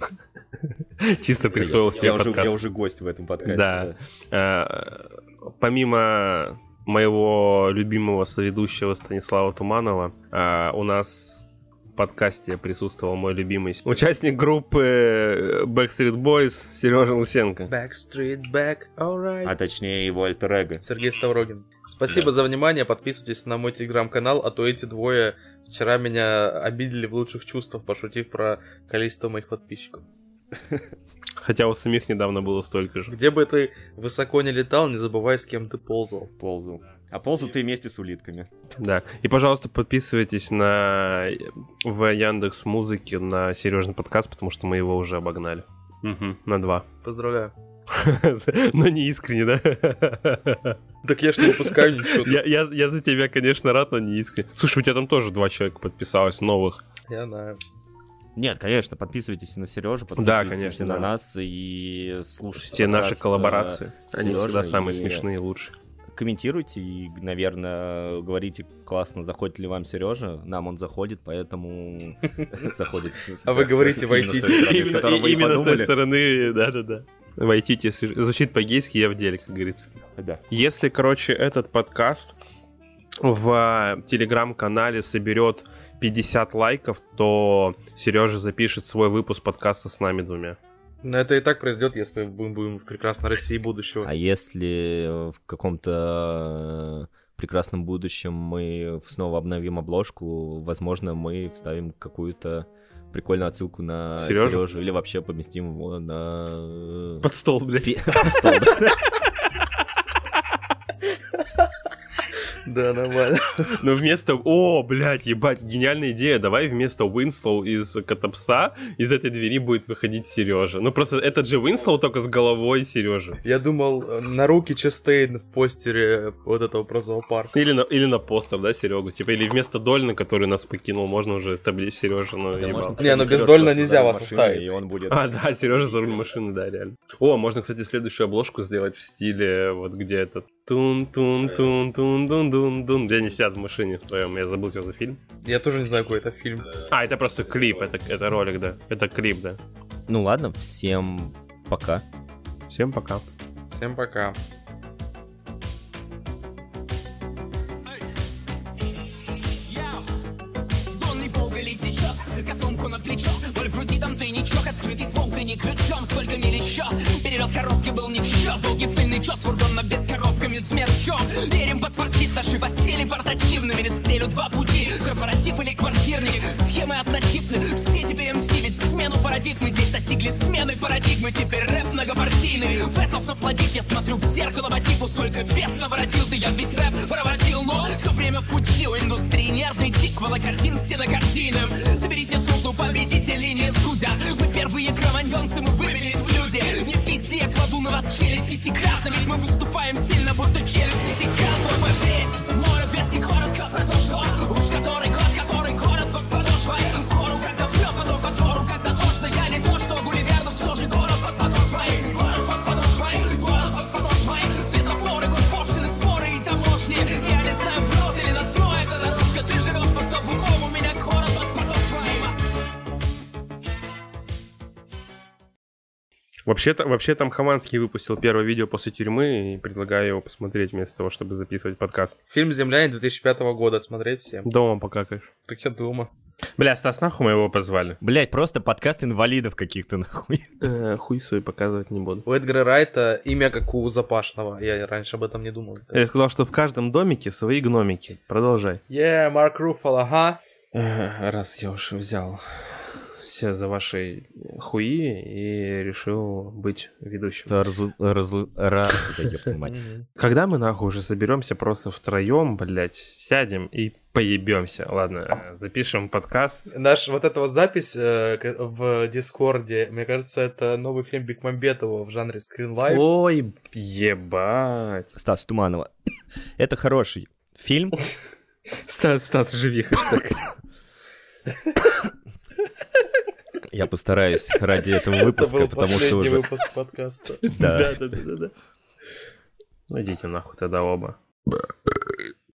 чисто присвоил себе я, уже, подкаст. я уже гость в этом подкасте. Да. Помимо моего любимого соведущего Станислава Туманова, э, у нас в подкасте присутствовал мой любимый участник группы э, Backstreet Boys Сережа Лысенко. Backstreet Back, alright. А точнее его альтер эго. Сергей Ставрогин. Спасибо за внимание, подписывайтесь на мой телеграм-канал, а то эти двое вчера меня обидели в лучших чувствах, пошутив про количество моих подписчиков. Хотя у самих недавно было столько же. Где бы ты высоко не летал, не забывай, с кем ты ползал. Ползал. А ползал ты вместе с улитками. Да. И, пожалуйста, подписывайтесь на в Яндекс Музыке на Сережный подкаст, потому что мы его уже обогнали. Угу, на два. Поздравляю. Но не искренне, да? Так я ж не выпускаю ничего. Я, я, я за тебя, конечно, рад, но не искренне. Слушай, у тебя там тоже два человека подписалось, новых. Я знаю. Нет, конечно, подписывайтесь на Сережу, подписывайтесь да, конечно, на да. нас и слушайте. Наши подкаст, коллаборации. э, Они всегда самые и смешные и лучшие. Комментируйте и, наверное, говорите, классно, заходит ли вам Сережа. Нам он заходит, поэтому заходит. А вы говорите, войдите. Именно с той стороны, да-да-да. Войдите, звучит по-гейски, я в деле, как говорится. Да. Если, короче, этот подкаст в телеграм-канале соберет 50 лайков, то Сережа запишет свой выпуск подкаста с нами двумя. Но это и так произойдет, если мы будем в прекрасной России будущего. А если в каком-то э, прекрасном будущем мы снова обновим обложку, возможно, мы вставим какую-то прикольную отсылку на Сережу? Сережу или вообще поместим его на... Под стол, блядь. Под стол, да. Да, нормально. Но вместо... О, блядь, ебать, гениальная идея. Давай вместо Уинслоу из Котопса из этой двери будет выходить Сережа. Ну просто этот же Уинслоу только с головой Сережи. Я думал, на руки Честейн в постере вот этого про зоопарк. Или на, или на постер, да, Серегу. Типа, или вместо Дольна, который нас покинул, можно уже табличь Сережа, ну, Да, можно, Не, ну без Дольна нельзя вас оставить. И он будет... А, да, Сережа за руль машины, да, реально. О, можно, кстати, следующую обложку сделать в стиле, вот где этот тун тун тун тун тун тун тун где они сидят в машине вдвоем. Я забыл, что за фильм. Я тоже не знаю, какой это фильм. А, это просто клип, это, это ролик, да. Это клип, да. Ну ладно, всем пока. Всем пока. Всем пока. Котомку на плечо. Боль в груди, там тайничок, открытый фонк и не ключом Сколько миль еще, перелет коробки был не в счет. Долгий пыльный час, фургон набит коробками с мерчом. Верим, подтвердит наши постели портативными. Не стрелю два пути, корпоратив или квартирник Схемы однотипны, все теперь МС Ведь смену парадигмы здесь достигли смены парадигмы Теперь рэп многопартийный, бэтлов наплодить Я смотрю в зеркало по типу, сколько бед наворотил. Ты я весь рэп проводил, но все время в пути. У индустрии нервный тик, волокартин, стена картинам Заберите суд, ну победители не судят Мы первые кроманьонцы, мы выбились в люди. Не пизди, я кладу на вас челюсть пятикратно Ведь мы выступаем сильно, будто челюсть пятикратно Мы весь море песни коротко про то, что Уж который Вообще-то, вообще там Хованский выпустил первое видео после тюрьмы и предлагаю его посмотреть вместо того, чтобы записывать подкаст. Фильм «Земляне» 2005 года. Смотреть всем. Дома покакаешь. Так я дома. Бля, Стас, нахуй мы его позвали? Блять, просто подкаст инвалидов каких-то нахуй. Э, хуй свой показывать не буду. У Эдгара Райта имя как у Запашного. Я раньше об этом не думал. Я сказал, что в каждом домике свои гномики. Продолжай. Yeah, Марк Руффало, ага. Э, Раз я уж взял все за ваши хуи и решил быть ведущим. Разу... Разу... Ра... Когда мы нахуй уже соберемся просто втроем, блядь, сядем и поебемся. Ладно, запишем подкаст. Наш вот эта вот запись э, в Дискорде, мне кажется, это новый фильм Бекмамбетова в жанре скринлайф. Ой, ебать. Стас Туманова. Это хороший фильм. Стас, Стас, живи хэштег. Я постараюсь ради этого выпуска, это был потому что уже... выпуск подкаста. Да. Да, да, да, да. Ну идите нахуй тогда оба.